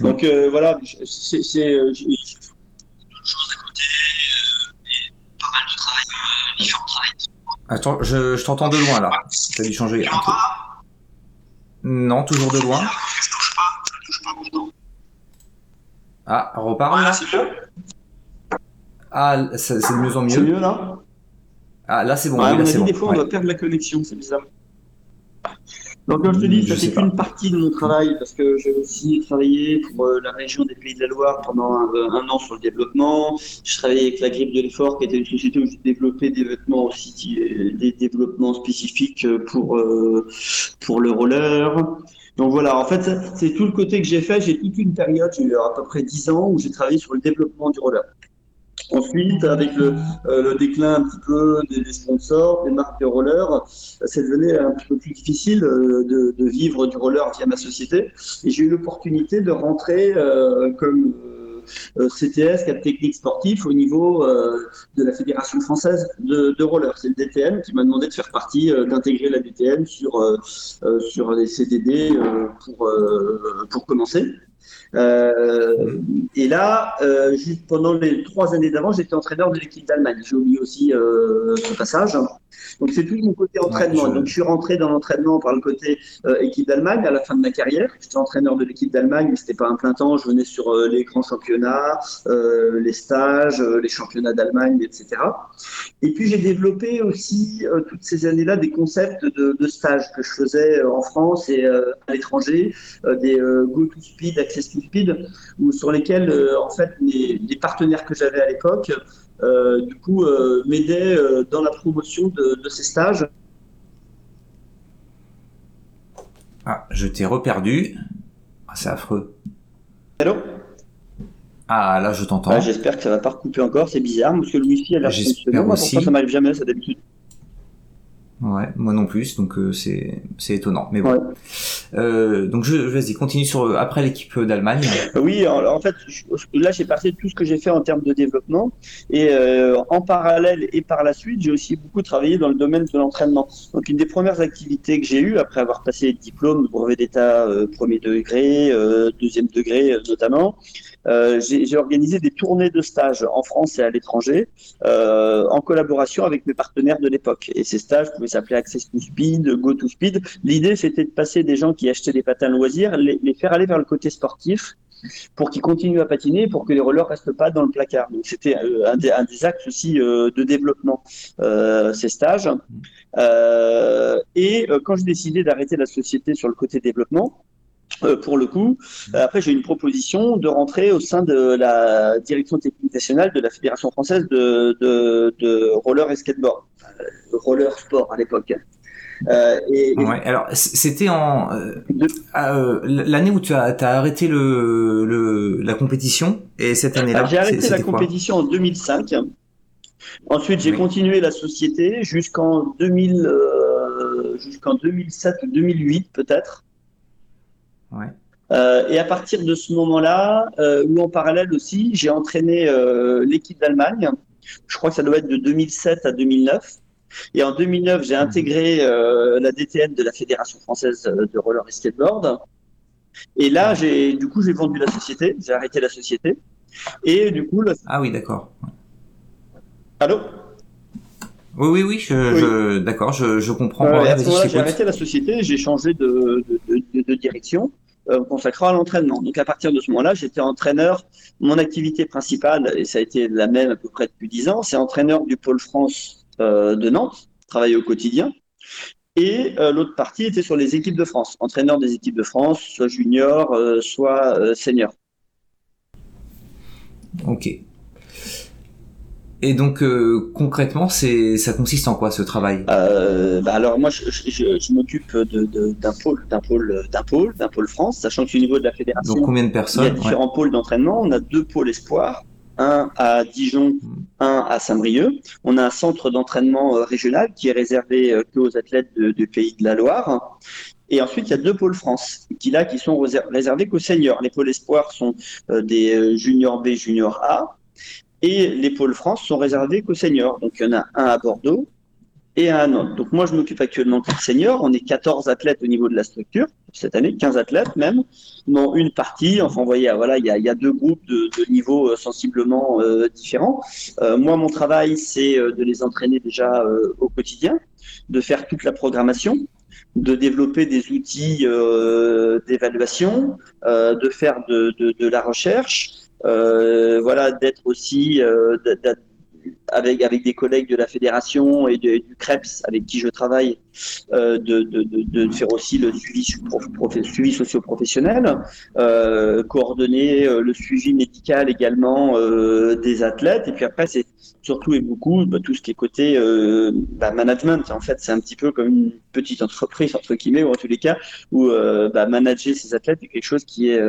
A: Donc euh, voilà, c'est
B: Attends, je, je t'entends de loin là. A dû changer un peu. Non, toujours de loin. Ah, reparle là.
A: mieux.
B: Ah, c'est de mieux en
A: C'est
B: mieux.
A: mieux là
B: Ah, là c'est bon.
A: Ouais,
B: oui, là
A: mon
B: c'est
A: avis,
B: bon.
A: des fois, on
B: Ouais.
A: doit perdre la connexion, c'est bizarre. Donc, comme je te dis, ça c'est qu'une partie de mon travail parce que j'ai aussi travaillé pour euh, la région des Pays de la Loire pendant un, euh, un an sur le développement. Je travaillais avec la Grippe de l'Effort, qui était une société où j'ai développé des vêtements aussi, des développements spécifiques pour, euh, pour le roller. Donc voilà, en fait, c'est tout le côté que j'ai fait. J'ai toute une période, j'ai eu à peu près 10 ans, où j'ai travaillé sur le développement du roller. Ensuite, avec le, euh, le déclin un petit peu des, sponsors, des marques de roller, c'est devenu un petit peu plus difficile euh, de, de vivre du roller via ma société. Et j'ai eu l'opportunité de rentrer euh, comme euh, CTS, cadre technique sportif, au niveau euh, de la Fédération française de, de roller. C'est le DTM qui m'a demandé de faire partie, euh, d'intégrer la DTM sur, euh, sur les CDD pour, pour commencer. Euh, et là, euh, juste pendant les trois années d'avant, j'étais entraîneur de l'équipe d'Allemagne. J'ai oublié aussi euh, ce passage. Donc c'est tout mon côté entraînement. Donc je suis rentré dans l'entraînement par le côté euh, équipe d'Allemagne à la fin de ma carrière. J'étais entraîneur de l'équipe d'Allemagne, mais c'était pas un plein temps. Je venais sur euh, les grands championnats, euh, les stages, les championnats d'Allemagne, etc. Et puis j'ai développé aussi toutes ces années-là des concepts de, de stages que je faisais en France et à l'étranger, des Go to Speed, Access to Speed, où, sur lesquels en fait les, les partenaires que j'avais à l'époque, du coup, euh, m'aidaient euh, dans la promotion de, de ces stages.
B: Ah, je t'ai reperdu. Ah, c'est affreux.
A: Allô?
B: Ah, là je t'entends.
A: J'espère que ça va pas recouper encore, c'est bizarre, parce que le Wi-Fi a l'air
B: J'espère
A: fonctionner. Moi,
B: aussi.
A: pourquoi ça m'arrive jamais, ça d'habitude?
B: Ouais, moi non plus, donc euh, c'est c'est étonnant. Mais bon.
A: Ouais.
B: Euh, donc je vas-y, continue sur euh, après l'équipe d'Allemagne.
A: Oui, en, en fait, je- là, j'ai passé tout ce que j'ai fait en termes de développement. Et euh, en parallèle et par la suite, j'ai aussi beaucoup travaillé dans le domaine de l'entraînement. Donc, une des premières activités que j'ai eues, après avoir passé les diplômes, brevet d'État euh, premier degré, euh, deuxième degré euh, notamment, euh, j'ai j'ai organisé des tournées de stages en France et à l'étranger, euh, en collaboration avec mes partenaires de l'époque. Et ces stages pouvaient s'appeler Access to Speed, Go to Speed. L'idée, c'était de passer des gens qui achetaient des patins loisirs, les, les faire aller vers le côté sportif pour qu'ils continuent à patiner, pour que les rollers restent pas dans le placard. Donc c'était euh, un, des, un des axes aussi euh, de développement, euh, ces stages. Euh, et euh, quand j'ai décidé d'arrêter la société sur le côté développement, euh, pour le coup, euh, après j'ai eu une proposition de rentrer au sein de la direction technique nationale de la Fédération française de, de, de roller et skateboard, euh, roller sport à l'époque.
B: et, ouais, alors c'était en l'année où tu as, as arrêté le, le, la compétition et cette année-là.
A: J'ai arrêté la compétition en 2005. Ensuite, j'ai continué la société jusqu'en 2000, jusqu'en 2007 ou 2008 peut-être.
B: Ouais.
A: Euh, et à partir de ce moment-là, euh, ou en parallèle aussi, j'ai entraîné euh, l'équipe d'Allemagne. Je crois que ça doit être de 2007 à 2009. Et en 2009, j'ai intégré euh, la DTN de la Fédération française de roller et skateboard. Et là, j'ai du coup, j'ai vendu la société, j'ai arrêté la société. Et du coup,
B: ah oui, d'accord.
A: Allô?
B: Oui, oui, oui, je, je d'accord, je, je comprends.
A: moment-là, j'ai arrêté la société, j'ai changé de, de, de, de direction euh, consacrant à l'entraînement. Donc à partir de ce moment-là, j'étais entraîneur. Mon activité principale, et ça a été la même à peu près depuis dix ans, c'est entraîneur du pôle France euh, de Nantes, travailler au quotidien. Et euh, l'autre partie était sur les équipes de France, entraîneur des équipes de France, soit junior, euh, soit euh, senior.
B: Ok. Et donc euh, concrètement, c'est ça consiste en quoi ce travail?
A: Euh, bah Alors moi, je, je, je m'occupe d'un de, d'un pôle, d'un pôle, d'un pôle, d'un pôle France, sachant que au niveau de la fédération,
B: donc combien de personnes
A: Il y a différents ouais. pôles d'entraînement. On a deux pôles espoirs, un à Dijon, un à Saint-Brieuc. On a un centre d'entraînement euh, régional qui est réservé euh, que aux athlètes de, du pays de la Loire. Et ensuite, il y a deux pôles France qui là qui sont réservés qu'aux seniors. Les pôles espoirs sont euh, des juniors B, juniors A. Et les pôles France sont réservés qu'aux seniors. Donc, il y en a un à Bordeaux et un à Nantes. Donc, moi, je m'occupe actuellement des seniors. On est 14 athlètes au niveau de la structure. Cette année, 15 athlètes même. Non, une partie. Enfin, vous voyez, voilà, il y a, deux groupes de, de niveaux sensiblement euh, différents. Euh, moi, mon travail, c'est euh, de les entraîner déjà euh, au quotidien, de faire toute la programmation, de développer des outils euh, d'évaluation, euh, de faire de, la recherche, euh, voilà, d'être aussi euh, avec avec des collègues de la fédération et, de, du CREPS avec qui je travaille, euh, de, de, de, faire aussi le suivi, suivi socio-professionnel, euh, coordonner euh, le suivi médical également euh, des athlètes. Et puis après, c'est surtout et beaucoup bah, tout ce qui est côté euh, bah, management. En fait, c'est un petit peu comme une petite entreprise entre guillemets ou en tous les cas où euh, bah, manager ces athlètes est quelque chose qui est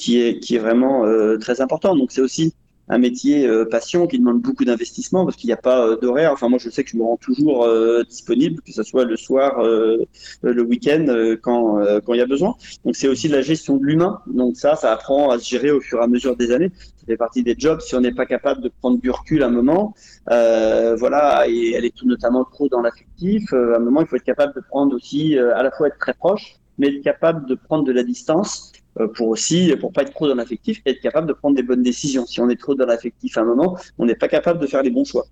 A: qui est qui est vraiment très important. Donc c'est aussi un métier euh, passion qui demande beaucoup d'investissement parce qu'il n'y a pas euh, d'horaire. Enfin, moi, je sais que je me rends toujours euh, disponible, que ce soit le soir, le week-end, quand quand il y a besoin. Donc, c'est aussi de la gestion de l'humain. Donc ça, ça apprend à se gérer au fur et à mesure des années. Ça fait partie des jobs. Si on n'est pas capable de prendre du recul à un moment, voilà, et elle est tout notamment trop dans l'affectif. à un moment, il faut être capable de prendre aussi, à la fois être très proche, mais être capable de prendre de la distance euh, pour aussi, pour pas être trop dans l'affectif, être capable de prendre des bonnes décisions. Si on est trop dans l'affectif à un moment, on n'est pas capable de faire les bons choix.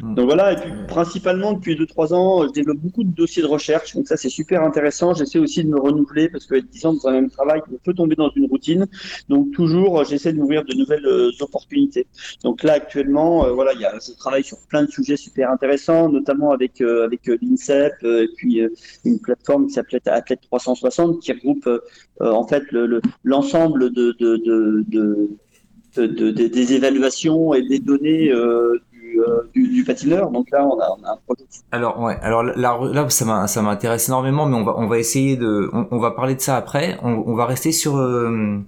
A: Hmm. Donc voilà, et puis principalement depuis 2-3 ans, je développe beaucoup de dossiers de recherche, donc ça c'est super intéressant. J'essaie aussi de me renouveler parce que 10 ans dans un même travail, on peut tomber dans une routine. Donc toujours, j'essaie d'ouvrir de nouvelles euh, opportunités. Donc là actuellement, euh, voilà, il y a, je travaille sur plein de sujets super intéressants, notamment avec euh, avec l'INSEP et puis une plateforme qui s'appelle Athlète 360 qui regroupe en fait l'ensemble le, de, de, de, de de, de, des évaluations et des données euh, euh, du, du, patineur. Donc là, on a, on a un projet.
B: Alors ouais, alors là, là ça m'intéresse énormément, mais on va on va essayer de, on, on va parler de ça après. On, on va rester sur euh,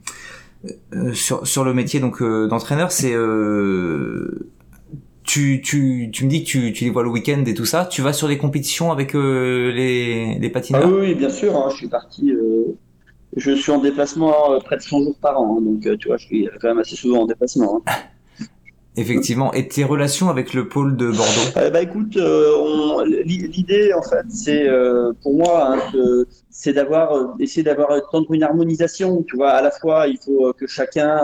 B: euh, sur sur le métier donc euh, d'entraîneur. C'est euh, tu, tu, tu me dis que tu, tu les vois le week-end et tout ça. Tu vas sur les compétitions avec les, les patineurs?
A: Ah oui, bien sûr. Hein, je suis parti. je suis en déplacement près de 100 jours par an. Hein, donc, tu vois, je suis quand même assez souvent en déplacement. Hein.
B: Effectivement. Et tes relations avec le pôle de Bordeaux?
A: Euh, Bah écoute, euh, l'idée en fait, c'est euh, pour moi, hein, c'est d'avoir, euh, essayer d'avoir une harmonisation. Tu vois, à la fois, il faut que chacun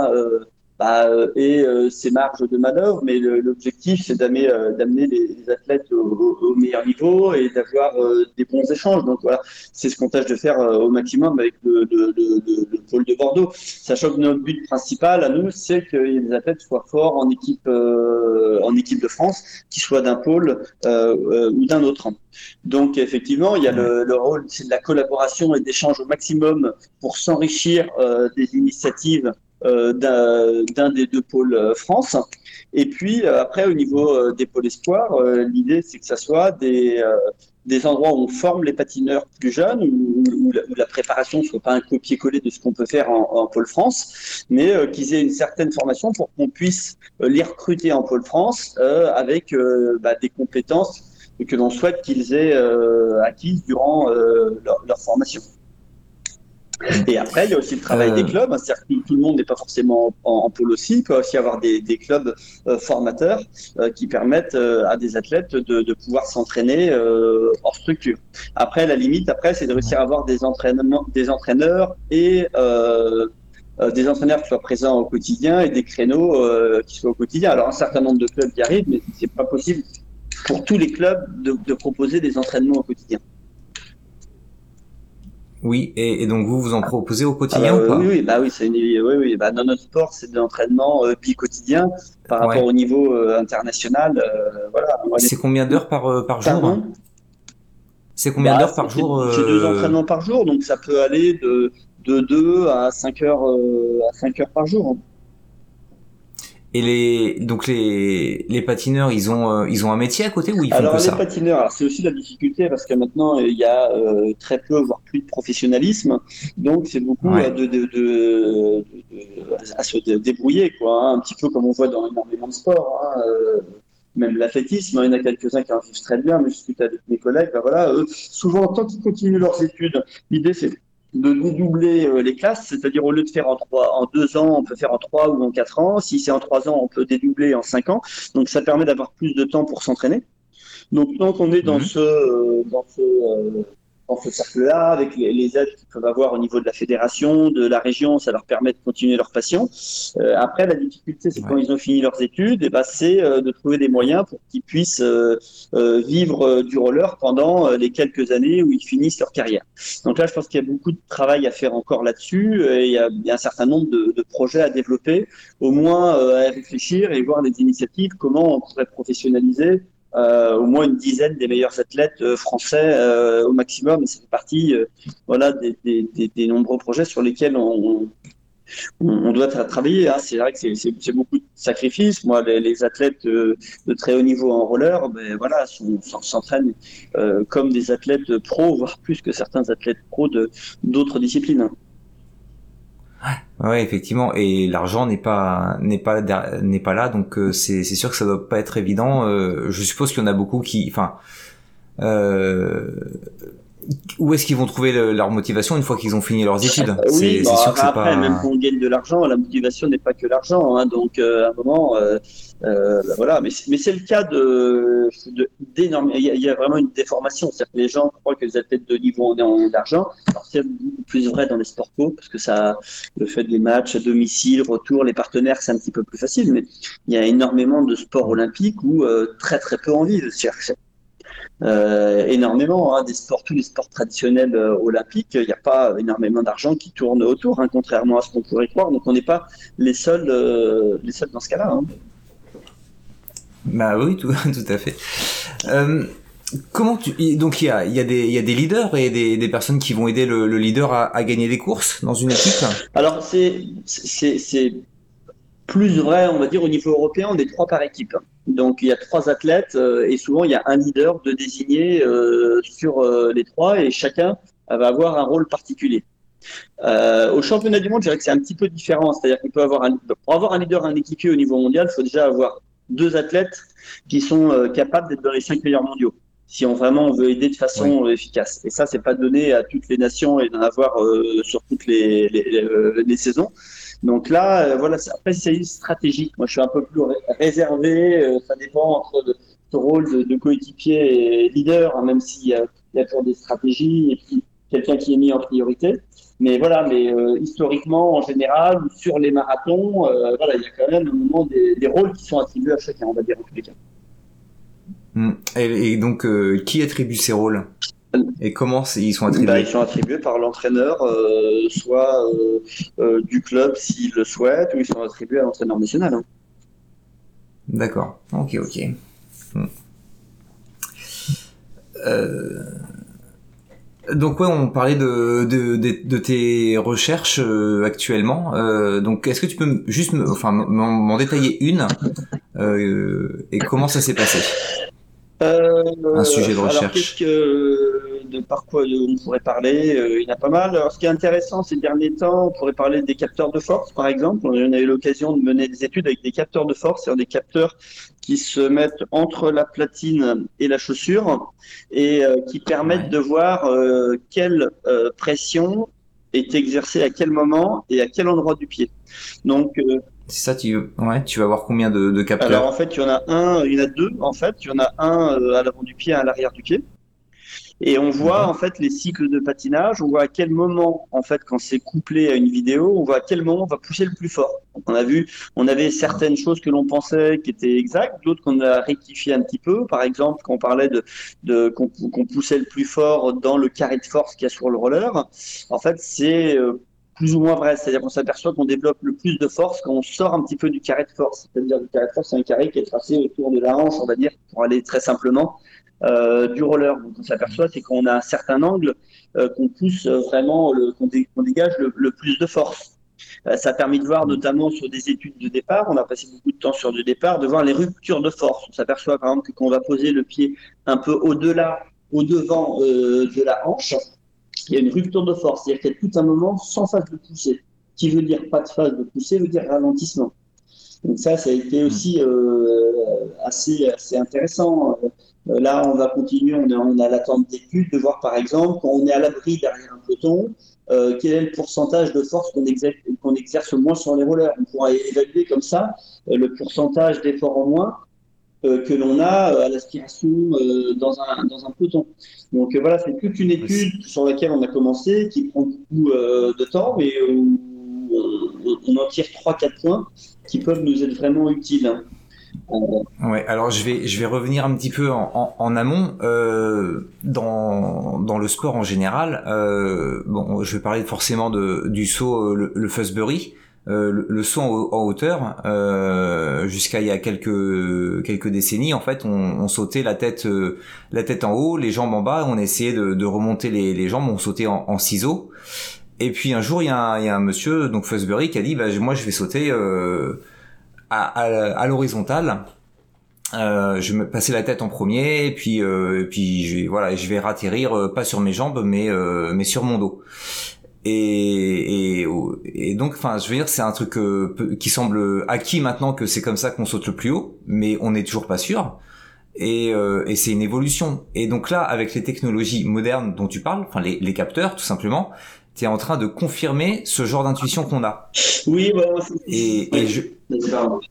A: bah, et euh, ses marges de manœuvre, mais l'objectif c'est d'amener euh, d'amener les, les, athlètes au, au, meilleur niveau et d'avoir euh, des bons échanges. Donc voilà, c'est ce qu'on tâche de faire au maximum avec le, le, le, le, pôle de Bordeaux, sachant que notre but principal à nous c'est que les athlètes soient forts en équipe en équipe de France, qu'ils soient d'un pôle ou d'un autre. Donc effectivement, il y a le, le rôle, c'est de la collaboration et d'échange au maximum pour s'enrichir des initiatives euh, d'un des deux pôles euh, France. Et puis euh, après, au niveau des pôles espoirs, l'idée c'est que ça soit des des endroits où on forme les patineurs plus jeunes, où, la, préparation ne soit pas un copier-coller de ce qu'on peut faire en, Pôle France, mais euh, qu'ils aient une certaine formation pour qu'on puisse euh, les recruter en Pôle France euh, avec bah, des compétences que l'on souhaite qu'ils aient acquises durant leur formation. Et après, il y a aussi le travail des euh. clubs. C'est-à-dire que tout le monde n'est pas forcément en, pôle aussi. Il peut aussi avoir des, des clubs euh, formateurs euh, qui permettent à des athlètes de, de pouvoir s'entraîner hors structure. Après, la limite, après, c'est de réussir à avoir des entraînements, des entraîneurs et des entraîneurs qui soient présents au quotidien et des créneaux qui soient au quotidien. Alors, un certain nombre de clubs y arrivent, mais c'est pas possible pour tous les clubs de, de proposer des entraînements au quotidien.
B: Oui, et, donc vous vous en proposez au quotidien
A: ou
B: pas
A: Oui, oui, bah oui, c'est une, oui, oui, bah dans notre sport, c'est de l'entraînement euh, quotidien par rapport au niveau euh, international. Euh, voilà.
B: C'est combien d'heures par euh, par jour C'est combien bah, d'heures par jour
A: C'est deux entraînements par jour, donc ça peut aller de de 2 à 5 heures à 5 heures par jour.
B: Et les donc les, les patineurs, ils ont euh, ils ont un métier à côté ou ils font
A: alors,
B: que
A: ça? Alors les patineurs, c'est aussi la difficulté parce que maintenant il y a euh, très peu voire plus de professionnalisme, donc c'est beaucoup euh, de, de, de, à se débrouiller quoi, hein, un petit peu comme on voit dans énormément de sports. Hein, même l'athlétisme, hein, il y en a quelques-uns qui en vivent très bien, mais je discute avec mes collègues, ben voilà, eux, souvent tant qu'ils continuent leurs études, l'idée c'est de dédoubler euh, les classes, c'est-à-dire au lieu de faire en trois, en deux ans, on peut faire en trois ou en quatre ans. Si c'est en trois ans, on peut dédoubler en cinq ans. Donc ça permet d'avoir plus de temps pour s'entraîner. Donc tant qu'on est dans mhm. ce, euh, dans ce euh, dans ce cercle-là, avec les, aides qu'ils peuvent avoir au niveau de la fédération, de la région, ça leur permet de continuer leur passion. Euh, après, la difficulté, c'est quand ils ont fini leurs études, et ben, c'est euh, de trouver des moyens pour qu'ils puissent euh, vivre du roller pendant les quelques années où ils finissent leur carrière. Donc là, je pense qu'il y a beaucoup de travail à faire encore là-dessus, et il y, a, il y a, un certain nombre de, de, projets à développer, au moins à réfléchir et voir des initiatives, comment on pourrait professionnaliser euh, au moins une dizaine des meilleurs athlètes euh, français euh, au maximum. Et ça partie voilà, des, des, des, nombreux projets sur lesquels on, on, doit travailler. Hein. C'est vrai que c'est beaucoup de sacrifices. Moi, les, athlètes de, très haut niveau en roller, ben, voilà, s'entraînent comme des athlètes pros, voire plus que certains athlètes pros d'autres disciplines.
B: Ouais, effectivement, et l'argent n'est pas n'est pas n'est pas là, donc euh, c'est c'est sûr que ça doit pas être évident. Euh, je suppose qu'il y en a beaucoup qui, enfin, euh, où est-ce qu'ils vont trouver leur motivation une fois qu'ils ont fini leurs études?
A: Oui, bah, sûr que après, pas... même quand on gagne de l'argent, la motivation n'est pas que l'argent. Hein, donc, à un moment, euh, euh, bah, voilà. Mais, mais c'est le cas de, d'énormes. Il, y a vraiment une déformation. C'est-à-dire que les gens croient que les athlètes de niveau ont d'argent. Alors, c'est beaucoup plus vrai dans les sports co, parce que ça, le fait des matchs à domicile, retour, les partenaires, c'est un petit peu plus facile. Mais il y a énormément de sports olympiques où très très peu envie de chercher euh, énormément. Hein, des sports, tous les sports traditionnels euh, olympiques, il n'y a pas énormément d'argent qui tourne autour, hein, contrairement à ce qu'on pourrait croire. Donc on n'est pas les seuls, euh, les seuls dans ce cas-là. Hein.
B: Bah oui, tout, tout à fait. comment tu donc il y a, y, a des, y a des leaders et des, des personnes qui vont aider le, leader à, à, gagner des courses dans une équipe?
A: Alors c'est plus vrai, on va dire au niveau européen, on est trois par équipe. Donc il y a trois athlètes euh, et souvent il y a un leader de désigner euh, sur euh, les trois et chacun va avoir un rôle particulier. au championnat du monde, je dirais que c'est un petit peu différent. C'est-à-dire qu'il peut avoir un, pour avoir un leader, un équipier au niveau mondial, il faut déjà avoir deux athlètes qui sont capables d'être dans les cinq meilleurs mondiaux. Si on vraiment on veut aider de façon efficace. Et ça, c'est pas donné à toutes les nations et d'en avoir sur toutes les, les, les saisons. Donc là, euh, voilà, après c'est stratégique. Moi, je suis un peu plus réservé. Euh, ça dépend entre le, rôle de, coéquipier et leader, hein, même s'il y, a toujours des stratégies et puis quelqu'un qui est mis en priorité. Mais voilà, mais euh, historiquement, en général, sur les marathons, voilà, il y a quand même moment des, rôles qui sont attribués à chacun, on va dire en tous les cas.
B: Hmm. Et, donc, qui attribue ces rôles? Et comment ils sont attribués
A: bah, Ils sont attribués par l'entraîneur, euh, soit euh, euh, du club s'il le souhaite, ou ils sont attribués à l'entraîneur national. Hein.
B: D'accord. Ok, ok. Hmm. Donc ouais, on parlait de, de, de, tes recherches actuellement. donc est-ce que tu peux juste enfin, m'en détailler une et comment ça s'est passé? Euh, un sujet de recherche
A: alors, que, de par quoi on pourrait parler euh, Il y en a pas mal. Alors, ce qui est intéressant ces derniers temps, on pourrait parler des capteurs de force, par exemple. On a eu l'occasion de mener des études avec des capteurs de force, c'est-à-dire des capteurs qui se mettent entre la platine et la chaussure et euh, qui permettent de voir quelle pression est exercée à quel moment et à quel endroit du pied.
B: Donc, c'est ça, tu, ouais, tu vas voir combien de, capteurs
A: Alors en fait, il y en a un, il y en a deux en fait. Il y en a un euh, à l'avant du pied, un à l'arrière du pied. Et on voit en fait les cycles de patinage, on voit à quel moment, en fait, quand c'est couplé à une vidéo, on voit à quel moment on va pousser le plus fort. on a vu, on avait certaines choses que l'on pensait qui étaient exactes, d'autres qu'on a rectifié un petit peu. Par exemple, quand on parlait de, de qu'on poussait le plus fort dans le carré de force qu'il y a sur le roller, en fait, c'est euh, plus ou moins vrai. C'est-à-dire qu'on s'aperçoit qu'on développe le plus de force quand on sort un petit peu du carré de force. C'est-à-dire le carré de force, c'est un carré qui est tracé autour de la hanche, on va dire, pour aller très simplement, euh, du roller. Donc on s'aperçoit, c'est qu'on a un certain angle euh, qu'on pousse vraiment, qu'on dégage le, plus de force. Euh, ça a permis de voir, notamment sur des études de départ, on a passé beaucoup de temps sur du départ, de voir les ruptures de force. On s'aperçoit par exemple que quand on va poser le pied un peu au-delà, au-devant de la hanche, il y a une rupture de force, c'est-à-dire qu'il y a tout un moment sans phase de poussée. Qui veut dire pas de phase de poussée veut dire ralentissement. Donc ça, ça a été aussi euh, assez, assez intéressant. Euh, là, on va continuer, on, on a l'attente d'études, de voir par exemple, quand on est à l'abri derrière un peloton, euh, quel est le pourcentage de force qu'on exerce, qu'on exerce moins sur les rollers. On pourra évaluer comme ça le pourcentage d'effort en moins que l'on a euh, à l'aspiration euh, dans, un, dans un peloton. Donc voilà, c'est toute une étude sur laquelle on a commencé, qui prend beaucoup de temps, mais on, on, en tire 3-4 points qui peuvent nous être vraiment utiles. Hein.
B: Ouais, alors je vais je vais revenir un petit peu en, en, amont euh, dans dans le sport en général. Euh, bon, je vais parler forcément de du saut le, le Fusbury. Euh, le, saut en, hauteur euh, jusqu'à il y a quelques quelques décennies en fait on, on sautait la tête euh, la tête en haut les jambes en bas on essayait de, de remonter les, les, jambes on sautait en, en, ciseaux. Et puis un jour il y a un, il y a un monsieur donc Fosbury qui a dit bah, moi je vais sauter euh, à, à, à l'horizontale. Euh, je me passer la tête en premier et puis et puis je voilà je vais ratterrir pas sur mes jambes mais mais sur mon dos et, et, et, donc, enfin, je veux dire, c'est un truc euh, qui semble acquis maintenant que c'est comme ça qu'on saute le plus haut, mais on n'est toujours pas sûr. Et, euh, et c'est une évolution. Et donc là, avec les technologies modernes dont tu parles, enfin les, les capteurs, tout simplement, tu es en train de confirmer ce genre d'intuition qu'on a.
A: Oui, bah,
B: et, et, je...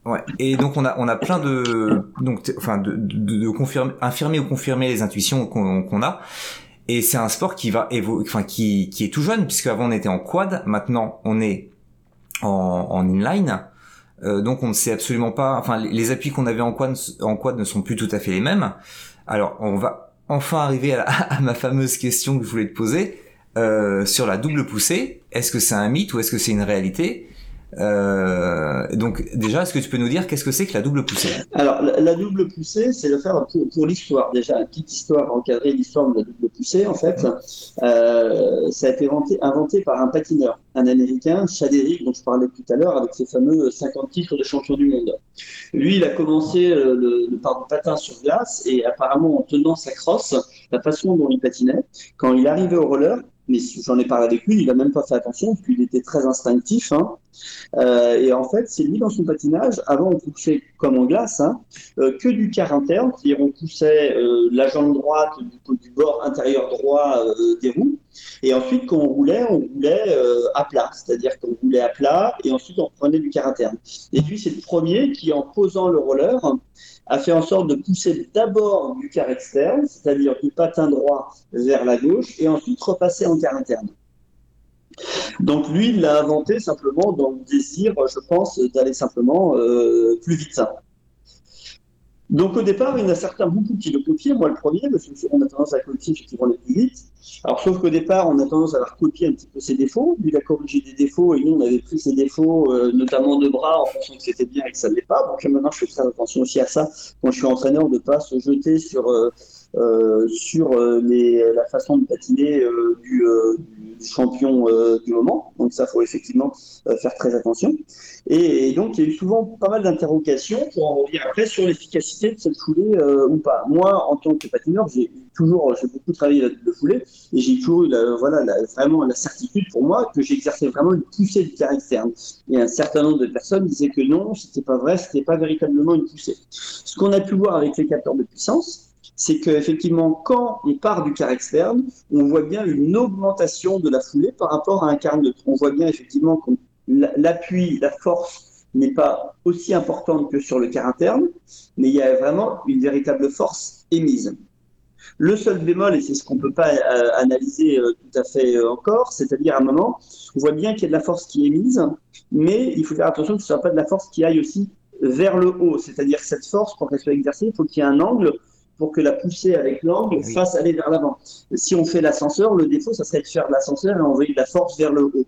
B: ouais. et donc on a on a plein de donc enfin de, de, de confirmer, infirmer ou confirmer les intuitions qu'on qu'on a. Et c'est un sport qui va évoluer, enfin qui, qui est tout jeune, puisque avant on était en quad, maintenant on est en, inline. Euh, donc on ne sait absolument pas, enfin les appuis qu'on avait en quad, en quad ne sont plus tout à fait les mêmes. Alors on va enfin arriver à, à ma fameuse question que je voulais te poser euh, sur la double poussée. Est-ce que c'est un mythe ou est-ce que c'est une réalité? Euh, donc déjà, est-ce que tu peux nous dire qu'est-ce que c'est que la double poussée?
A: Alors la, double poussée, c'est le faire pour, l'histoire. Déjà, une petite histoire encadrer l'histoire de la double poussée. En fait, euh, ça a été inventé, par un patineur, un Américain, Chaderick, dont je parlais tout à l'heure, avec ses fameux 50 titres de champion du monde. Lui, il a commencé euh, le, le, par patin sur glace et apparemment en tenant sa crosse, la façon dont il patinait, quand il arrivait au roller, mais j'en ai parlé avec lui, il a même pas fait attention parce qu'il était très instinctif. Hein. Euh, et en fait, c'est lui dans son patinage, avant on poussait comme en glace, hein, euh, que du quart interne, c'est-à-dire on poussait euh, la jambe droite du, bord intérieur droit des roues, et ensuite quand on roulait, on roulait à plat, c'est-à-dire qu'on roulait à plat, et ensuite on prenait du quart interne. Et puis c'est le premier qui, en posant le roller, a fait en sorte de pousser d'abord du quart externe, c'est-à-dire du patin droit vers la gauche, et ensuite repasser en quart interne. Donc lui, il l'a inventé simplement dans le désir, je pense, d'aller simplement euh, plus vite. Donc au départ, il y en a certains, beaucoup qui le copient, moi le premier, parce qu'on a tendance à copier vont aller plus vite. Alors sauf qu'au départ, on a tendance à avoir copié un petit peu ses défauts. Lui, il a corrigé des défauts et nous, on avait pris ses défauts, euh, notamment de bras, en pensant que c'était bien et que ça ne l'est pas. Donc maintenant, je fais très attention aussi à ça quand je suis entraîneur, de ne pas se jeter sur... Euh, sur les, la façon de patiner du, champion du moment. Donc ça, faut effectivement faire très attention. Et, donc, il y a eu souvent pas mal d'interrogations pour en revenir après sur l'efficacité de cette foulée ou pas. Moi, en tant que patineur, j'ai toujours, j'ai beaucoup travaillé le foulée et j'ai toujours eu voilà, vraiment la certitude pour moi que j'exerçais vraiment une poussée du caractère. Et un certain nombre de personnes disaient que non, c'était pas vrai, c'était pas véritablement une poussée. Ce qu'on a pu voir avec les capteurs de puissance, c'est qu'effectivement, quand on part du car externe, on voit bien une augmentation de la foulée par rapport à un car neutre. On voit bien effectivement que l'appui, la force n'est pas aussi importante que sur le car interne, mais il y a vraiment une véritable force émise. Le seul bémol, et c'est ce qu'on ne peut pas euh, analyser euh, tout à fait euh, encore, c'est-à-dire à un moment, on voit bien qu'il y a de la force qui est mise, mais il faut faire attention que ce ne soit pas de la force qui aille aussi vers le haut. C'est-à-dire que cette force, pour qu'elle soit exercée, il faut qu'il y ait un angle pour que la poussée avec l'angle fasse aller vers l'avant. Si on fait l'ascenseur, le défaut, ça serait de faire l'ascenseur et envoyer de la force vers le haut.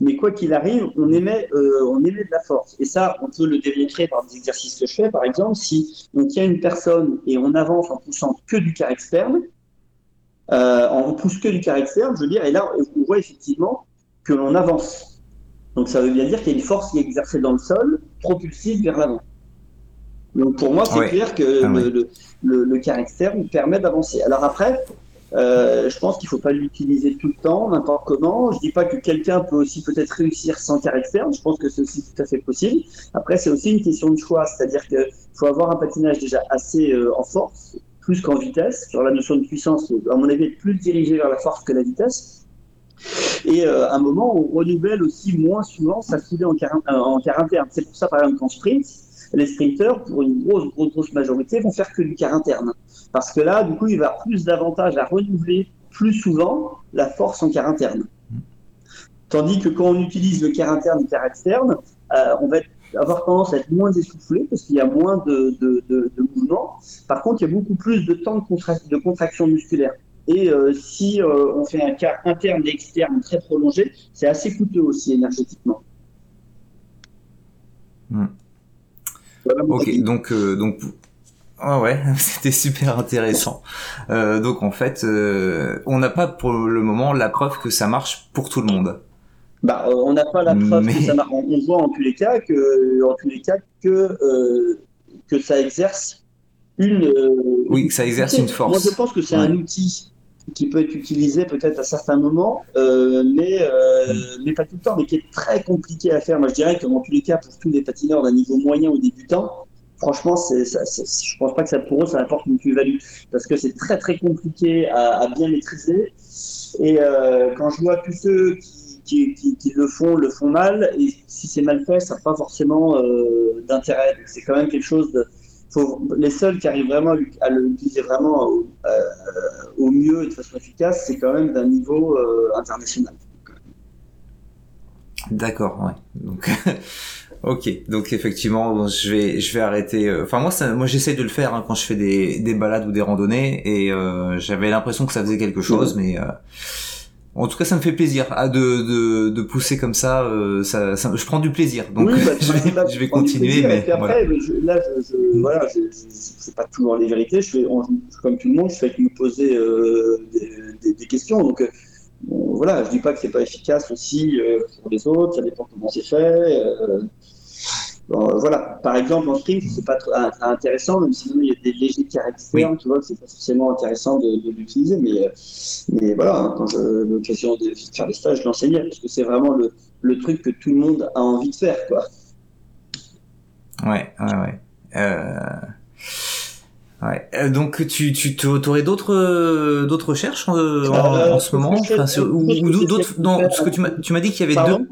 A: Mais quoi qu'il arrive, on émet, euh, on émet de la force. Et ça, on peut le démontrer par des exercices que je fais. Par exemple, si on tient une personne et on avance en poussant que du car externe, euh, on pousse que du car externe, je veux dire, et là, on voit effectivement que l'on avance. Donc ça veut bien dire qu'il y a une force qui est exercée dans le sol, propulsive vers l'avant. Donc pour moi, c'est clair que ah le, le, le, car externe permet d'avancer. Alors après, euh, je pense qu'il ne faut pas l'utiliser tout le temps, n'importe comment. Je ne dis pas que quelqu'un peut aussi peut-être réussir sans car externe. Je pense que c'est aussi tout à fait possible. Après, c'est aussi une question de choix, c'est-à-dire qu'il faut avoir un patinage déjà assez euh, en force, plus qu'en vitesse. Sur la notion de puissance, à mon avis, plus dirigé vers la force que la vitesse. Et euh, à un moment, on renouvelle aussi moins souvent sa foulée en car, en. C'est pour ça, par exemple, qu'en sprint, les sprinters, pour une grosse, grosse, grosse majorité, vont faire que du car interne. Parce que là, du coup, il va plus d'avantages à renouveler plus souvent la force en car interne. Tandis que quand on utilise le car interne et le car externe, euh, on va avoir tendance à être moins essoufflé parce qu'il y a moins de, de, de, de mouvement. Par contre, il y a beaucoup plus de temps de, de contraction musculaire. Et euh, si euh, on fait un car interne et externe très prolongé, c'est assez coûteux aussi énergétiquement.
B: Ok, donc, donc ah ouais, c'était super intéressant. Euh, donc en fait, euh, on n'a pas pour le moment la preuve que ça marche pour tout le monde.
A: Bah, euh, on n'a pas la preuve que ça marche. On, voit en tous les cas que, en tous les cas que que ça exerce une.
B: oui, que ça exerce une force.
A: Moi, je pense que c'est un outil qui peut être utilisé peut-être à certains moments, mais mm. mais pas tout le temps, mais qui est très compliqué à faire. Moi, je dirais que dans tous les cas, pour tous les patineurs d'un niveau moyen ou débutant, franchement, c'est, ça, je pense pas que ça pour eux ça apporte une plus-value parce que c'est très très compliqué à, bien maîtriser. Et euh, quand je vois tous ceux qui, qui, le font, le font mal, et si c'est mal fait, ça n'a pas forcément euh, d'intérêt. C'est quand même quelque chose de. Faut, les seuls qui arrivent vraiment à l'utiliser vraiment au, euh, au, mieux et de façon efficace, c'est quand même d'un niveau international.
B: D'accord, ouais. Donc. Ok, donc effectivement, je vais, je vais arrêter. Euh, enfin moi, ça, moi j'essaie de le faire hein, quand je fais des, des balades ou des randonnées, et euh, j'avais l'impression que ça faisait quelque chose, mais euh, en tout cas, ça me fait plaisir ah, de, de, de pousser comme ça, euh, ça, ça, Je prends du plaisir, donc oui, bah, je, vais, je vais continuer. mais
A: après, je, là, je, je, voilà, sais pas toujours les vérités. Je fais, comme tout le monde, je fais que me poser des, des, des, questions, donc voilà, je dis pas que c'est pas efficace aussi euh, pour les autres, ça dépend comment c'est fait. Voilà, par exemple en sprint, c'est pas trop intéressant, même si il y a des légers caractères, tu vois, c'est pas forcément intéressant de, l'utiliser, mais, euh, mais voilà, hein, quand j'ai l'occasion de faire des stages, je l'enseignais, parce que c'est vraiment le, le, truc que tout le monde a envie de faire, quoi.
B: Ouais, ouais, ouais. Euh... Ouais. Euh, donc tu tu aurais d'autres euh, d'autres recherches en, ce moment? ou, d'autres non que tu m'as dit qu'il y avait deux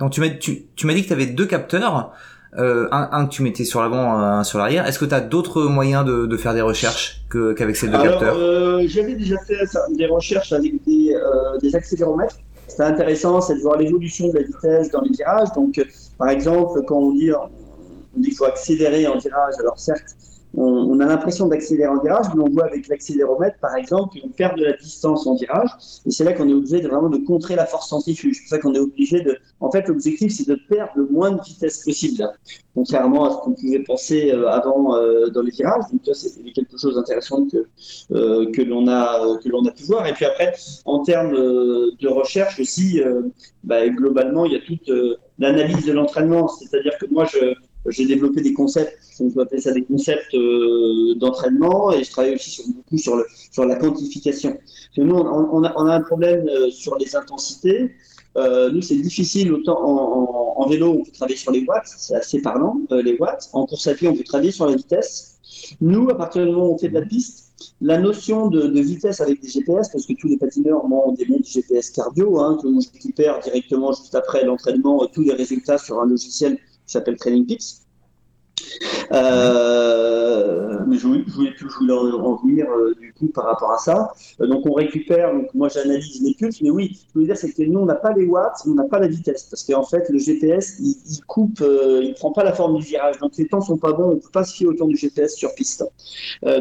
B: non tu m'as tu, tu m'as dit que tu avais deux capteurs un, un que tu mettais sur l'avant un sur l'arrière est-ce que tu as d'autres moyens de, de faire des recherches qu'avec ces deux Alors, capteurs
A: j'avais déjà fait des recherches avec des des accéléromètres. C'est intéressant c'est de voir l'évolution de la vitesse dans les virages. Donc par exemple quand on dit on dit qu'il faut accélérer en virage alors certes on, a l'impression d'accélérer en virage, mais on voit avec l'accéléromètre, par exemple, qu'on perd de la distance en virage. Et c'est là qu'on est obligé de vraiment de contrer la force centrifuge. C'est pour ça qu'on est obligé de. En fait, l'objectif, c'est de perdre le moins de vitesse possible, contrairement à ce qu'on pouvait penser euh, avant euh, dans les virages. Donc, ça, c'est quelque chose d'intéressant que, euh, l'on a, a pu voir. Et puis après, en termes de recherche aussi, bah, globalement, il y a toute l'analyse de l'entraînement. C'est-à-dire que moi, je j'ai développé des concepts, on peut appeler ça des concepts euh, d'entraînement, et je travaille aussi beaucoup sur, la quantification. nous, on, a, un problème euh, sur les intensités. Euh, nous, c'est difficile autant en, en, vélo, on peut travailler sur les watts, c'est assez parlant, les watts. En course à pied, on peut travailler sur la vitesse. Nous, à partir du moment où on fait de la piste, la notion de, de, vitesse avec des GPS, parce que tous les patineurs ont des montres GPS cardio, hein, que je récupère directement juste après l'entraînement tous les résultats sur un logiciel qui s'appelle Training Peaks. Euh, je voulais, je voulais, en, venir euh, du coup par rapport à ça. Euh, donc on récupère, donc moi j'analyse les pulses, mais oui, je veux dire c'est que nous on n'a pas les watts, on n'a pas la vitesse, parce qu'en fait le GPS il, il coupe, il prend pas la forme du virage, donc les temps sont pas bons, on peut pas se fier au temps du GPS sur piste.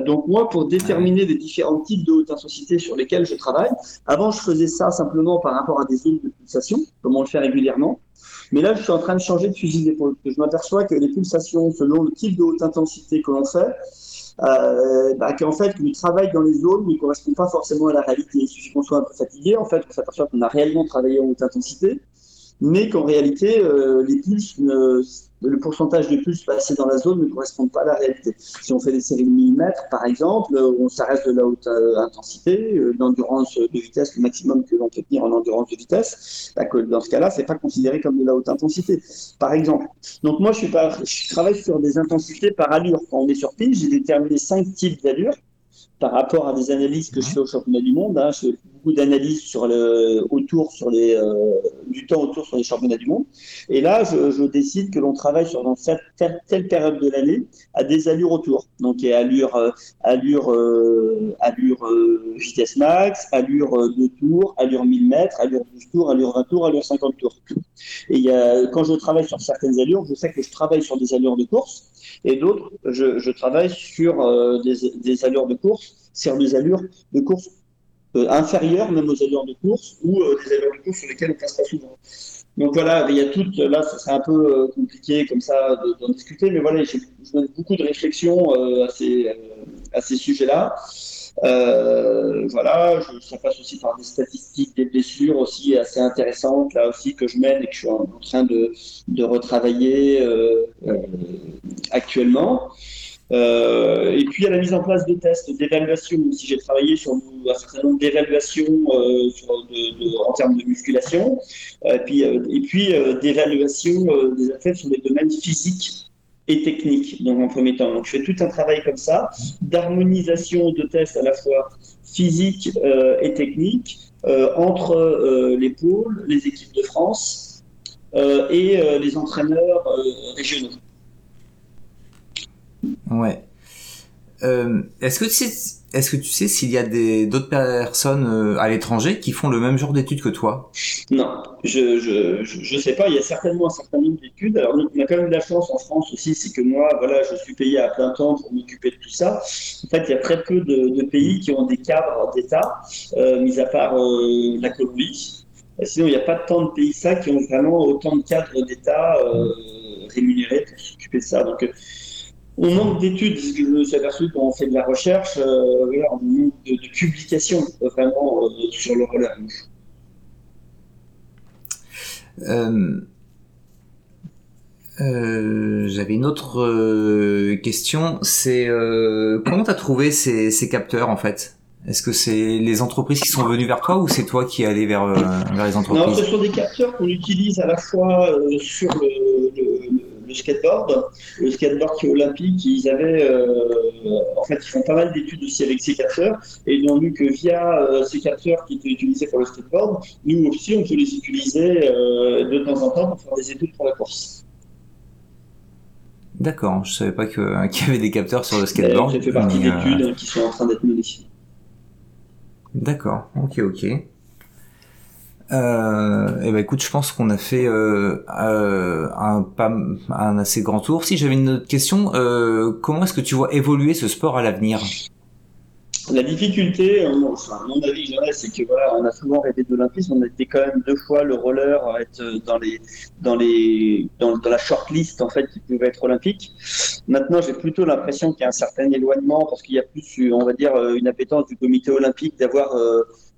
A: donc moi pour déterminer les différents types de haute intensité sur lesquels je travaille, avant je faisais ça simplement par rapport à des zones de pulsation, comme on le fait régulièrement. Mais là, je suis en train de changer de fusil d'épaule. Je m'aperçois que les pulsations, selon le type de haute intensité que l'on fait, euh, bah, qu'en fait, le travail dans les zones ne correspond pas forcément à la réalité. Il suffit qu'on soit un peu fatigué, en fait, on s'aperçoit qu'on a réellement travaillé en haute intensité, mais qu'en réalité, euh, les pulses ne, le pourcentage de pulse passé dans la zone ne correspond pas à la réalité. Si on fait des séries de millimètres, par exemple, euh, on s'arrête de la haute euh, intensité, euh, d'endurance de vitesse, le maximum que l'on peut tenir en endurance de vitesse, bah, dans ce cas-là, c'est pas considéré comme de la haute intensité, par exemple. Donc moi, je, travaille sur des intensités par allure. Quand on est sur piste, j'ai déterminé cinq types d'allures par rapport à des analyses que je fais au championnat du monde. Hein, je fais beaucoup d'analyses autour, sur les euh, du temps autour sur les championnats du monde. Et là, je, décide que l'on travaille sur dans cette telle, période de l'année à des allures autour. Donc, a allure, euh, allure, euh, allure vitesse max, allure de tours, allure 1000 mètres, allure 12 tours, allure 20 tours, allure 50 tours. Et y quand je travaille sur certaines allures, je sais que je travaille sur des allures de course et d'autres, je, travaille sur euh, des, des, allures de course, sur des allures de course euh, inférieures même aux allures de course ou euh, des allures de course sur lesquelles on passe pas souvent. Donc voilà, il y a tout, là, ça serait un peu compliqué comme ça d'en discuter, mais voilà, j'ai beaucoup de réflexions à ces, à ces sujets-là. Euh, voilà, je, ça passe aussi par des statistiques des blessures aussi assez intéressantes là aussi que je mène et que je suis en, train de, de retravailler euh, euh, actuellement. Euh, et puis à la mise en place de tests d'évaluation. Si j'ai travaillé sur un certain nombre d'évaluations euh, en termes de musculation, et puis, et puis d'évaluation des athlètes sur des domaines physiques et technique dans un premier temps. Donc je fais tout un travail comme ça, d'harmonisation de tests à la fois physique euh, et technique euh, entre euh, les pôles, les équipes de France euh, et euh, les entraîneurs euh, régionaux.
B: Ouais. Est-ce que tu sais est-ce que tu sais s'il y a d'autres personnes euh, à l'étranger qui font le même genre d'études que toi?
A: Non, je, je, je, sais pas. Il y a certainement un certain nombre d'études. Alors, on a quand même la chance en France aussi, c'est que moi, voilà, je suis payé à plein temps pour m'occuper de tout ça. En fait, il y a très peu de, pays qui ont des cadres d'État, euh, mis à part euh, la Colombie. Sinon, il n'y a pas tant de pays ça qui ont vraiment autant de cadres d'État euh, rémunérés pour s'occuper de ça. Donc, on manque d'études, je me suis aperçu quand on fait de la recherche, euh, voilà, on manque de, de publications vraiment euh, sur le roller
B: euh, euh, J'avais une autre question, c'est comment tu as trouvé ces, ces, capteurs en fait? Est-ce que c'est les entreprises qui sont venues vers toi ou c'est toi qui es allé vers, vers les entreprises?
A: Non, ce sont des capteurs qu'on utilise à la fois sur le, le le skateboard, le skateboard qui est olympique, ils avaient, euh, en fait, ils font pas mal d'études aussi avec ces capteurs, et ils ont vu que via euh, ces capteurs qui étaient utilisés pour le skateboard, nous aussi, on peut les utiliser euh, de temps en temps pour faire des études pour la course.
B: D'accord, je savais pas qu'il y avait des capteurs sur le skateboard.
A: Ça fait partie d'études qui sont en train d'être menées.
B: D'accord, ok, ok. Euh, eh ben écoute, je pense qu'on a fait euh, euh, un, assez grand tour. Si j'avais une autre question, comment est-ce que tu vois évoluer ce sport à l'avenir?
A: La difficulté, à mon avis, c'est que voilà, on a souvent rêvé de l'olympisme. On été quand même deux fois le roller être dans les, dans les, dans, dans la shortlist en fait qui pouvait être olympique. Maintenant, j'ai plutôt l'impression qu'il y a un certain éloignement parce qu'il y a plus, on va dire, une appétence du comité olympique d'avoir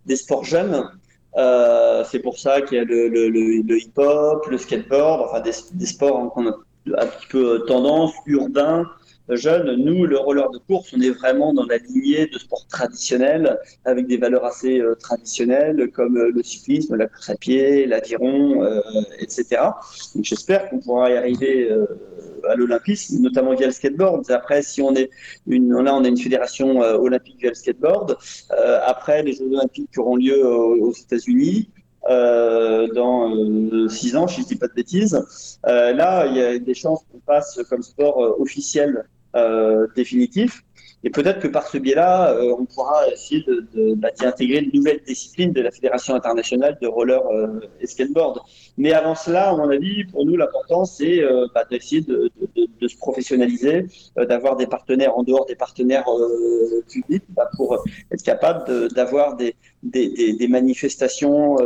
A: des sports jeunes. Euh, c'est pour ça qu'il y a le, le, le, hip-hop, le skateboard, enfin des, des sports qu'on a un petit peu tendance, urbains, jeunes. Nous, le roller de course, on est vraiment dans la lignée de sports traditionnels avec des valeurs assez euh, traditionnelles comme euh, le cyclisme, la course à pied, l'aviron, euh, etc. Donc j'espère qu'on pourra y arriver euh, à l'olympisme, notamment via le skateboard. Après, si on est une, là, on a une fédération olympique via le skateboard. après, les Jeux olympiques qui auront lieu aux États-Unis. Euh, dans euh, six ans, si je dis pas de bêtises. Euh, là, il y a des chances qu'on passe comme sport officiel euh, définitif. Et peut-être que par ce biais-là, euh, on pourra essayer bah, d'y intégrer de nouvelles disciplines de la Fédération internationale de roller euh, et skateboard. Mais avant cela, à mon avis, pour nous, l'important, c'est euh, bah, d'essayer de, se professionnaliser, euh, d'avoir des partenaires en dehors des partenaires euh, publics bah, pour être capable d'avoir des, des, manifestations.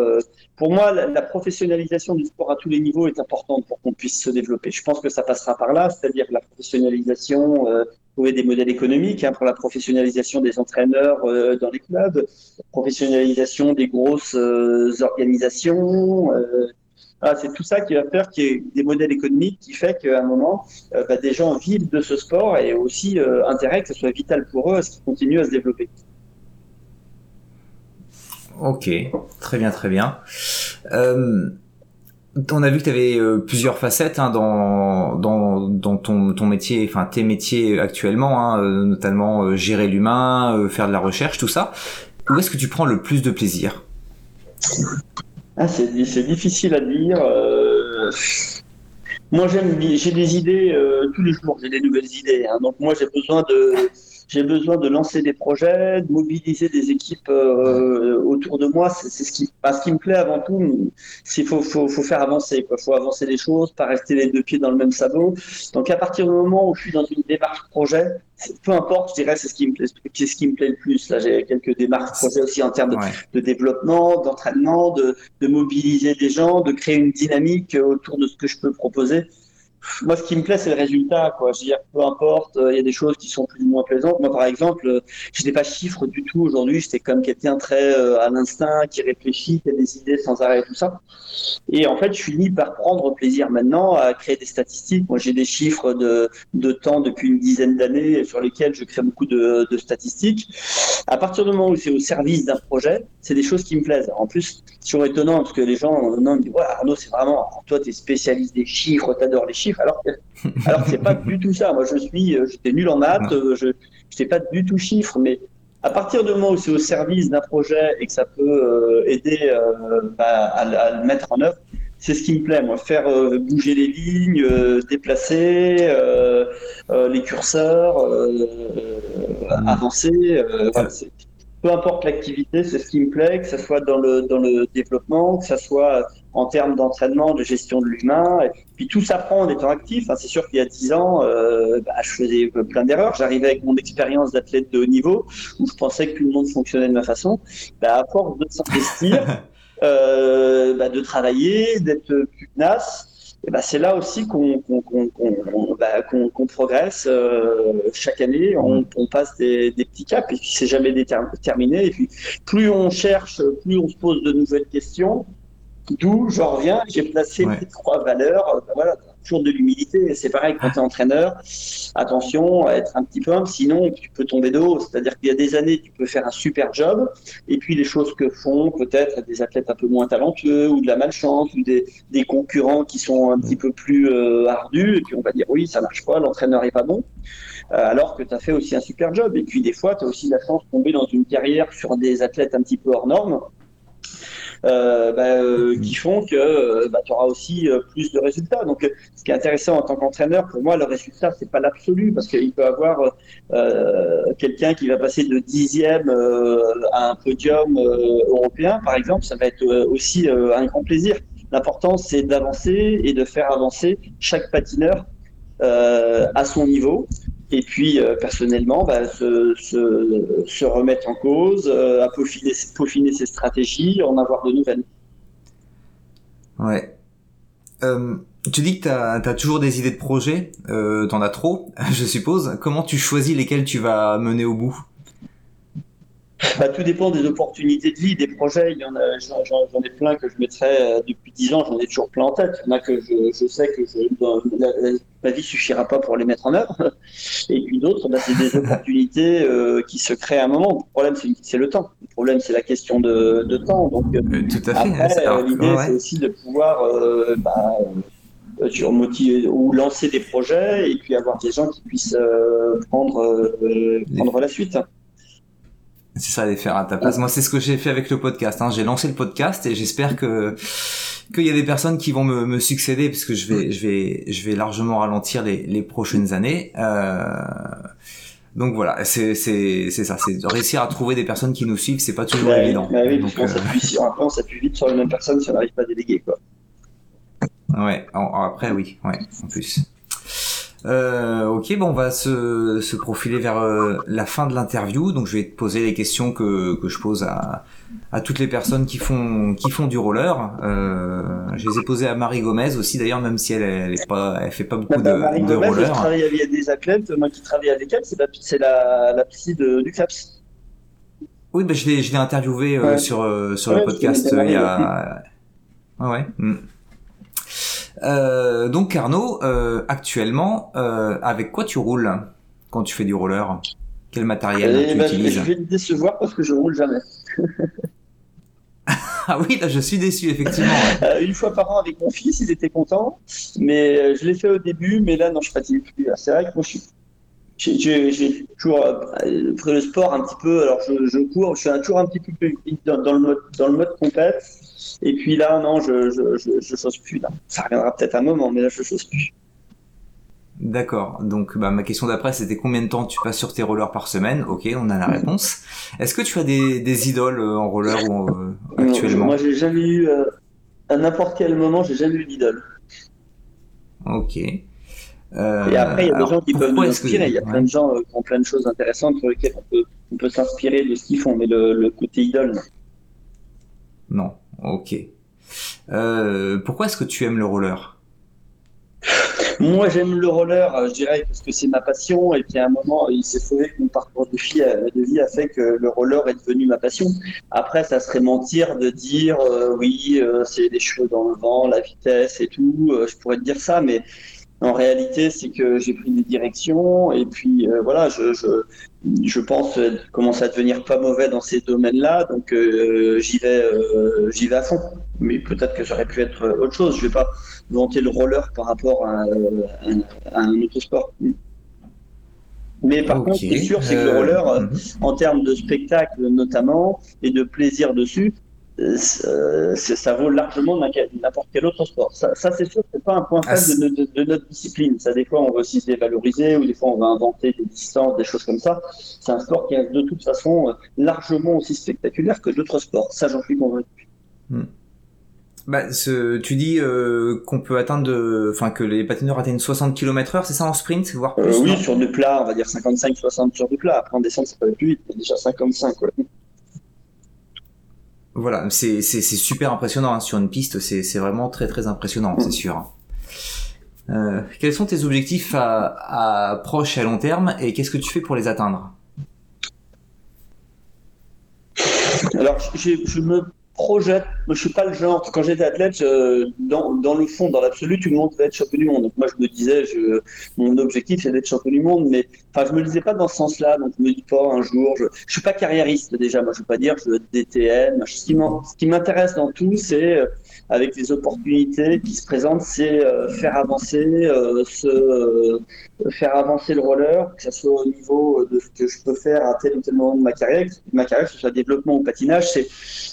A: Pour moi, la, professionnalisation du sport à tous les niveaux est importante pour qu'on puisse se développer. Je pense que ça passera par là, c'est-à-dire la professionnalisation trouver des modèles économiques hein, pour la professionnalisation des entraîneurs euh, dans les clubs, professionnalisation des grosses euh, organisations. Euh, ah, c'est tout ça qui va faire qu'il y ait des modèles économiques qui fait qu'à un moment, euh, bah, des gens vivent de ce sport et aussi euh, intérêt que ce soit vital pour eux à ce qu'ils continuent à se développer.
B: Ok, très bien, très bien. Euh, on a vu que tu avais euh, plusieurs facettes hein, dans, dans, ton, ton métier, enfin tes métiers actuellement, hein, euh, notamment gérer l'humain, faire de la recherche, tout ça. Où est-ce que tu prends le plus de plaisir?
A: Ah, C'est difficile à dire. Moi, j'ai des idées tous les jours, j'ai des nouvelles idées. Hein, donc moi, j'ai besoin de j'ai besoin de lancer des projets, de mobiliser des équipes euh, autour de moi. C'est ce qui, bah, ce qui me plaît avant tout. C'est faut, faut, faut faire avancer. Il faut avancer les choses, pas rester les deux pieds dans le même sabot. Donc à partir du moment où je suis dans une démarche projet, peu importe, je dirais, c'est ce qui me plaît, c'est ce qui me plaît le plus. Là, j'ai quelques démarches projets aussi en termes de, ouais. de développement, d'entraînement, de, de mobiliser des gens, de créer une dynamique autour de ce que je peux proposer moi, ce qui me plaît, c'est le résultat. Quoi. Je veux dire, peu importe, il y a des choses qui sont plus ou moins plaisantes. Moi, par exemple, euh, je n'étais pas chiffre du tout aujourd'hui. J'étais comme quelqu'un très euh, à l'instinct, qui réfléchit, qui a des idées sans arrêt tout ça. Et en fait, je finis par prendre plaisir maintenant à créer des statistiques. Moi, j'ai des chiffres de, de temps depuis une dizaine d'années sur lesquels je crée beaucoup de, de statistiques. À partir du moment où c'est au service d'un projet, c'est des choses qui me plaisent. En plus, c'est toujours étonnant parce que les gens non, me disent ouais, Arnaud, c'est vraiment, toi, tu es spécialiste des chiffres, tu adores les chiffres alors que alors c'est pas du tout ça. Moi, je suis, euh, j'étais nul en maths, euh, je n'étais pas du tout chiffre, mais à partir du moment où c'est au service d'un projet et que ça peut euh, aider euh, bah, à, à, le mettre en œuvre, c'est ce qui me plaît, moi, faire euh, bouger les lignes, déplacer les curseurs, avancer. Voilà, peu importe l'activité, c'est ce qui me plaît, que ce soit dans le, dans le développement, que ce soit en termes d'entraînement, de gestion de l'humain. Et puis tout s'apprend en étant actif. Hein. C'est sûr qu'il y a dix ans, euh, bah, je faisais plein d'erreurs. J'arrivais avec mon expérience d'athlète de haut niveau, où je pensais que tout le monde fonctionnait de ma façon. Bah, à force de s'investir, euh, bah, de travailler, d'être plus tenace, et ben c'est là aussi qu'on qu'on qu'on qu'on bah, qu'on qu'on progresse euh, chaque année. On, on passe des, des, petits caps et puis c'est jamais terminé. Et puis plus on cherche, plus on se pose de nouvelles questions. D'où j'en reviens, j'ai placé ouais. les trois valeurs. Ben voilà, toujours de l'humilité. C'est pareil quand tu es entraîneur. Attention à être un petit peu humble, sinon tu peux tomber de haut. C'est-à-dire qu'il y a des années, tu peux faire un super job, et puis les choses que font peut-être des athlètes un peu moins talentueux, ou de la malchance, ou des, des concurrents qui sont un petit peu plus euh, ardus, et puis on va dire oui, ça marche pas, l'entraîneur est pas bon. Euh, alors que tu as fait aussi un super job. Et puis des fois, tu as aussi la chance de tomber dans une carrière sur des athlètes un petit peu hors normes bah, qui font que bah, tu auras aussi plus de résultats. Donc, ce qui est intéressant en tant qu'entraîneur, pour moi, le résultat, c'est pas l'absolu, parce qu'il peut avoir quelqu'un qui va passer de dixième à un podium européen, par exemple, ça va être aussi un grand plaisir. L'important, c'est d'avancer et de faire avancer chaque patineur euh, à son niveau. Et puis, euh, personnellement, bah, se, se, remettre en cause, euh, à peaufiner, peaufiner, ses stratégies, en avoir de nouvelles.
B: Ouais. tu dis que tu as, toujours des idées de projet, euh, t'en as trop, je suppose. Comment tu choisis lesquels tu vas mener au bout?
A: Bah, tout dépend des opportunités de vie, des projets. Il y en a, j'en, ai plein que je mettrais euh, depuis 10 ans, j'en ai toujours plein en tête. Il y en a que je, sais que je, ma vie suffira pas pour les mettre en œuvre. Et puis d'autres, bah, c'est des opportunités euh, qui se créent à un moment. Le problème, c'est, le temps. Le problème, c'est la question de, de temps. Donc,
B: euh, Tout à fait.
A: Après, l'idée, c'est aussi de pouvoir bah, ou lancer des projets et puis avoir des gens qui puissent prendre, prendre la suite.
B: C'est ça, les faire à ta place. Moi, c'est ce que j'ai fait avec le podcast. Hein. J'ai lancé le podcast et j'espère que qu'il y a des personnes qui vont me, me succéder puisque je vais je vais je vais largement ralentir les, les prochaines années. Euh... Donc voilà, c'est c'est c'est ça, c'est réussir à trouver des personnes qui nous suivent, c'est pas toujours évident.
A: Bah oui, Donc, on s'appuie s'appuie vite sur les mêmes personnes si on n'arrive pas à déléguer quoi.
B: Ouais, après oui, ouais, en plus. Euh, ok, bon, on va se, se profiler vers euh, la fin de l'interview. Donc, je vais te poser les questions que, que je pose à, à toutes les personnes qui font qui font du roller. Euh, je les ai posées à Marie Gomez aussi, d'ailleurs, même si elle, elle est pas, elle fait pas beaucoup bah, de, Marie de Gomez, roller. Je
A: travaille avec des athlètes. Moi, qui travaille avec elle, c'est la, c'est la, la psy de, du CLAPS.
B: Oui, bah, je l'ai, je l'ai interviewé euh, sur sur le podcast il y a. Ouais. ouais. Mm. Euh, donc Arnaud, euh, actuellement, euh, avec quoi tu roules quand tu fais du roller? Quel matériel tu
A: ben,
B: utilises?
A: Je vais te décevoir parce que je roule jamais.
B: ah oui, là je suis déçu effectivement.
A: une fois par an avec mon fils, il était content, mais je l'ai fait au début, mais là non, je fatigue plus. C'est vrai que moi je suis j'ai toujours pris le sport un petit peu. Alors, je, je cours, je suis toujours un petit peu dans, dans, le mode dans mode compète. Et puis là, non, je je, je, chose plus. Ça reviendra peut-être un moment, mais là, je chose plus.
B: D'accord. Donc, bah, ma question d'après, c'était combien de temps tu passes sur tes rollers par semaine? Ok, on a la réponse. Est-ce que tu as des, des idoles euh, en roller ou, euh, actuellement?
A: Moi, j'ai jamais eu, euh, à n'importe quel moment, j'ai jamais eu d'idole.
B: Ok.
A: Euh, et après, il y a des gens qui peuvent nous inspirer. Il y a plein de gens qui ont plein de choses intéressantes sur lesquelles on peut, on peut s'inspirer de ce qu'ils font, mais le, le côté idole,
B: non. Ok. Euh, pourquoi est-ce que tu aimes le roller?
A: Moi, j'aime le roller, euh, je dirais, parce que c'est ma passion. Et puis, à un moment, il s'est trouvé que mon parcours de vie, de vie, a fait que le roller est devenu ma passion. Après, ça serait mentir de dire, euh, oui, c'est des cheveux dans le vent, la vitesse et tout. je pourrais te dire ça, mais en réalité, c'est que j'ai pris des directions et puis euh, voilà, je, je, pense commencer à devenir pas mauvais dans ces domaines-là, donc euh, j'y vais, euh, j'y vais à fond. Mais peut-être que ça aurait pu être autre chose. Je vais pas vanter le roller par rapport à, un autre sport. Mais par contre, ce qui est sûr, c'est que le roller, mhm. en termes de spectacle notamment et de plaisir dessus, euh, ça vaut largement n'importe quel autre sport. Ça, c'est sûr, c'est pas un point faible ah, de, notre discipline. Ça, des fois, on veut aussi se dévaloriser ou des fois, on va inventer des distances, des choses comme ça. C'est un sport qui est de toute façon euh, largement aussi spectaculaire que d'autres sports. Ça, j'en suis convaincu.
B: Hmm. Bah, tu dis euh, qu'on peut atteindre, enfin que les patineurs atteignent 60 km/h, c'est ça en sprint, voire plus
A: Oui, sur du plat, on va dire 55-60 sur du plat. Après en descente, peut aller plus vite, déjà 55. Ouais.
B: Voilà, c'est super impressionnant hein. sur une piste, c'est vraiment très très impressionnant, c'est sûr. Euh, quels sont tes objectifs à, à proche et à long terme et qu'est-ce que tu fais pour les atteindre?
A: Alors, je me projette. Moi, je suis pas le genre. Quand j'étais athlète, dans, dans, le fond, dans l'absolu, tout le monde veut être champion du monde. Donc moi, je me disais, je, mon objectif, c'est d'être champion du monde. Mais enfin, je me disais pas dans ce sens-là. Donc je me dis pas un jour. Je, je suis pas carriériste déjà. Moi, je veux pas dire je veux être DTN. Ce qui m'intéresse dans tout, c'est avec les opportunités qui se présentent, c'est euh, faire avancer, euh, euh, faire avancer le roller, que ce soit au niveau de ce que je peux faire à tel ou tel moment de ma carrière, que ce soit développement ou patinage,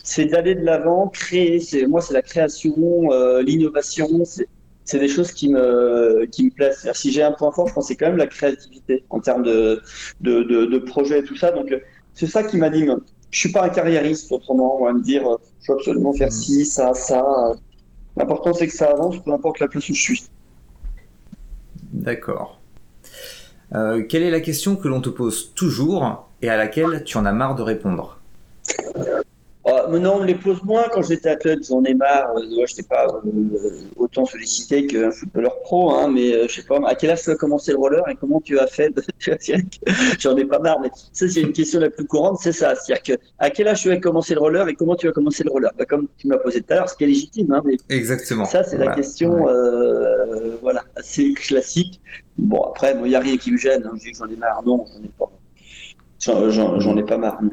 A: c'est, d'aller de l'avant, créer. Moi, c'est la création, l'innovation, c'est, des choses qui me, qui plaisent. Si j'ai un point fort, je pense que c'est quand même la créativité en termes de, de, projet et tout ça. Donc, c'est ça qui m'anime je suis pas un carriériste autrement, on va me dire, je veux absolument faire ci, ça, ça. L'important c'est que ça avance, peu importe la place où je suis.
B: D'accord. Euh, quelle est la question que l'on te pose toujours et à laquelle tu en as marre de répondre?
A: Non, on les pose moins quand j'étais athlète, j'en ai marre. Je sais pas, euh, autant sollicité qu'un footballeur pro, hein, mais euh, je sais pas, à quel âge tu as commencé le roller et comment tu as fait? J'en ai pas marre, mais ça, c'est une question la plus courante, c'est ça. C'est-à-dire que, à quel âge tu as commencé le roller et comment tu as commencé le roller? Bah, Comme tu m'as posé tout à l'heure, ce qui est légitime. Hein, mais
B: Exactement.
A: Ça, c'est la question euh, voilà, assez classique. Bon, après, il n'y a rien qui me gêne. Hein, j'en ai marre. Non, j'en ai pas. J'en ai pas marre. Non.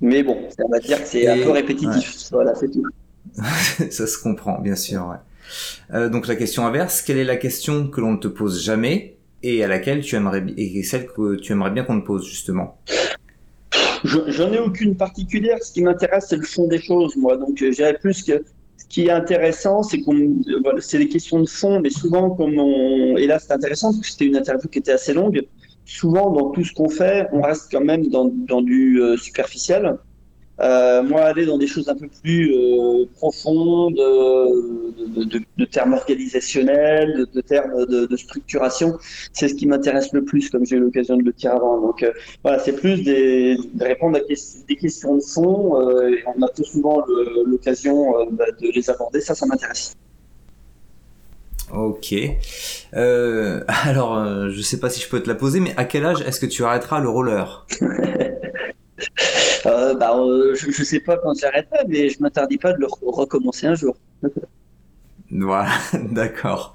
A: Mais bon, on va dire que c'est un peu répétitif. Voilà, c'est tout.
B: ça se comprend, bien sûr. Ouais. Euh, donc la question inverse, quelle est la question que l'on ne te pose jamais et à laquelle tu aimerais et celle que tu aimerais bien qu'on te pose justement?
A: J'en ai aucune particulière. Ce qui m'intéresse, c'est le fond des choses, moi. Donc, euh, j'irais plus que ce qui est intéressant, c'est qu'on, voilà, c'est des questions de fond, mais souvent, comme on, et là, c'est intéressant parce que c'était une interview qui était assez longue souvent dans tout ce qu'on fait, on reste quand même dans, du euh, superficiel. Euh, moi, aller dans des choses un peu plus euh, profondes, de, termes organisationnels, de, termes de, structuration, c'est ce qui m'intéresse le plus, comme j'ai eu l'occasion de le dire avant. Donc voilà, c'est plus de répondre à des questions de fond. et on a peu souvent l'occasion bah, de les aborder. Ça, ça m'intéresse.
B: Ok. Euh, alors, euh, je sais pas si je peux te la poser, mais à quel âge est-ce que tu arrêteras le roller
A: euh, bah, euh, je, je, sais pas quand j'arrêterai, mais je m'interdis pas de le recommencer un jour.
B: voilà, d'accord.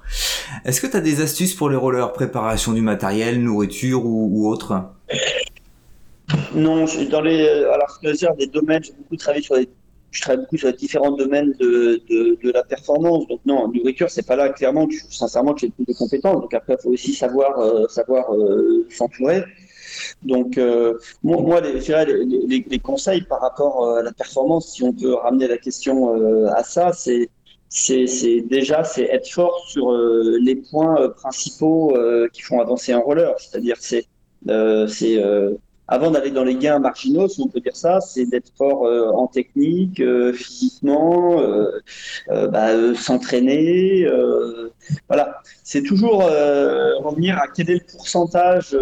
B: Est-ce que tu as des astuces pour les rollers? Préparation du matériel, nourriture ou, ou autre?
A: Non, dans les, alors, ce des domaines, j'ai beaucoup travaillé sur les je travaille beaucoup sur les différents domaines de, de, la performance. Donc non, nourriture, c'est pas là clairement, sincèrement, que j'ai plus de compétences. Donc après, il faut aussi savoir, euh, savoir euh, s'entourer. Donc euh, moi, les, conseils par rapport à la performance, si on peut ramener la question à ça, c'est c'est déjà c'est être fort sur les points principaux qui font avancer un roller. C'est-à-dire c'est c'est avant d'aller dans les gains marginaux, si on peut dire ça, c'est d'être fort euh, en technique, euh, physiquement, euh, bah, s'entraîner. voilà, c'est toujours revenir à quel est le pourcentage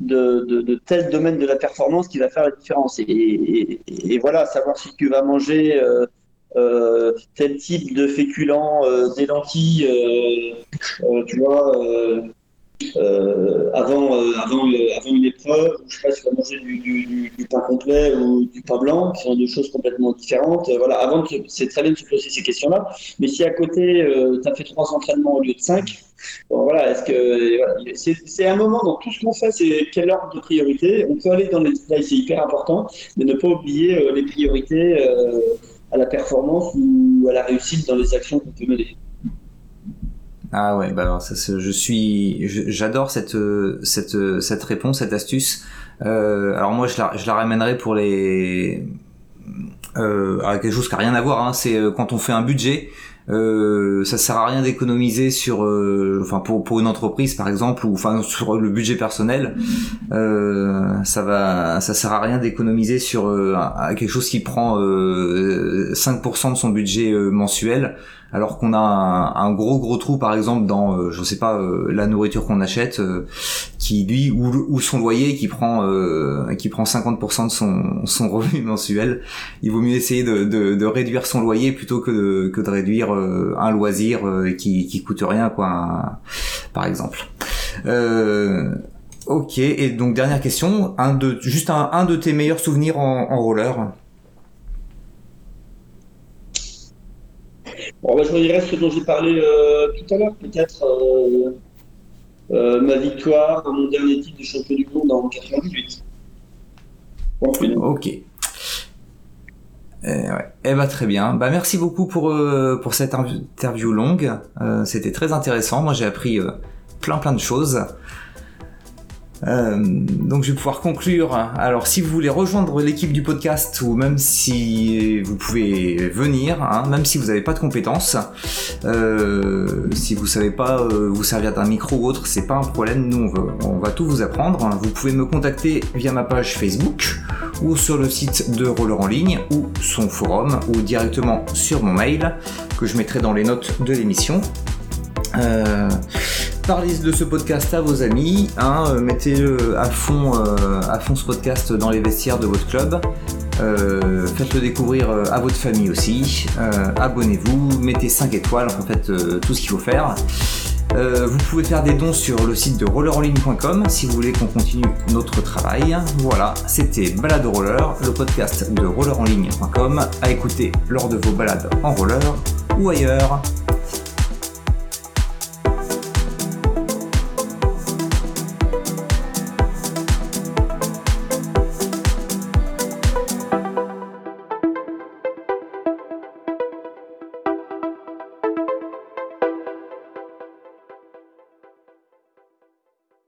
A: de, tel domaine de la performance qui va faire la différence. Et, voilà, savoir si tu vas manger tel type de féculents, des lentilles, tu vois euh, avant, euh, euh, avant une épreuve, je sais pas si on va manger du, pain complet ou du pain blanc, qui sont deux choses complètement différentes. voilà, avant, c'est très bien de se poser ces questions-là. Mais si à côté, tu as fait trois entraînements au lieu de cinq, voilà, est-ce que c'est un moment dans tout ce qu'on fait, c'est quel ordre de priorité. On peut aller dans les détails, c'est hyper important, mais ne pas oublier les priorités à la performance ou à la réussite dans les actions qu'on peut mener.
B: Ah ouais, bah alors ça, je suis, j'adore cette cette cette réponse, cette astuce. Euh, alors moi, je la, je la ramènerai pour les euh, à quelque chose qui a rien à voir. Hein, c'est euh, quand on fait un budget. Euh, ça sert à rien d'économiser sur, euh, enfin pour pour une entreprise par exemple ou enfin sur le budget personnel, euh, ça va, ça sert à rien d'économiser sur quelque chose qui prend 5% de son budget mensuel alors qu'on a un, gros gros trou par exemple dans euh, je sais pas euh, la nourriture qu'on achète euh, qui lui ou, son loyer qui prend qui prend 50% de son, son revenu mensuel il vaut mieux essayer de, de, réduire son loyer plutôt que de, que de réduire un loisir qui, qui coûte rien quoi par exemple. Ok et donc dernière question. Un de juste un, un de tes meilleurs souvenirs en, en roller?
A: Bon, bah, je redirai ce dont j'ai parlé euh, tout à l'heure, peut-être euh, euh, ma victoire mon dernier titre de champion du monde en 98.
B: ok. Eh, ouais. eh bah très bien. Bah merci beaucoup pour pour cette interview longue. C'était très intéressant. Moi j'ai appris plein plein de choses. Euh, donc je vais pouvoir conclure. Alors si vous voulez rejoindre l'équipe du podcast ou même si vous pouvez venir, hein, même si vous n'avez pas de compétences, euh, si vous savez pas euh, vous servir d'un micro ou autre, c'est pas un problème. Nous on va, on va tout vous apprendre. Vous pouvez me contacter via ma page Facebook ou sur le site de Roller en ligne ou son forum ou directement sur mon mail que je mettrai dans les notes de l'émission. Euh, parlez de ce podcast à vos amis, hein, euh, mettez à fond, euh, à fond ce podcast dans les vestiaires de votre club. Euh, faites-le découvrir euh, à votre famille aussi. Euh, Abonnez-vous, mettez 5 étoiles, en fait tout ce qu'il faut faire. vous pouvez faire des dons sur le site de rollerenligne.com si vous voulez qu'on continue notre travail. Voilà, c'était Balade Roller, le podcast de rollerenligne.com à écouter lors de vos balades en roller ou ailleurs.